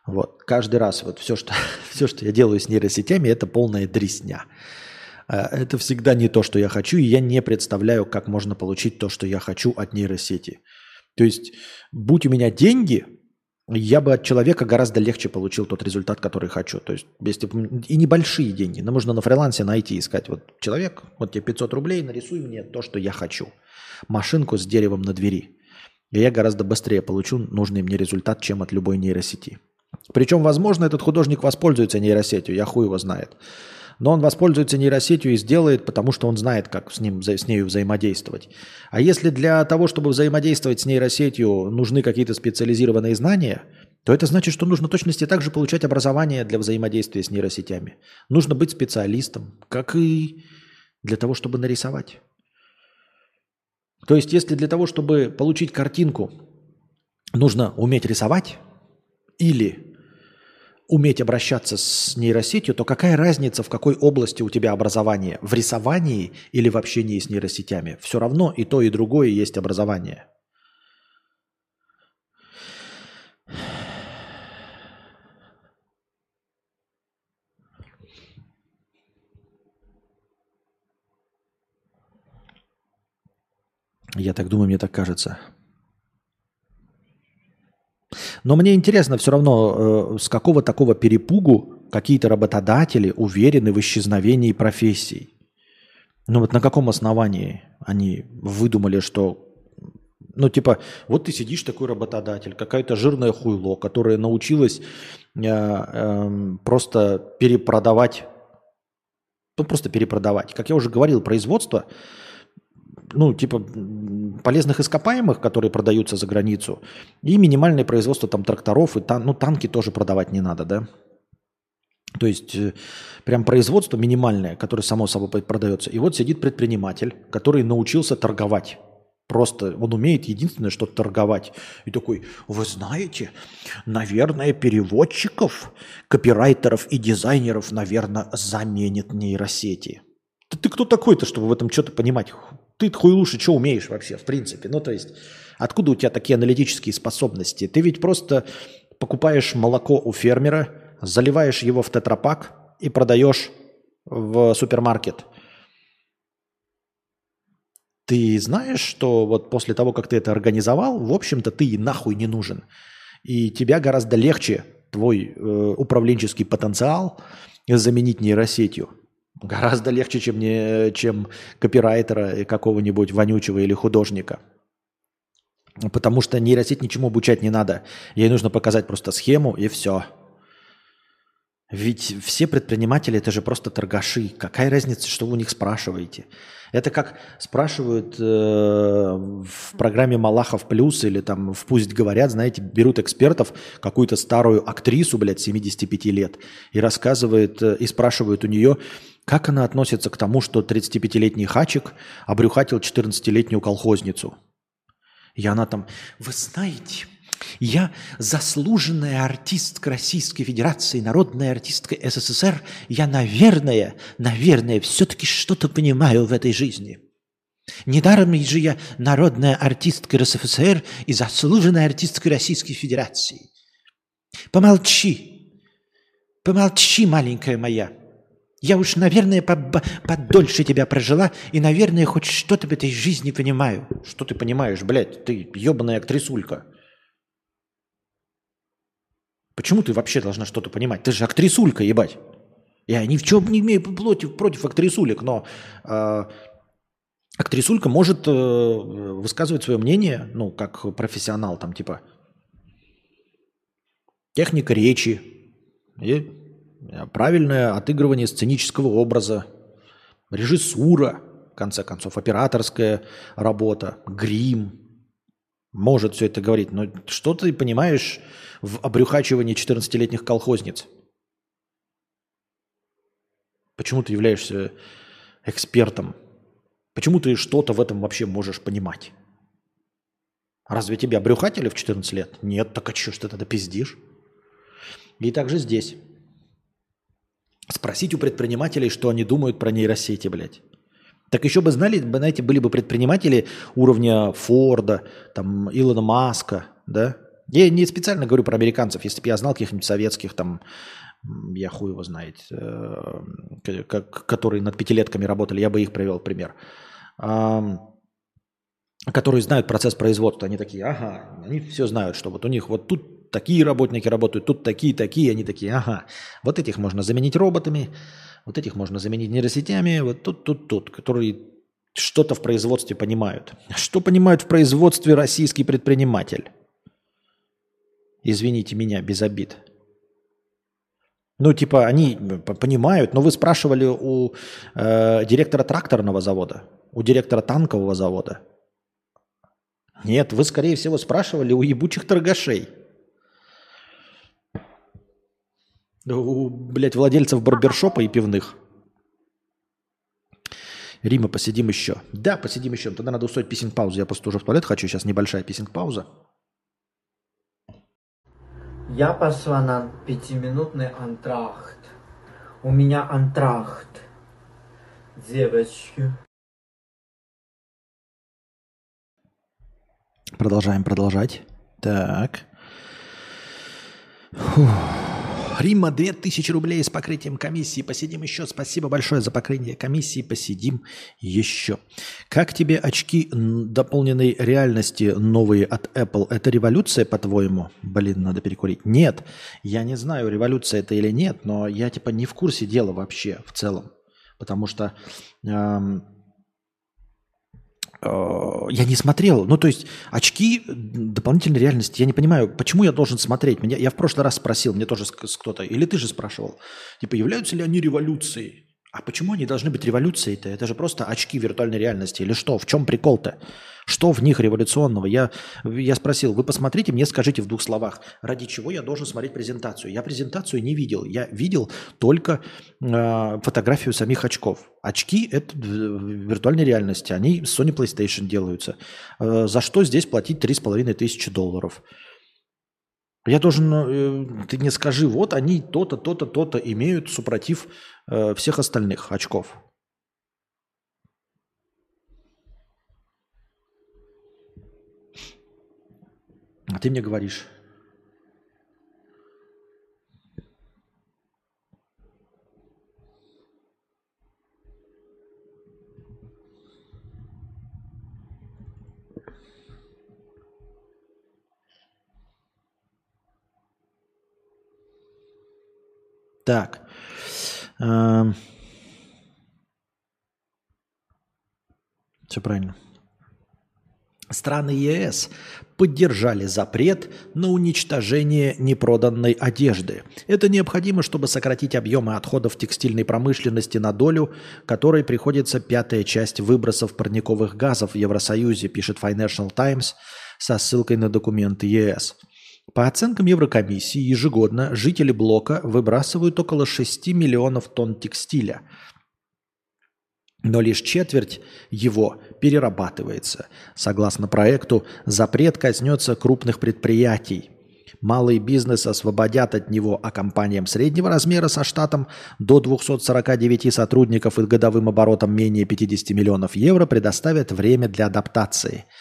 Вот. Каждый раз вот все, что, все, что я делаю с нейросетями, это полная дресня. А, это всегда не то, что я хочу, и я не представляю, как можно получить то, что я хочу от нейросети. То есть, будь у меня деньги, я бы от человека гораздо легче получил тот результат, который хочу. То есть, если, и небольшие деньги. Но можно на фрилансе найти, искать. Вот человек, вот тебе 500 рублей, нарисуй мне то, что я хочу. Машинку с деревом на двери. И я гораздо быстрее получу нужный мне результат, чем от любой нейросети. Причем, возможно, этот художник воспользуется нейросетью, я хуй его знает. Но он воспользуется нейросетью и сделает, потому что он знает, как с, ним, с нею взаимодействовать. А если для того, чтобы взаимодействовать с нейросетью, нужны какие-то специализированные знания, то это значит, что нужно точности также получать образование для взаимодействия с нейросетями. Нужно быть специалистом, как и для того, чтобы нарисовать. То есть, если для того, чтобы получить картинку, нужно уметь рисовать или уметь обращаться с нейросетью, то какая разница, в какой области у тебя образование? В рисовании или в общении с нейросетями? Все равно и то, и другое есть образование. Я так думаю, мне так кажется. Но мне интересно все равно, э, с какого такого перепугу какие-то работодатели уверены в исчезновении профессий. Ну вот на каком основании они выдумали, что ну, типа, вот ты сидишь такой работодатель, какая-то жирная хуйло, которая научилась э, э, просто перепродавать, ну, просто перепродавать. Как я уже говорил, производство, ну, типа, полезных ископаемых, которые продаются за границу, и минимальное производство там тракторов, и тан ну, танки тоже продавать не надо, да. То есть э, прям производство минимальное, которое само собой продается. И вот сидит предприниматель, который научился торговать. Просто он умеет единственное, что торговать. И такой, вы знаете, наверное, переводчиков, копирайтеров и дизайнеров, наверное, заменит нейросети. Да ты кто такой-то, чтобы в этом что-то понимать? Ты лучше, что умеешь вообще, в принципе? Ну, то есть, откуда у тебя такие аналитические способности? Ты ведь просто покупаешь молоко у фермера, заливаешь его в тетрапак и продаешь в супермаркет – ты знаешь, что вот после того, как ты это организовал, в общем-то, ты и нахуй не нужен. И тебя гораздо легче, твой э, управленческий потенциал, заменить нейросетью. Гораздо легче, чем, не, чем копирайтера какого-нибудь вонючего или художника. Потому что нейросеть ничему обучать не надо. Ей нужно показать просто схему и все. Ведь все предприниматели это же просто торгаши. Какая разница, что вы у них спрашиваете? Это как спрашивают э, в программе Малахов Плюс или там в Пусть говорят, знаете, берут экспертов, какую-то старую актрису, блядь, 75 лет, и рассказывают, э, и спрашивают у нее, как она относится к тому, что 35-летний хачик обрюхатил 14-летнюю колхозницу. И она там, вы знаете, я заслуженная артистка Российской Федерации, народная артистка СССР. Я, наверное, наверное, все-таки что-то понимаю в этой жизни. Недаром же я народная артистка РСФСР и заслуженная артистка Российской Федерации. Помолчи, помолчи, маленькая моя. Я уж, наверное, подольше тебя прожила и, наверное, хоть что-то в этой жизни понимаю. Что ты понимаешь, блядь? Ты ебаная актрисулька. Почему ты вообще должна что-то понимать? Ты же актрисулька, ебать. Я ни в чем не имею против, против актрисулек, но э, актрисулька может э, высказывать свое мнение, ну, как профессионал, там, типа, техника речи, и правильное отыгрывание сценического образа, режиссура, в конце концов, операторская работа, грим, может все это говорить, но что ты понимаешь в обрюхачивании 14-летних колхозниц? Почему ты являешься экспертом? Почему ты что-то в этом вообще можешь понимать? Разве тебя обрюхатили в 14 лет? Нет, так а что ж ты тогда пиздишь? И также здесь. Спросить у предпринимателей, что они думают про нейросети, блядь. Так еще бы знали, знаете, были бы предприниматели уровня Форда, там, Илона Маска, да, я не специально говорю про американцев. Если бы я знал каких-нибудь советских, там, я хуй его знает, э, которые над пятилетками работали, я бы их привел пример. Которые знают процесс производства. Они такие, ага, они все знают, что вот у них вот тут такие работники работают, тут такие, такие, они такие, ага, вот этих можно заменить роботами, вот этих можно заменить нейросетями, вот тут, тут, тут, которые что-то в производстве понимают. Что понимают в производстве российский предприниматель? Извините меня, без обид. Ну, типа, они понимают, но вы спрашивали у э, директора тракторного завода, у директора танкового завода. Нет, вы, скорее всего, спрашивали у ебучих торгашей. У, блядь, владельцев барбершопа и пивных. Рима, посидим еще. Да, посидим еще. Тогда надо устроить писинг-паузу. Я просто уже в туалет хочу. Сейчас небольшая писинг-пауза. Я пошла на пятиминутный антрахт. У меня антрахт. Девочки. Продолжаем продолжать. Так. Фух. Рима, 2000 рублей с покрытием комиссии. Посидим еще. Спасибо большое за покрытие комиссии. Посидим еще. Как тебе очки дополненной реальности новые от Apple? Это революция, по-твоему? Блин, надо перекурить. Нет, я не знаю, революция это или нет, но я типа не в курсе дела вообще в целом. Потому что эм, я не смотрел. Ну, то есть очки дополнительной реальности. Я не понимаю, почему я должен смотреть. Меня, я в прошлый раз спросил, мне тоже кто-то, или ты же спрашивал, типа, являются ли они революцией? А почему они должны быть революцией-то? Это же просто очки виртуальной реальности. Или что? В чем прикол-то? Что в них революционного? Я, я спросил, вы посмотрите, мне скажите в двух словах, ради чего я должен смотреть презентацию. Я презентацию не видел. Я видел только э, фотографию самих очков. Очки – это виртуальной реальности. Они с Sony PlayStation делаются. Э, за что здесь платить 3,5 тысячи долларов? Я должен, э, ты мне скажи, вот они то-то, то-то, то-то имеют супротив э, всех остальных очков. Ты мне говоришь. Так. Эм. Все правильно. Страны ЕС поддержали запрет на уничтожение непроданной одежды. Это необходимо, чтобы сократить объемы отходов текстильной промышленности на долю, которой приходится пятая часть выбросов парниковых газов в Евросоюзе, пишет Financial Times со ссылкой на документы ЕС. По оценкам Еврокомиссии, ежегодно жители блока выбрасывают около 6 миллионов тонн текстиля, но лишь четверть его перерабатывается. Согласно проекту, запрет коснется крупных предприятий. Малый бизнес освободят от него, а компаниям среднего размера со штатом до 249 сотрудников и годовым оборотом менее 50 миллионов евро предоставят время для адаптации –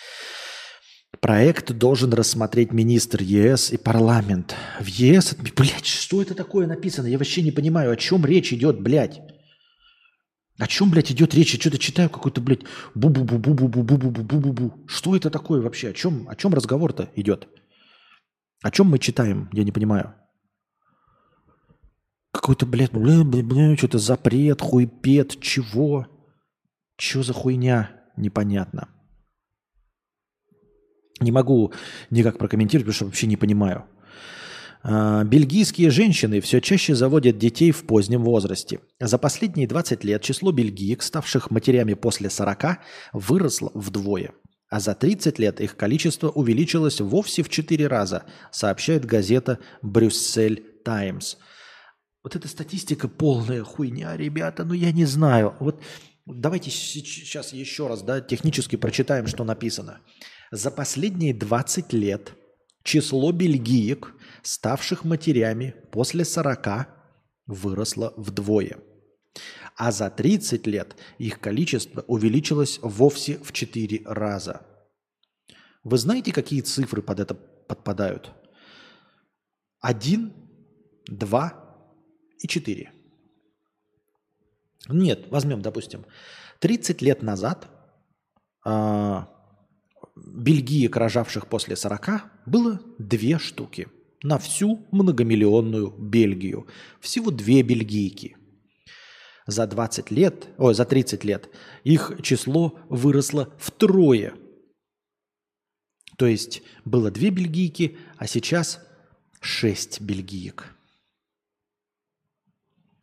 Проект должен рассмотреть министр ЕС и парламент. В ЕС... Блядь, что это такое написано? Я вообще не понимаю, о чем речь идет, блядь. О чем, блядь, идет речь? Я что-то читаю какой-то, блядь, бу-бу-бу-бу-бу-бу-бу-бу-бу-бу. Что это такое вообще? О чем, о чем разговор-то идет? О чем мы читаем? Я не понимаю. Какой-то, блядь, бля, бля, бля, что-то запрет, хуйпет, чего? Чего за хуйня? Непонятно. Не могу никак прокомментировать, потому что вообще не понимаю. А, бельгийские женщины все чаще заводят детей в позднем возрасте. За последние 20 лет число бельгиек, ставших матерями после 40, выросло вдвое. А за 30 лет их количество увеличилось вовсе в 4 раза, сообщает газета «Брюссель Таймс». Вот эта статистика полная хуйня, ребята, ну я не знаю. Вот давайте сейчас еще раз да, технически прочитаем, что написано. За последние 20 лет число бельгиек, ставших матерями после 40, выросло вдвое. А за 30 лет их количество увеличилось вовсе в 4 раза. Вы знаете, какие цифры под это подпадают? 1, 2 и 4. Нет, возьмем, допустим, 30 лет назад а, бельгиек, рожавших после 40, было две штуки на всю многомиллионную Бельгию. Всего две бельгийки. За 20 лет, ой, за 30 лет их число выросло втрое. То есть было две бельгийки, а сейчас шесть бельгиек.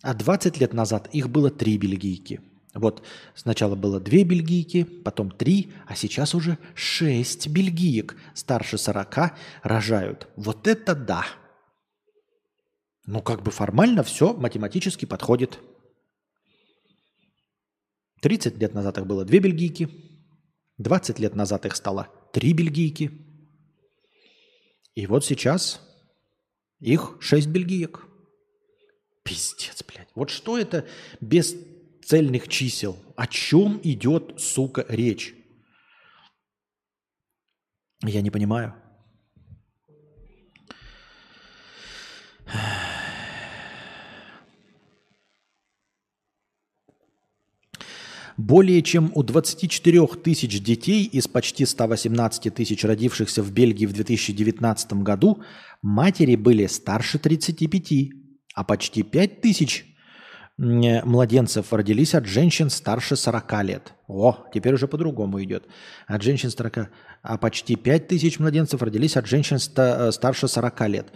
А 20 лет назад их было три бельгийки – вот сначала было две бельгийки, потом три, а сейчас уже шесть бельгиек старше 40 рожают. Вот это да! Ну, как бы формально все математически подходит. 30 лет назад их было две бельгийки, 20 лет назад их стало три бельгийки. И вот сейчас их шесть бельгиек. Пиздец, блядь. Вот что это без цельных чисел. О чем идет, сука, речь? Я не понимаю. Более чем у 24 тысяч детей из почти 118 тысяч родившихся в Бельгии в 2019 году матери были старше 35, а почти 5 тысяч младенцев родились от женщин старше 40 лет. О, теперь уже по-другому идет. От женщин 40, а почти 5 тысяч младенцев родились от женщин ста, э, старше 40 лет.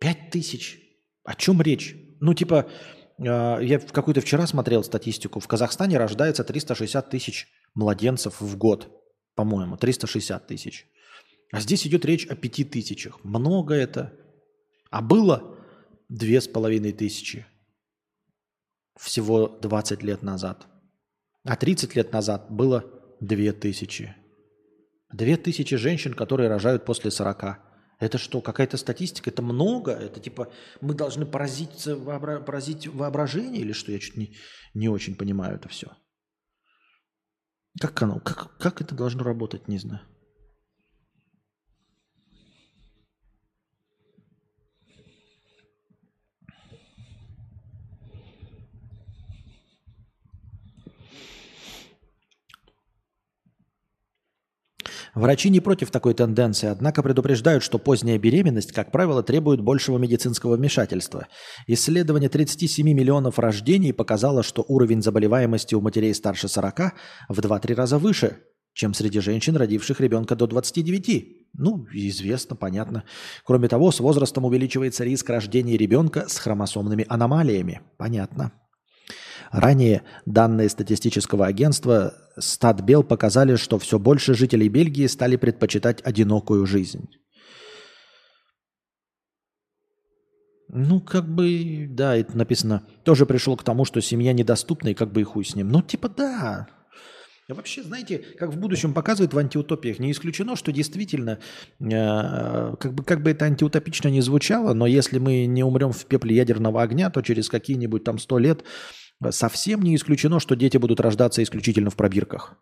5 тысяч. О чем речь? Ну, типа, э, я какую-то вчера смотрел статистику. В Казахстане рождается 360 тысяч младенцев в год. По-моему, 360 тысяч. А здесь идет речь о 5 тысячах. Много это. А было две с половиной тысячи всего 20 лет назад. А 30 лет назад было 2000. 2000 женщин, которые рожают после 40. Это что, какая-то статистика? Это много? Это типа мы должны поразить, вообра... поразить воображение или что? Я чуть не, не очень понимаю это все. Как оно? Как, как это должно работать, не знаю. Врачи не против такой тенденции, однако предупреждают, что поздняя беременность, как правило, требует большего медицинского вмешательства. Исследование 37 миллионов рождений показало, что уровень заболеваемости у матерей старше 40 в 2-3 раза выше, чем среди женщин, родивших ребенка до 29. Ну, известно, понятно. Кроме того, с возрастом увеличивается риск рождения ребенка с хромосомными аномалиями. Понятно. Ранее данные статистического агентства Статбел показали, что все больше жителей Бельгии стали предпочитать одинокую жизнь. Ну, как бы, да, это написано. Тоже пришел к тому, что семья недоступна, и как бы и хуй с ним. Ну, типа, да. А вообще, знаете, как в будущем показывают в антиутопиях, не исключено, что действительно, э, как, бы, как бы это антиутопично не звучало, но если мы не умрем в пепле ядерного огня, то через какие-нибудь там сто лет Совсем не исключено, что дети будут рождаться исключительно в пробирках.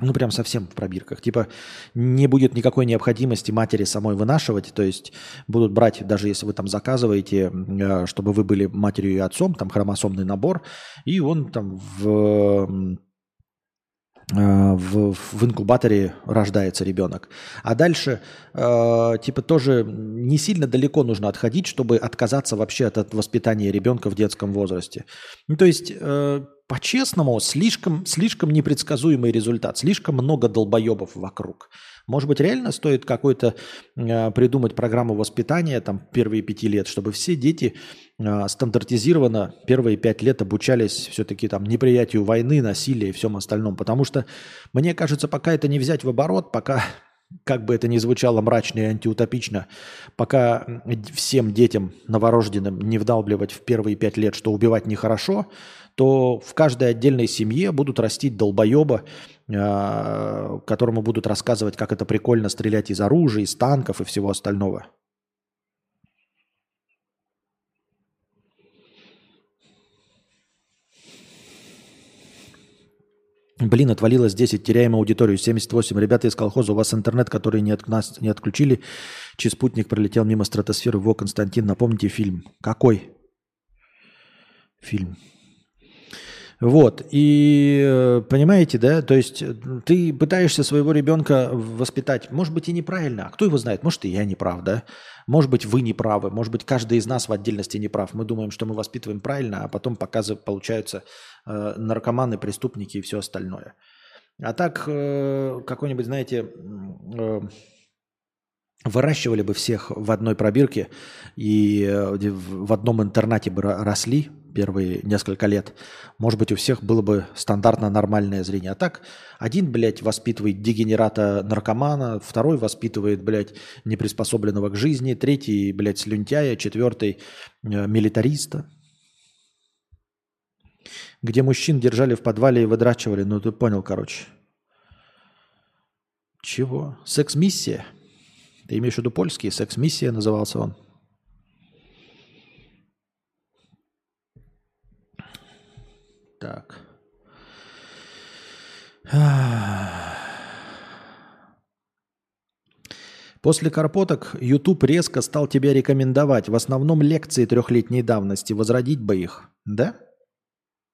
Ну, прям совсем в пробирках. Типа не будет никакой необходимости матери самой вынашивать. То есть будут брать, даже если вы там заказываете, э, чтобы вы были матерью и отцом, там хромосомный набор, и он там в в, в инкубаторе рождается ребенок. А дальше, э, типа, тоже не сильно далеко нужно отходить, чтобы отказаться вообще от, от воспитания ребенка в детском возрасте. Ну, то есть, э, по-честному, слишком, слишком непредсказуемый результат, слишком много долбоебов вокруг. Может быть, реально стоит какой-то э, придумать программу воспитания там первые пяти лет, чтобы все дети э, стандартизированно первые пять лет обучались все-таки там неприятию войны, насилия и всем остальном. Потому что, мне кажется, пока это не взять в оборот, пока как бы это ни звучало мрачно и антиутопично, пока всем детям новорожденным не вдалбливать в первые пять лет, что убивать нехорошо, то в каждой отдельной семье будут растить долбоеба, которому будут рассказывать, как это прикольно стрелять из оружия, из танков и всего остального. Блин, отвалилось 10, теряем аудиторию. 78. Ребята из колхоза, у вас интернет, который не, от нас не отключили. Чей спутник пролетел мимо стратосферы. Во, Константин, напомните фильм. Какой? Фильм. Вот, и э, понимаете, да, то есть э, ты пытаешься своего ребенка воспитать, может быть, и неправильно, а кто его знает, может, и я не прав, да, может быть, вы не правы, может быть, каждый из нас в отдельности не прав. Мы думаем, что мы воспитываем правильно, а потом показывают, получаются э, наркоманы, преступники и все остальное. А так, э, какой-нибудь, знаете, э, выращивали бы всех в одной пробирке и э, в одном интернате бы росли, первые несколько лет, может быть, у всех было бы стандартно нормальное зрение. А так, один, блядь, воспитывает дегенерата наркомана, второй воспитывает, блядь, неприспособленного к жизни, третий, блядь, слюнтяя, четвертый э, милитариста. Где мужчин держали в подвале и выдрачивали, ну ты понял, короче. Чего? Секс-миссия? Ты имеешь в виду польский? Секс-миссия назывался он. Так. После карпоток YouTube резко стал тебя рекомендовать. В основном лекции трехлетней давности. Возродить бы их. Да?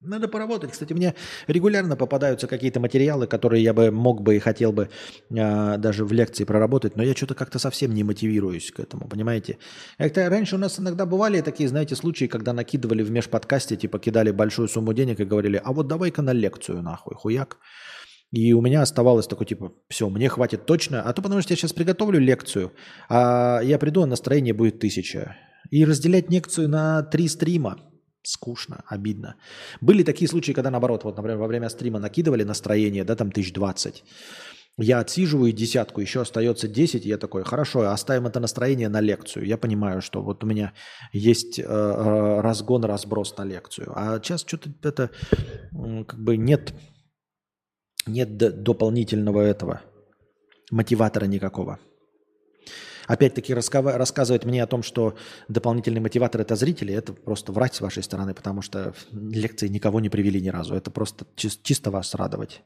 Надо поработать. Кстати, мне регулярно попадаются какие-то материалы, которые я бы мог бы и хотел бы э, даже в лекции проработать, но я что-то как-то совсем не мотивируюсь к этому, понимаете? Как-то раньше у нас иногда бывали такие, знаете, случаи, когда накидывали в межподкасте, типа кидали большую сумму денег и говорили, а вот давай-ка на лекцию нахуй, хуяк. И у меня оставалось такое, типа, все, мне хватит точно, а то потому что я сейчас приготовлю лекцию, а я приду, а настроение будет тысяча. И разделять лекцию на три стрима – скучно, обидно. Были такие случаи, когда наоборот, вот, например, во время стрима накидывали настроение, да, там тысяч двадцать. Я отсиживаю десятку, еще остается 10, и я такой, хорошо, оставим это настроение на лекцию. Я понимаю, что вот у меня есть э, э разгон, разброс на лекцию. А сейчас что-то это как бы нет, нет дополнительного этого, мотиватора никакого. Опять-таки рассказывать мне о том, что дополнительный мотиватор – это зрители, это просто врать с вашей стороны, потому что лекции никого не привели ни разу. Это просто чисто вас радовать.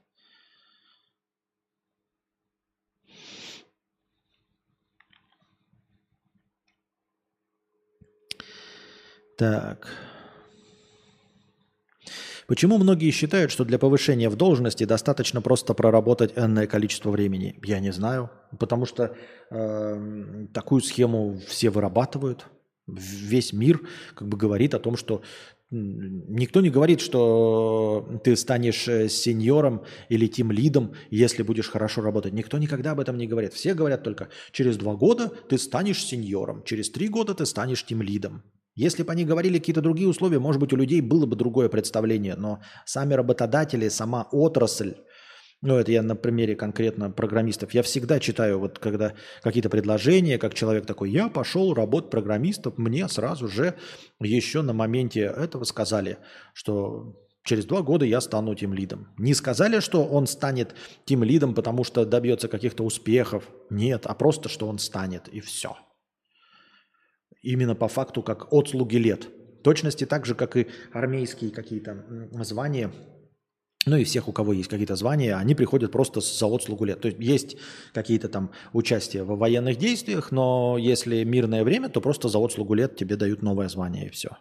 Так. Почему многие считают, что для повышения в должности достаточно просто проработать энное количество времени? Я не знаю. Потому что э, такую схему все вырабатывают. Весь мир как бы говорит о том, что Никто не говорит, что ты станешь э, сеньором или тим лидом, если будешь хорошо работать. Никто никогда об этом не говорит. Все говорят только, через два года ты станешь сеньором, через три года ты станешь тим лидом. Если бы они говорили какие-то другие условия, может быть, у людей было бы другое представление, но сами работодатели, сама отрасль, ну, это я на примере конкретно программистов. Я всегда читаю, вот когда какие-то предложения, как человек такой, я пошел работать программистом, мне сразу же еще на моменте этого сказали, что через два года я стану тем лидом. Не сказали, что он станет тем лидом, потому что добьется каких-то успехов. Нет, а просто, что он станет, и все именно по факту как отслуги лет. В точности так же, как и армейские какие-то звания, ну и всех, у кого есть какие-то звания, они приходят просто за отслугу лет. То есть есть какие-то там участия в военных действиях, но если мирное время, то просто за отслугу лет тебе дают новое звание и все.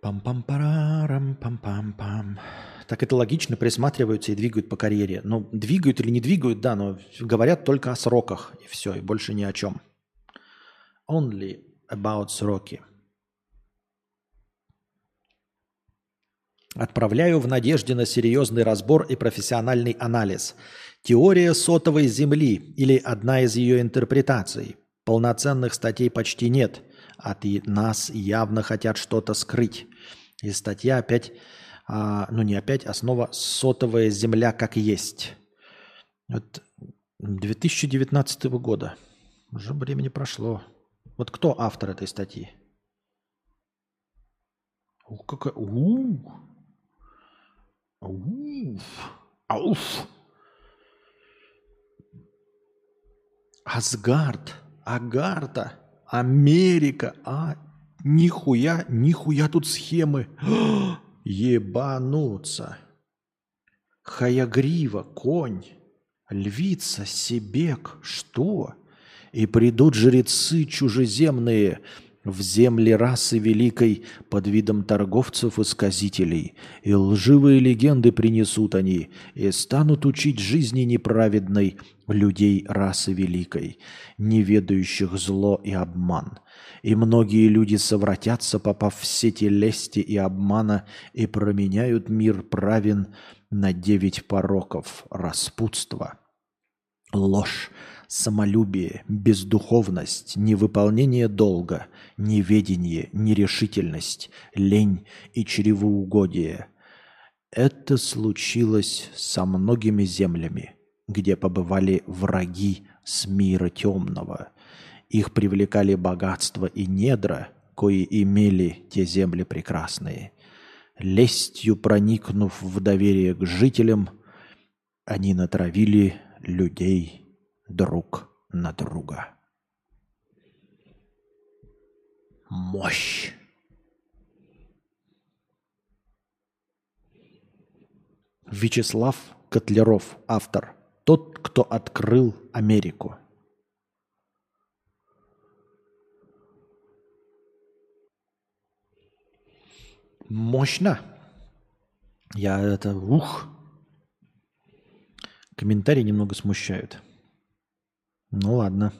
Пам-пам-парам, пам-пам-пам. Так это логично, присматриваются и двигают по карьере. Ну, двигают или не двигают, да, но говорят только о сроках, и все, и больше ни о чем. Only about сроки. Отправляю в надежде на серьезный разбор и профессиональный анализ. Теория сотовой Земли или одна из ее интерпретаций. Полноценных статей почти нет – от нас явно хотят что-то скрыть. И статья опять, а, ну не опять, основа сотовая земля как есть. Вот 2019 года. Уже времени прошло. Вот кто автор этой статьи? Ух, какая... Ух. Уф. Ауф. Асгард. Агарта. Америка, а? Нихуя, нихуя тут схемы. Ебануться. Хаягрива, конь, львица, себек, что? И придут жрецы чужеземные, в земле расы великой под видом торговцев и сказителей, и лживые легенды принесут они, и станут учить жизни неправедной людей расы великой, не ведающих зло и обман. И многие люди совратятся, попав в сети лести и обмана, и променяют мир правен на девять пороков распутства, ложь, самолюбие, бездуховность, невыполнение долга, неведение, нерешительность, лень и чревоугодие. Это случилось со многими землями, где побывали враги с мира темного. Их привлекали богатство и недра, кои имели те земли прекрасные. Лестью проникнув в доверие к жителям, они натравили людей друг на друга. мощь. Вячеслав Котляров, автор. Тот, кто открыл Америку. Мощно. Я это, ух. Комментарии немного смущают. Ну ладно.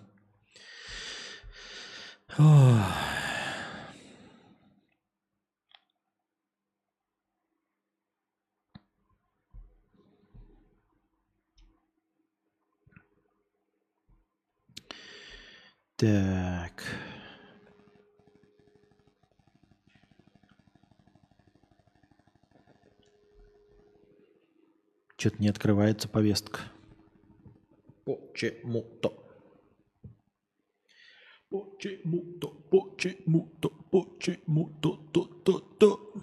Так. Что-то не открывается повестка. Почему-то. Почему-то, почему-то, почему-то, то, то, то.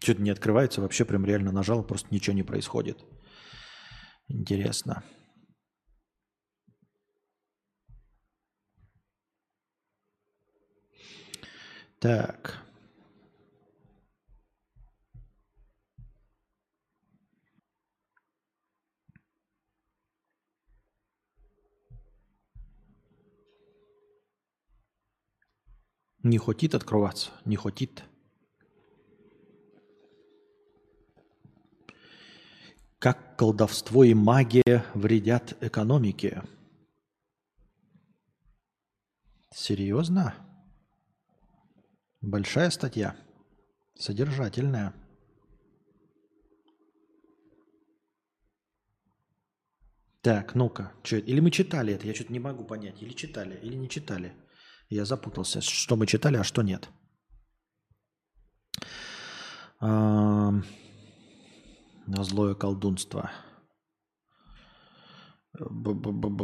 Что-то не открывается, вообще прям реально нажал, просто ничего не происходит. Интересно. Так. Не хочет открываться, не хочет. Как колдовство и магия вредят экономике? Серьезно? Большая статья. Содержательная. Так, ну-ка. Или мы читали это? Я что-то не могу понять. Или читали, или не читали. Я запутался, что мы читали, а что нет. А, злое колдунство.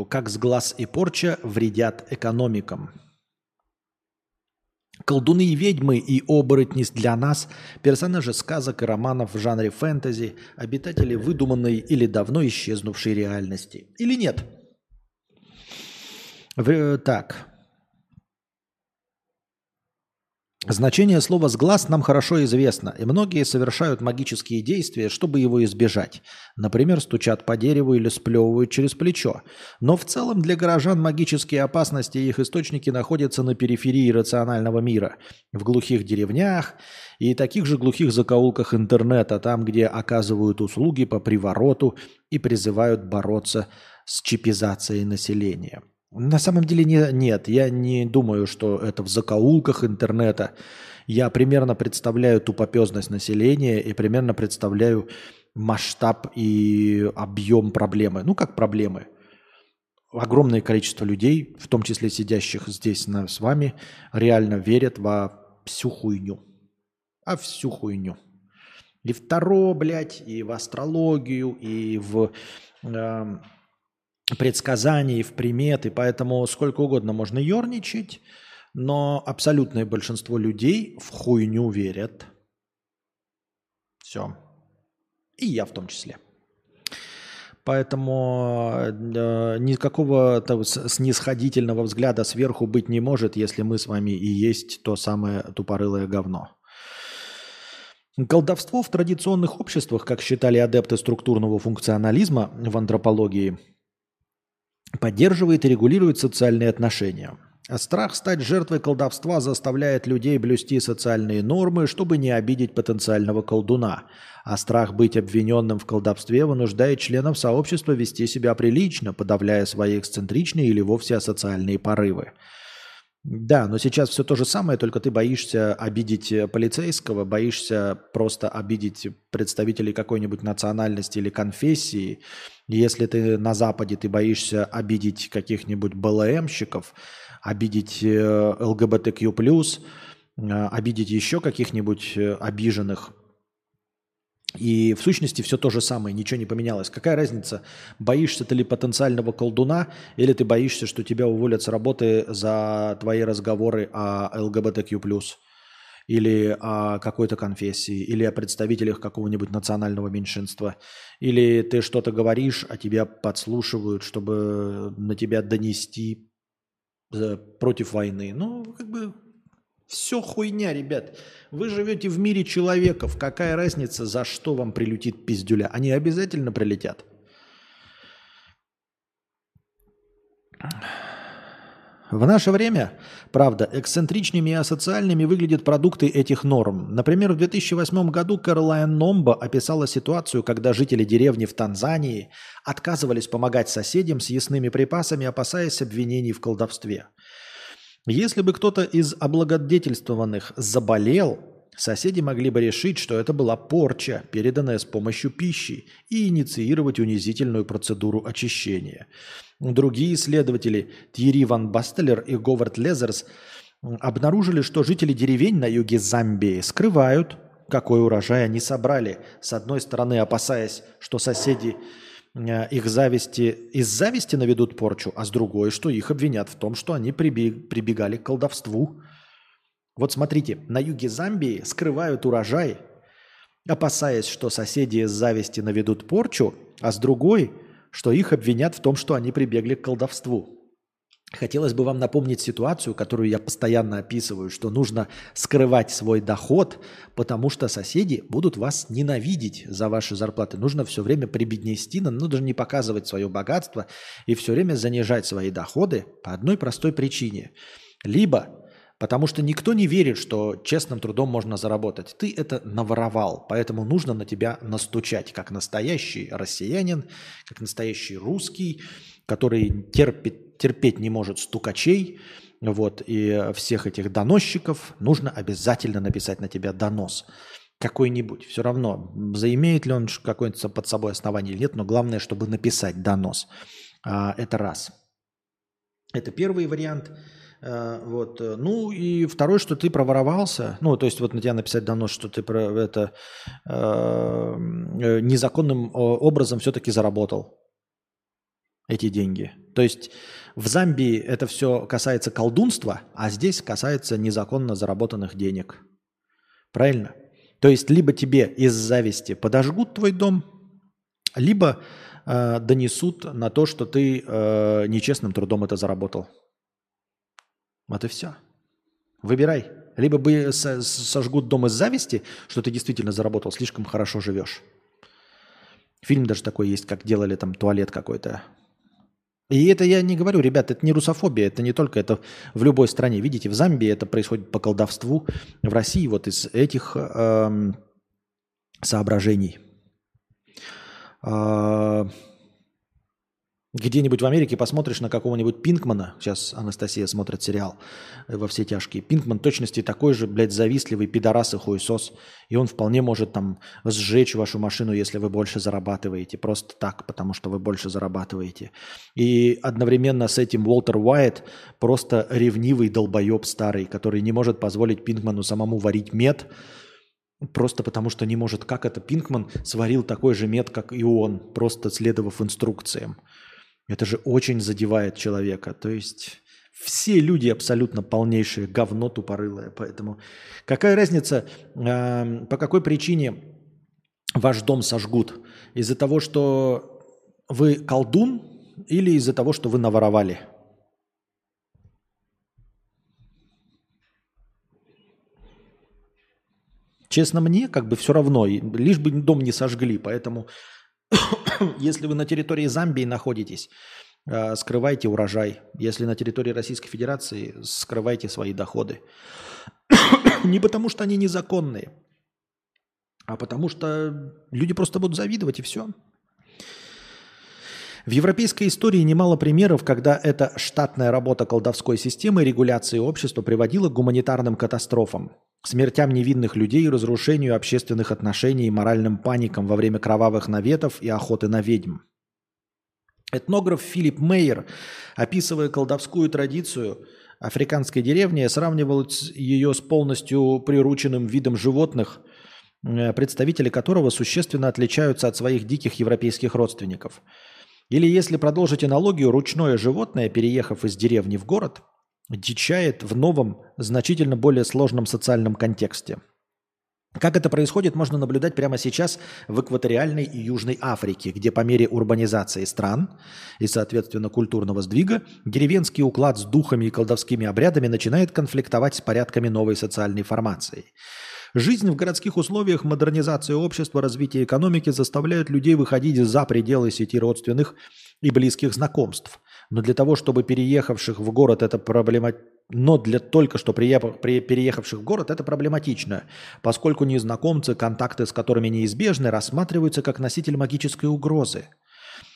Как с глаз и порча вредят экономикам. Колдуны и ведьмы и оборотни для нас – персонажи сказок и романов в жанре фэнтези, обитатели выдуманной или давно исчезнувшей реальности. Или нет? В, так, Значение слова «сглаз» нам хорошо известно, и многие совершают магические действия, чтобы его избежать. Например, стучат по дереву или сплевывают через плечо. Но в целом для горожан магические опасности и их источники находятся на периферии рационального мира, в глухих деревнях и таких же глухих закоулках интернета, там, где оказывают услуги по привороту и призывают бороться с чипизацией населения. На самом деле не, нет, я не думаю, что это в закоулках интернета. Я примерно представляю тупопезность населения и примерно представляю масштаб и объем проблемы. Ну, как проблемы. Огромное количество людей, в том числе сидящих здесь на, с вами, реально верят во всю хуйню. А всю хуйню. И в Таро, блядь, и в астрологию, и в... Э, предсказаний, в приметы, поэтому сколько угодно можно ерничать, но абсолютное большинство людей в хуйню верят. Все. И я в том числе. Поэтому э, никакого снисходительного взгляда сверху быть не может, если мы с вами и есть то самое тупорылое говно. Колдовство в традиционных обществах, как считали адепты структурного функционализма в антропологии – поддерживает и регулирует социальные отношения. А страх стать жертвой колдовства заставляет людей блюсти социальные нормы, чтобы не обидеть потенциального колдуна. А страх быть обвиненным в колдовстве вынуждает членов сообщества вести себя прилично, подавляя свои эксцентричные или вовсе асоциальные порывы. Да, но сейчас все то же самое, только ты боишься обидеть полицейского, боишься просто обидеть представителей какой-нибудь национальности или конфессии, если ты на Западе, ты боишься обидеть каких-нибудь БЛМщиков, обидеть э, ЛГБТQ+, э, обидеть еще каких-нибудь э, обиженных. И в сущности все то же самое, ничего не поменялось. Какая разница, боишься ты ли потенциального колдуна, или ты боишься, что тебя уволят с работы за твои разговоры о ЛГБТQ+. Или о какой-то конфессии, или о представителях какого-нибудь национального меньшинства. Или ты что-то говоришь, а тебя подслушивают, чтобы на тебя донести э, против войны. Ну, как бы все хуйня, ребят. Вы живете в мире человеков. Какая разница, за что вам прилетит пиздюля? Они обязательно прилетят. В наше время, правда, эксцентричными и асоциальными выглядят продукты этих норм. Например, в 2008 году Кэролайн Номба описала ситуацию, когда жители деревни в Танзании отказывались помогать соседям с ясными припасами, опасаясь обвинений в колдовстве. Если бы кто-то из облагодетельствованных заболел, соседи могли бы решить, что это была порча, переданная с помощью пищи, и инициировать унизительную процедуру очищения – Другие исследователи Тьерри Ван Бастелер и Говард Лезерс обнаружили, что жители деревень на юге Замбии скрывают, какой урожай они собрали. С одной стороны, опасаясь, что соседи их зависти, из зависти наведут порчу, а с другой, что их обвинят в том, что они прибегали к колдовству. Вот смотрите, на юге Замбии скрывают урожай, опасаясь, что соседи из зависти наведут порчу, а с другой – что их обвинят в том, что они прибегли к колдовству. Хотелось бы вам напомнить ситуацию, которую я постоянно описываю, что нужно скрывать свой доход, потому что соседи будут вас ненавидеть за ваши зарплаты. Нужно все время прибеднести, но даже не показывать свое богатство и все время занижать свои доходы по одной простой причине. Либо Потому что никто не верит, что честным трудом можно заработать. Ты это наворовал, поэтому нужно на тебя настучать, как настоящий россиянин, как настоящий русский, который терпит, терпеть не может стукачей, вот, и всех этих доносчиков нужно обязательно написать на тебя донос какой-нибудь. Все равно, заимеет ли он какое-нибудь под собой основание или нет, но главное, чтобы написать донос. А, это раз. Это первый вариант – Э, вот. Э, ну и второй, что ты проворовался, ну то есть вот на тебя написать давно, что ты про это э, э незаконным образом все-таки заработал эти деньги. То есть в Замбии это все касается колдунства, а здесь касается незаконно заработанных денег. Правильно? То есть либо тебе из зависти подожгут твой дом, либо э, донесут на то, что ты э, нечестным трудом это заработал. Вот и все. Выбирай. Либо бы сожгут дом из зависти, что ты действительно заработал, слишком хорошо живешь. Фильм даже такой есть, как делали там туалет какой-то. И это я не говорю, ребят, это не русофобия, это не только, это в любой стране. Видите, в Замбии это происходит по колдовству, в России вот из этих эм, соображений. Э, где-нибудь в Америке посмотришь на какого-нибудь Пинкмана, сейчас Анастасия смотрит сериал во все тяжкие, Пинкман точности такой же, блядь, завистливый пидорас и хуесос, и он вполне может там сжечь вашу машину, если вы больше зарабатываете, просто так, потому что вы больше зарабатываете. И одновременно с этим Уолтер Уайт просто ревнивый долбоеб старый, который не может позволить Пинкману самому варить мед, Просто потому что не может, как это? Пинкман сварил такой же мед, как и он, просто следовав инструкциям. Это же очень задевает человека. То есть все люди абсолютно полнейшие говно тупорылое. Поэтому какая разница, э, по какой причине ваш дом сожгут? Из-за того, что вы колдун или из-за того, что вы наворовали? Честно мне, как бы все равно, лишь бы дом не сожгли. Поэтому если вы на территории Замбии находитесь, э, скрывайте урожай. Если на территории Российской Федерации, скрывайте свои доходы. Не потому, что они незаконные, а потому что люди просто будут завидовать и все. В европейской истории немало примеров, когда эта штатная работа колдовской системы регуляции общества приводила к гуманитарным катастрофам смертям невинных людей, разрушению общественных отношений и моральным паникам во время кровавых наветов и охоты на ведьм. Этнограф Филипп Мейер, описывая колдовскую традицию африканской деревни, сравнивал ее с полностью прирученным видом животных, э, представители которого существенно отличаются от своих диких европейских родственников. Или если продолжить аналогию, ручное животное, переехав из деревни в город – дичает в новом, значительно более сложном социальном контексте. Как это происходит, можно наблюдать прямо сейчас в экваториальной и Южной Африке, где по мере урбанизации стран и, соответственно, культурного сдвига, деревенский уклад с духами и колдовскими обрядами начинает конфликтовать с порядками новой социальной формации. Жизнь в городских условиях, модернизация общества, развитие экономики заставляют людей выходить за пределы сети родственных и близких знакомств. Но для того, чтобы переехавших в город это проблема... Но для только что переехавших в город это проблематично, поскольку незнакомцы, контакты с которыми неизбежны, рассматриваются как носитель магической угрозы –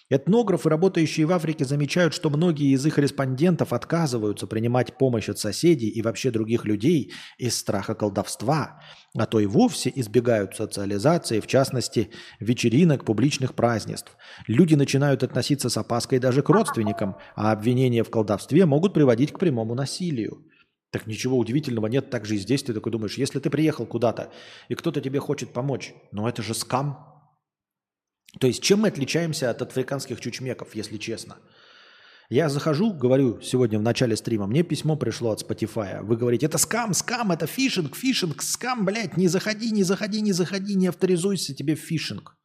Этнографы, работающие в Африке, замечают, что многие из их респондентов отказываются принимать помощь от соседей и вообще других людей из страха колдовства, а то и вовсе избегают социализации, в частности, вечеринок, публичных празднеств. Люди начинают относиться с опаской даже к родственникам, а обвинения в колдовстве могут приводить к прямому насилию. Так ничего удивительного нет также и здесь. Ты такой думаешь, если ты приехал куда-то, и кто-то тебе хочет помочь, ну это же скам, то есть чем мы отличаемся от африканских чучмеков, если честно? Я захожу, говорю сегодня в начале стрима, мне письмо пришло от Spotify. Вы говорите, это скам, скам, это фишинг, фишинг, скам, блядь, не заходи, не заходи, не заходи, не авторизуйся, тебе фишинг.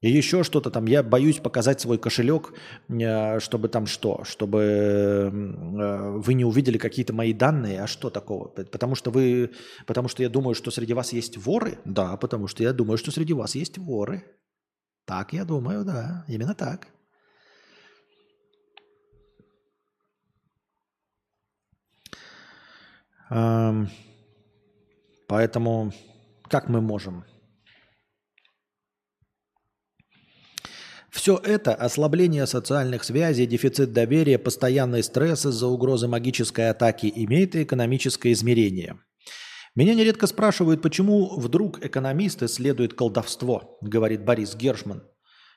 И еще что-то там. Я боюсь показать свой кошелек, э, чтобы там что? Чтобы э, вы не увидели какие-то мои данные. А что такого? Потому что вы... Потому что я думаю, что среди вас есть воры? Да, потому что я думаю, что среди вас есть воры. Так я думаю, да. Именно так. Поэтому как мы можем? Все это – ослабление социальных связей, дефицит доверия, постоянный стресс из-за угрозы магической атаки – имеет и экономическое измерение. Меня нередко спрашивают, почему вдруг экономисты исследуют колдовство, говорит Борис Гершман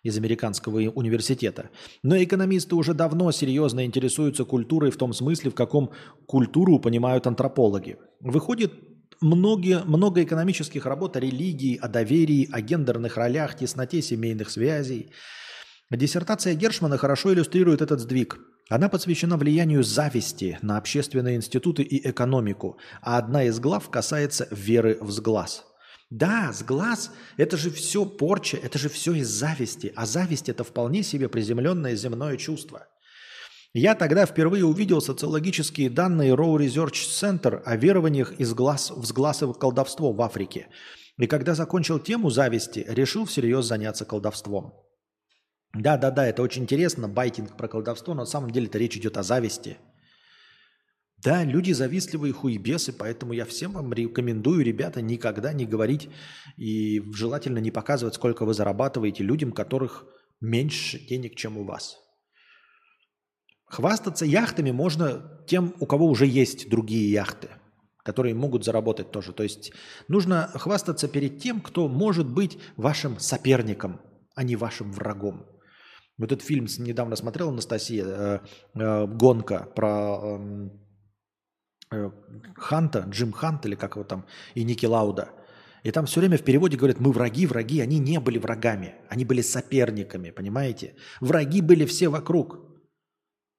из американского университета. Но экономисты уже давно серьезно интересуются культурой в том смысле, в каком культуру понимают антропологи. Выходит, многие, много экономических работ о религии, о доверии, о гендерных ролях, тесноте семейных связей – Диссертация Гершмана хорошо иллюстрирует этот сдвиг. Она посвящена влиянию зависти на общественные институты и экономику, а одна из глав касается веры в сглаз. Да, сглаз – это же все порча, это же все из зависти, а зависть – это вполне себе приземленное земное чувство. Я тогда впервые увидел социологические данные Row Research Center о верованиях из глаз в сглаз и колдовство в Африке. И когда закончил тему зависти, решил всерьез заняться колдовством. Да, да, да, это очень интересно, байтинг про колдовство, но на самом деле это речь идет о зависти. Да, люди завистливые хуебесы, поэтому я всем вам рекомендую, ребята, никогда не говорить и желательно не показывать, сколько вы зарабатываете людям, которых меньше денег, чем у вас. Хвастаться яхтами можно тем, у кого уже есть другие яхты, которые могут заработать тоже. То есть нужно хвастаться перед тем, кто может быть вашим соперником, а не вашим врагом. Вот этот фильм недавно смотрел Анастасия, э, э, гонка про эм, э, Ханта, Джим Хант или как его там, и Ники Лауда. И там все время в переводе говорят, мы враги, враги. Они не были врагами, они были соперниками, понимаете? Враги были все вокруг.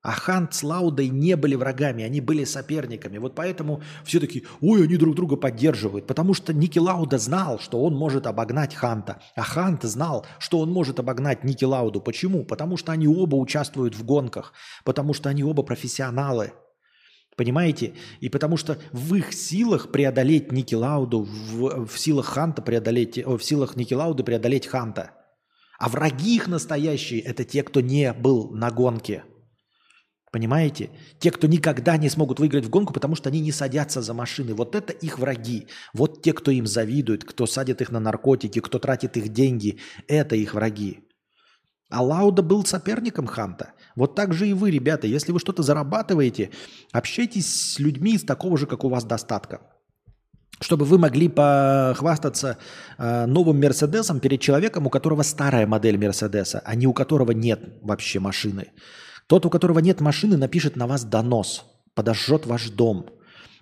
А Хант с Лаудой не были врагами, они были соперниками. Вот поэтому все таки ой, они друг друга поддерживают. Потому что Ники Лауда знал, что он может обогнать Ханта. А Хант знал, что он может обогнать Ники Лауду. Почему? Потому что они оба участвуют в гонках. Потому что они оба профессионалы. Понимаете? И потому что в их силах преодолеть Ники Лауду, в, в силах Ханта преодолеть, в силах Ники Лауды преодолеть Ханта. А враги их настоящие – это те, кто не был на гонке – Понимаете? Те, кто никогда не смогут выиграть в гонку, потому что они не садятся за машины. Вот это их враги. Вот те, кто им завидует, кто садит их на наркотики, кто тратит их деньги. Это их враги. А Лауда был соперником Ханта. Вот так же и вы, ребята. Если вы что-то зарабатываете, общайтесь с людьми из такого же, как у вас, достатка. Чтобы вы могли похвастаться э, новым Мерседесом перед человеком, у которого старая модель Мерседеса, а не у которого нет вообще машины. Тот, у которого нет машины, напишет на вас донос, подожжет ваш дом.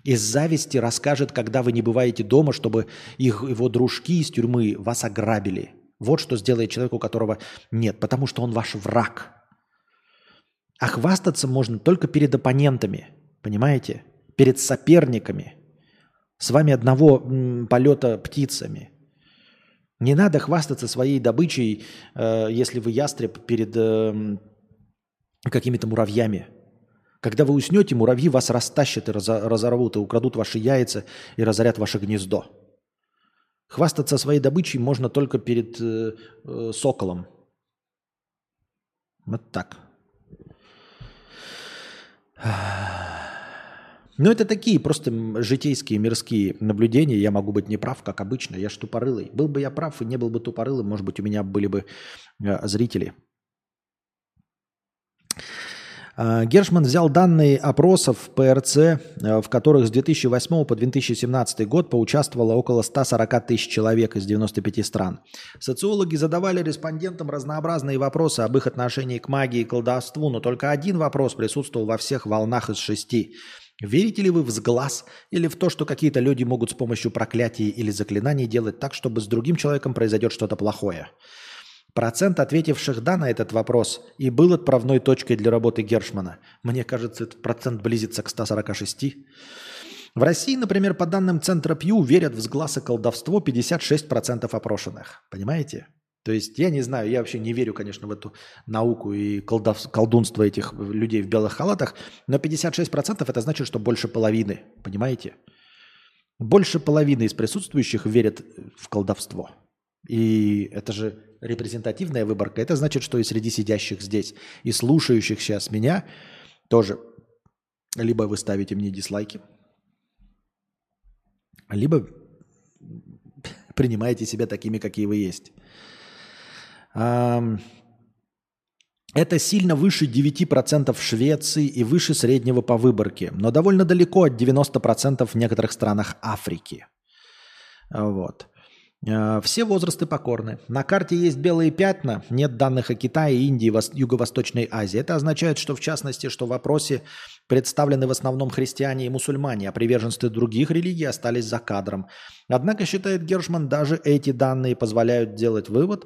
Из зависти расскажет, когда вы не бываете дома, чтобы их, его дружки из тюрьмы вас ограбили. Вот что сделает человек, у которого нет, потому что он ваш враг. А хвастаться можно только перед оппонентами, понимаете? Перед соперниками. С вами одного полета птицами. Не надо хвастаться своей добычей, э, если вы ястреб перед э, какими-то муравьями. Когда вы уснете, муравьи вас растащат и разорвут, и украдут ваши яйца, и разорят ваше гнездо. Хвастаться своей добычей можно только перед э, э, соколом. Вот так. Ну, это такие просто житейские, мирские наблюдения. Я могу быть неправ, как обычно. Я ж тупорылый. Был бы я прав и не был бы тупорылым, может быть, у меня были бы э, зрители. А, Гершман взял данные опросов ПРЦ, э, в которых с 2008 по 2017 год поучаствовало около 140 тысяч человек из 95 стран. Социологи задавали респондентам разнообразные вопросы об их отношении к магии и колдовству, но только один вопрос присутствовал во всех волнах из шести. Верите ли вы в сглаз или в то, что какие-то люди могут с помощью проклятий или заклинаний делать так, чтобы с другим человеком произойдет что-то плохое? Процент ответивших «да» на этот вопрос и был отправной точкой для работы Гершмана. Мне кажется, этот процент близится к 146. В России, например, по данным Центра Пью, верят в сглаз и колдовство 56% опрошенных. Понимаете? То есть я не знаю, я вообще не верю, конечно, в эту науку и колдов, колдунство этих людей в белых халатах, но 56% это значит, что больше половины. Понимаете? Больше половины из присутствующих верят в колдовство. И это же репрезентативная выборка. Это значит, что и среди сидящих здесь, и слушающих сейчас меня тоже либо вы ставите мне дизлайки, либо принимаете себя такими, какие вы есть. Это сильно выше 9% в Швеции и выше среднего по выборке, но довольно далеко от 90% в некоторых странах Африки. Вот. Э, все возрасты покорны. На карте есть белые пятна, нет данных о Китае, Индии, Юго-Восточной Азии. Это означает, что в частности, что в вопросе представлены в основном христиане и мусульмане, а приверженцы других религий остались за кадром. Однако, считает Гершман, даже эти данные позволяют делать вывод,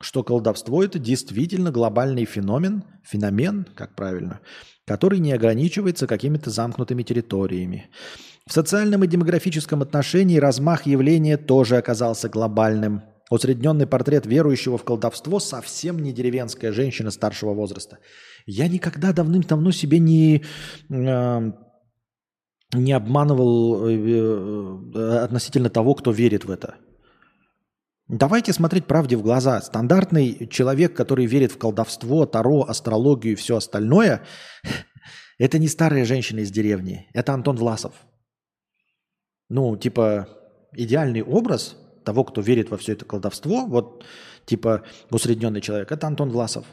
что колдовство – это действительно глобальный феномен, феномен, как правильно, который не ограничивается какими-то замкнутыми территориями. В социальном и демографическом отношении размах явления тоже оказался глобальным. Усредненный портрет верующего в колдовство совсем не деревенская женщина старшего возраста. Я никогда давным-давно себе не, э, не обманывал э, э, относительно того, кто верит в это. Давайте смотреть правде в глаза. Стандартный человек, который верит в колдовство, таро, астрологию и все остальное, это не старая женщина из деревни, это Антон Власов – ну, типа, идеальный образ того, кто верит во все это колдовство, вот, типа, усредненный человек, это Антон Власов.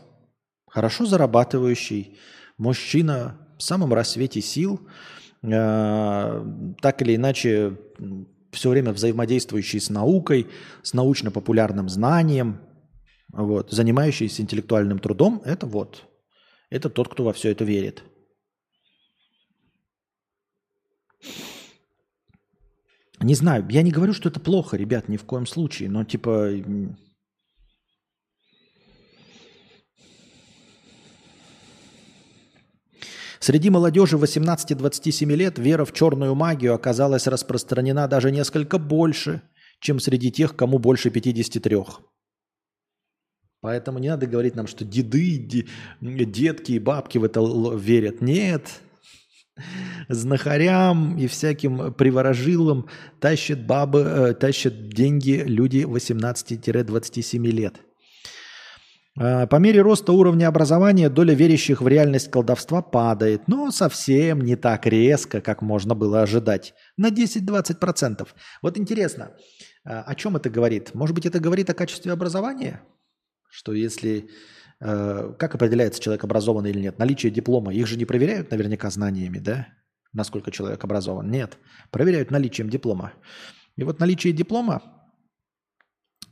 Хорошо зарабатывающий, мужчина в самом рассвете сил, э, так или иначе все время взаимодействующий с наукой, с научно-популярным знанием, вот, занимающийся интеллектуальным трудом, это вот, это тот, кто во все это верит. Не знаю, я не говорю, что это плохо, ребят, ни в коем случае, но типа... Среди молодежи 18-27 лет вера в черную магию оказалась распространена даже несколько больше, чем среди тех, кому больше 53. Поэтому не надо говорить нам, что деды, детки и бабки в это верят. Нет, знахарям и всяким приворожилам тащат бабы, э, тащат деньги люди 18-27 лет. А, по мере роста уровня образования доля верящих в реальность колдовства падает, но совсем не так резко, как можно было ожидать. На 10-20%. Вот интересно, а, о чем это говорит? Может быть, это говорит о качестве образования? Что если как определяется человек образованный или нет? Наличие диплома. Их же не проверяют наверняка знаниями, да? Насколько человек образован. Нет. Проверяют наличием диплома. И вот наличие диплома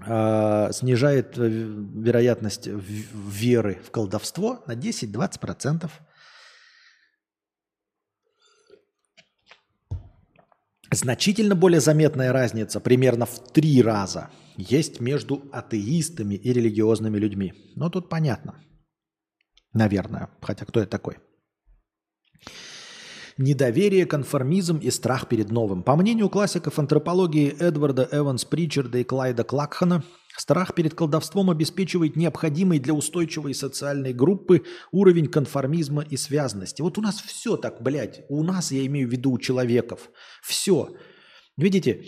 э, снижает э, вероятность веры в колдовство на 10-20%. Значительно более заметная разница, примерно в три раза – есть между атеистами и религиозными людьми. Но тут понятно. Наверное. Хотя кто это такой? Недоверие, конформизм и страх перед новым. По мнению классиков антропологии Эдварда Эванс Причарда и Клайда Клакхана, страх перед колдовством обеспечивает необходимый для устойчивой социальной группы уровень конформизма и связности. Вот у нас все так, блядь, у нас, я имею в виду, у человеков. Все. Видите,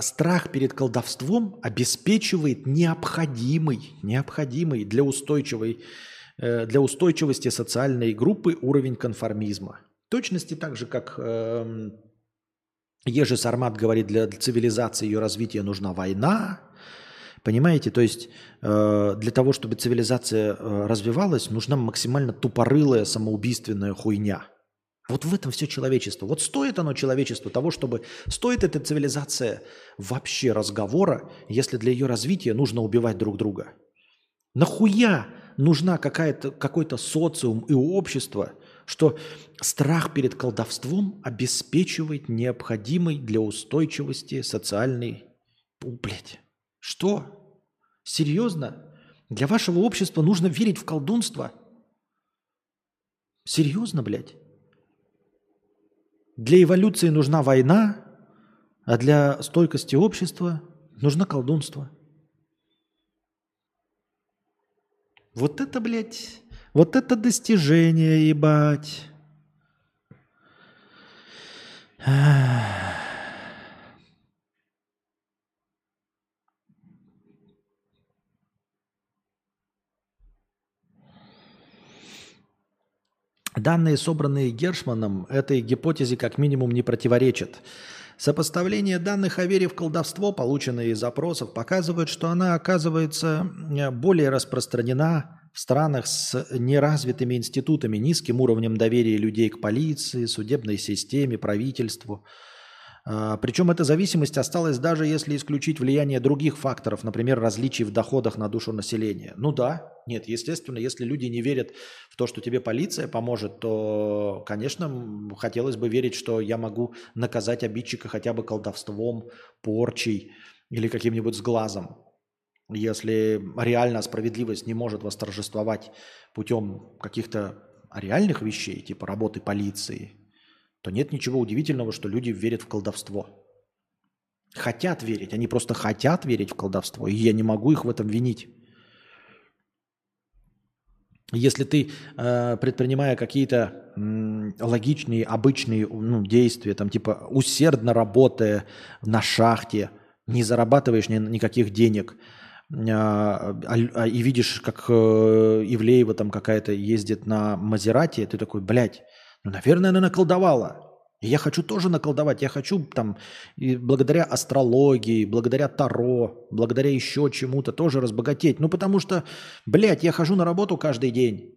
страх перед колдовством обеспечивает необходимый, необходимый для устойчивой Э, для устойчивости социальной группы уровень конформизма. В точности так же, как э, Ежи Сармат говорит, для цивилизации ее развития нужна война. Понимаете, то есть э, для того, чтобы цивилизация э, развивалась, нужна максимально тупорылая самоубийственная хуйня. Вот в этом все человечество. Вот стоит оно человечество того, чтобы... Стоит эта цивилизация вообще разговора, если для ее развития нужно убивать друг друга? Нахуя нужна какая-то, какой-то социум и общество, что страх перед колдовством обеспечивает необходимый для устойчивости социальный... О, блядь, что? Серьезно? Для вашего общества нужно верить в колдунство? Серьезно, блядь? Для эволюции нужна война, а для стойкости общества нужно колдунство – Вот это, блядь, вот это достижение, ебать. Данные, собранные Гершманом, этой гипотезе как минимум не противоречат. Сопоставление данных о вере в колдовство, полученные из запросов, показывают, что она оказывается более распространена в странах с неразвитыми институтами, низким уровнем доверия людей к полиции, судебной системе, правительству – Причем эта зависимость осталась даже если исключить влияние других факторов, например, различий в доходах на душу населения. Ну да, нет, естественно, если люди не верят в то, что тебе полиция поможет, то, конечно, хотелось бы верить, что я могу наказать обидчика хотя бы колдовством, порчей или каким-нибудь сглазом. Если реально справедливость не может восторжествовать путем каких-то реальных вещей, типа работы полиции, то нет ничего удивительного, что люди верят в колдовство. Хотят верить, они просто хотят верить в колдовство, и я не могу их в этом винить. Если ты, э, предпринимая какие-то логичные, обычные ну, действия, там типа усердно работая на шахте, не зарабатываешь ни, никаких денег, а, а, а, и видишь, как э, Ивлеева там какая-то ездит на Мазерате, ты такой, блядь, наверное, она наколдовала. И я хочу тоже наколдовать. Я хочу там, и благодаря астрологии, благодаря Таро, благодаря еще чему-то тоже разбогатеть. Ну, потому что, блядь, я хожу на работу каждый день.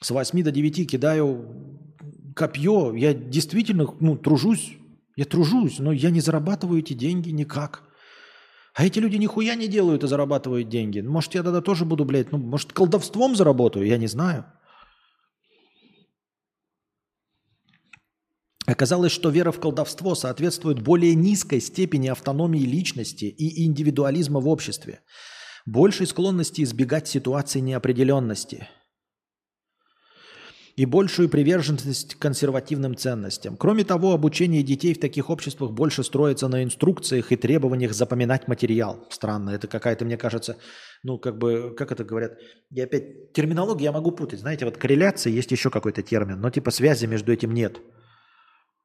С 8 до 9 кидаю копье. Я действительно, ну, тружусь. Я тружусь, но я не зарабатываю эти деньги никак. А эти люди нихуя не делают и зарабатывают деньги. Может, я тогда тоже буду, блядь, ну, может, колдовством заработаю, я не знаю. Оказалось, что вера в колдовство соответствует более низкой степени автономии личности и индивидуализма в обществе, большей склонности избегать ситуаций неопределенности. И большую приверженность консервативным ценностям. Кроме того, обучение детей в таких обществах больше строится на инструкциях и требованиях запоминать материал. Странно, это какая-то, мне кажется, ну, как бы, как это говорят, я опять, терминологию я могу путать, знаете, вот корреляция есть еще какой-то термин, но типа связи между этим нет –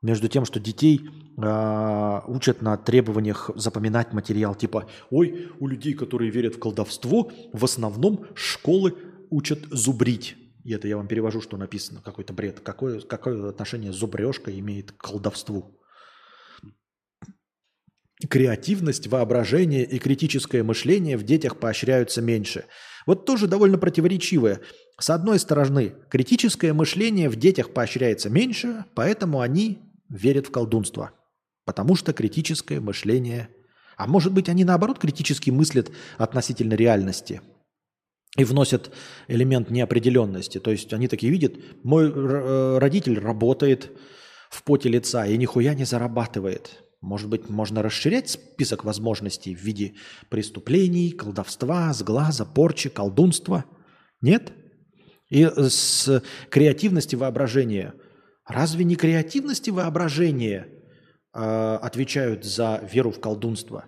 между тем, что детей э, учат на требованиях запоминать материал. Типа, ой, у людей, которые верят в колдовство, в основном школы учат зубрить. И это я вам перевожу, что написано, какой-то бред. Какое, какое отношение зубрежка имеет к колдовству? Креативность, воображение и критическое мышление в детях поощряются меньше. Вот тоже довольно противоречивое. С одной стороны, критическое мышление в детях поощряется меньше, поэтому они верят в колдунство, потому что критическое мышление, а может быть они наоборот критически мыслят относительно реальности и вносят элемент неопределенности. То есть они такие видят, мой э, родитель работает в поте лица и нихуя не зарабатывает. Может быть, можно расширять список возможностей в виде преступлений, колдовства, сглаза, порчи, колдунства? Нет? И с креативности воображения Разве не креативность и воображение э, отвечают за веру в колдунство?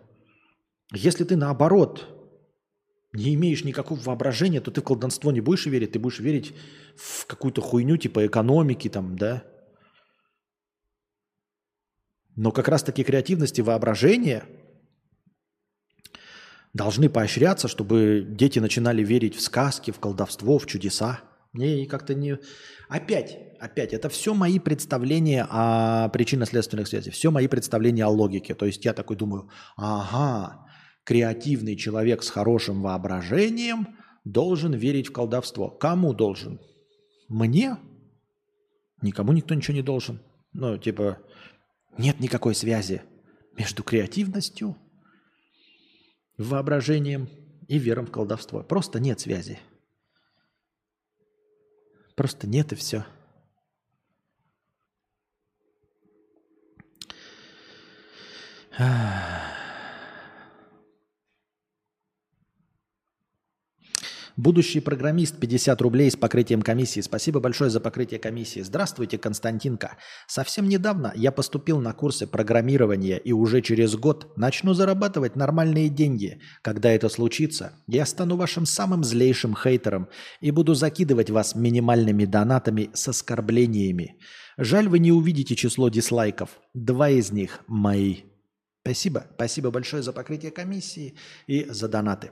Если ты наоборот не имеешь никакого воображения, то ты в колдунство не будешь верить, ты будешь верить в какую-то хуйню типа экономики там, да? Но как раз таки креативность и воображение должны поощряться, чтобы дети начинали верить в сказки, в колдовство, в чудеса. Мне как-то не... Опять, опять, это все мои представления о причинно-следственных связях, все мои представления о логике. То есть я такой думаю, ага, креативный человек с хорошим воображением должен верить в колдовство. Кому должен? Мне? Никому никто ничего не должен. Ну, типа, нет никакой связи между креативностью, воображением и верой в колдовство. Просто нет связи. Просто нет и все. Будущий программист 50 рублей с покрытием комиссии. Спасибо большое за покрытие комиссии. Здравствуйте, Константинка. Совсем недавно я поступил на курсы программирования и уже через год начну зарабатывать нормальные деньги. Когда это случится, я стану вашим самым злейшим хейтером и буду закидывать вас минимальными донатами с оскорблениями. Жаль, вы не увидите число дизлайков. Два из них мои. Спасибо. Спасибо большое за покрытие комиссии и за донаты.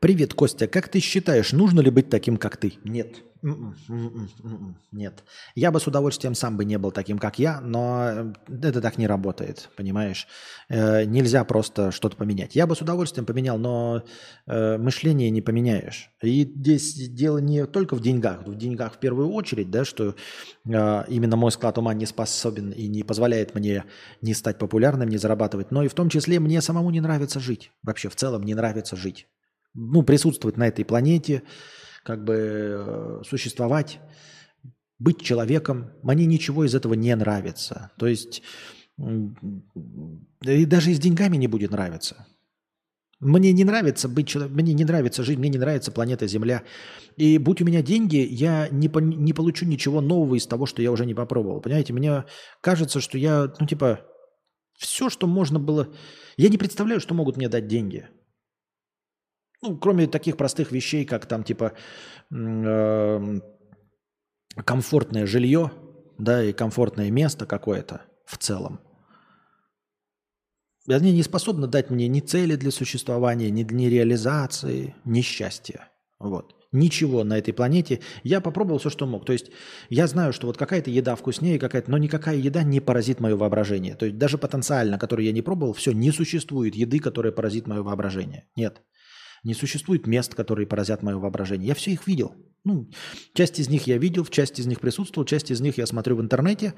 Привет, Костя. Как ты считаешь, нужно ли быть таким, как ты? Нет. Нет. Я бы с удовольствием сам бы не был таким, как я, но это так не работает, понимаешь? Э, нельзя просто что-то поменять. Я бы с удовольствием поменял, но э, мышление не поменяешь. И здесь дело не только в деньгах. В деньгах в первую очередь, да, что э, именно мой склад ума не способен и не позволяет мне не стать популярным, не зарабатывать, но и в том числе мне самому не нравится жить. Вообще в целом не нравится жить. Ну, присутствовать на этой планете – как бы э, существовать, быть человеком. Мне ничего из этого не нравится. То есть и даже и с деньгами не будет нравиться. Мне не нравится быть человеком, мне не нравится жить, мне не нравится планета Земля. И будь у меня деньги, я не, по, не получу ничего нового из того, что я уже не попробовал. Понимаете, мне кажется, что я, ну типа, все, что можно было... Я не представляю, что могут мне дать деньги. Ну, кроме таких простых вещей, как там типа э, комфортное жилье, да, и комфортное место какое-то в целом. Они не способны дать мне ни цели для существования, ни, ни реализации, ни счастья. Вот. Ничего на этой планете. Я попробовал все, что мог. То есть я знаю, что вот какая-то еда вкуснее, какая-то, но никакая еда не поразит мое воображение. То есть даже потенциально, который я не пробовал, все, не существует еды, которая поразит мое воображение. Нет. Не существует мест, которые поразят мое воображение. Я все их видел. Ну, часть из них я видел, в части из них присутствовал, часть из них я смотрю в интернете.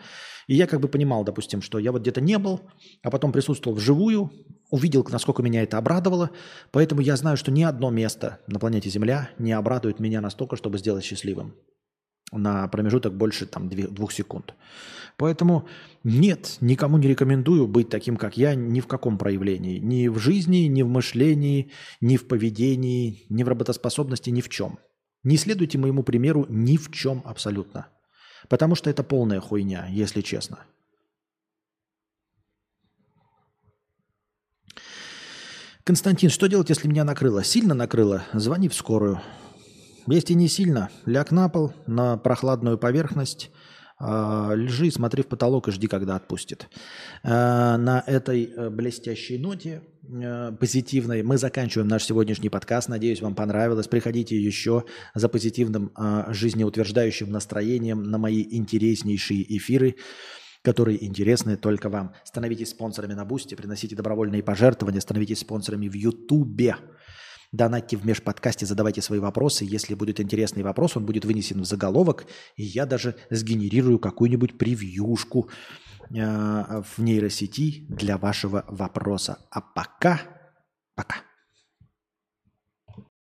И я как бы понимал, допустим, что я вот где-то не был, а потом присутствовал вживую, увидел, насколько меня это обрадовало. Поэтому я знаю, что ни одно место на планете Земля не обрадует меня настолько, чтобы сделать счастливым на промежуток больше там, двух секунд. Поэтому нет, никому не рекомендую быть таким, как я, ни в каком проявлении. Ни в жизни, ни в мышлении, ни в поведении, ни в работоспособности, ни в чем. Не следуйте моему примеру ни в чем абсолютно. Потому что это полная хуйня, если честно. Константин, что делать, если меня накрыло? Сильно накрыло? Звони в скорую. Если не сильно, ляг на пол, на прохладную поверхность, э, лежи, смотри в потолок и жди, когда отпустит. Э, на этой э, блестящей ноте э, позитивной мы заканчиваем наш сегодняшний подкаст. Надеюсь, вам понравилось. Приходите еще за позитивным э, жизнеутверждающим настроением на мои интереснейшие эфиры которые интересны только вам. Становитесь спонсорами на Бусте, приносите добровольные пожертвования, становитесь спонсорами в Ютубе. Донатьте в межподкасте, задавайте свои вопросы. Если будет интересный вопрос, он будет вынесен в заголовок, и я даже сгенерирую какую-нибудь превьюшку э, в нейросети для вашего вопроса. А пока, пока.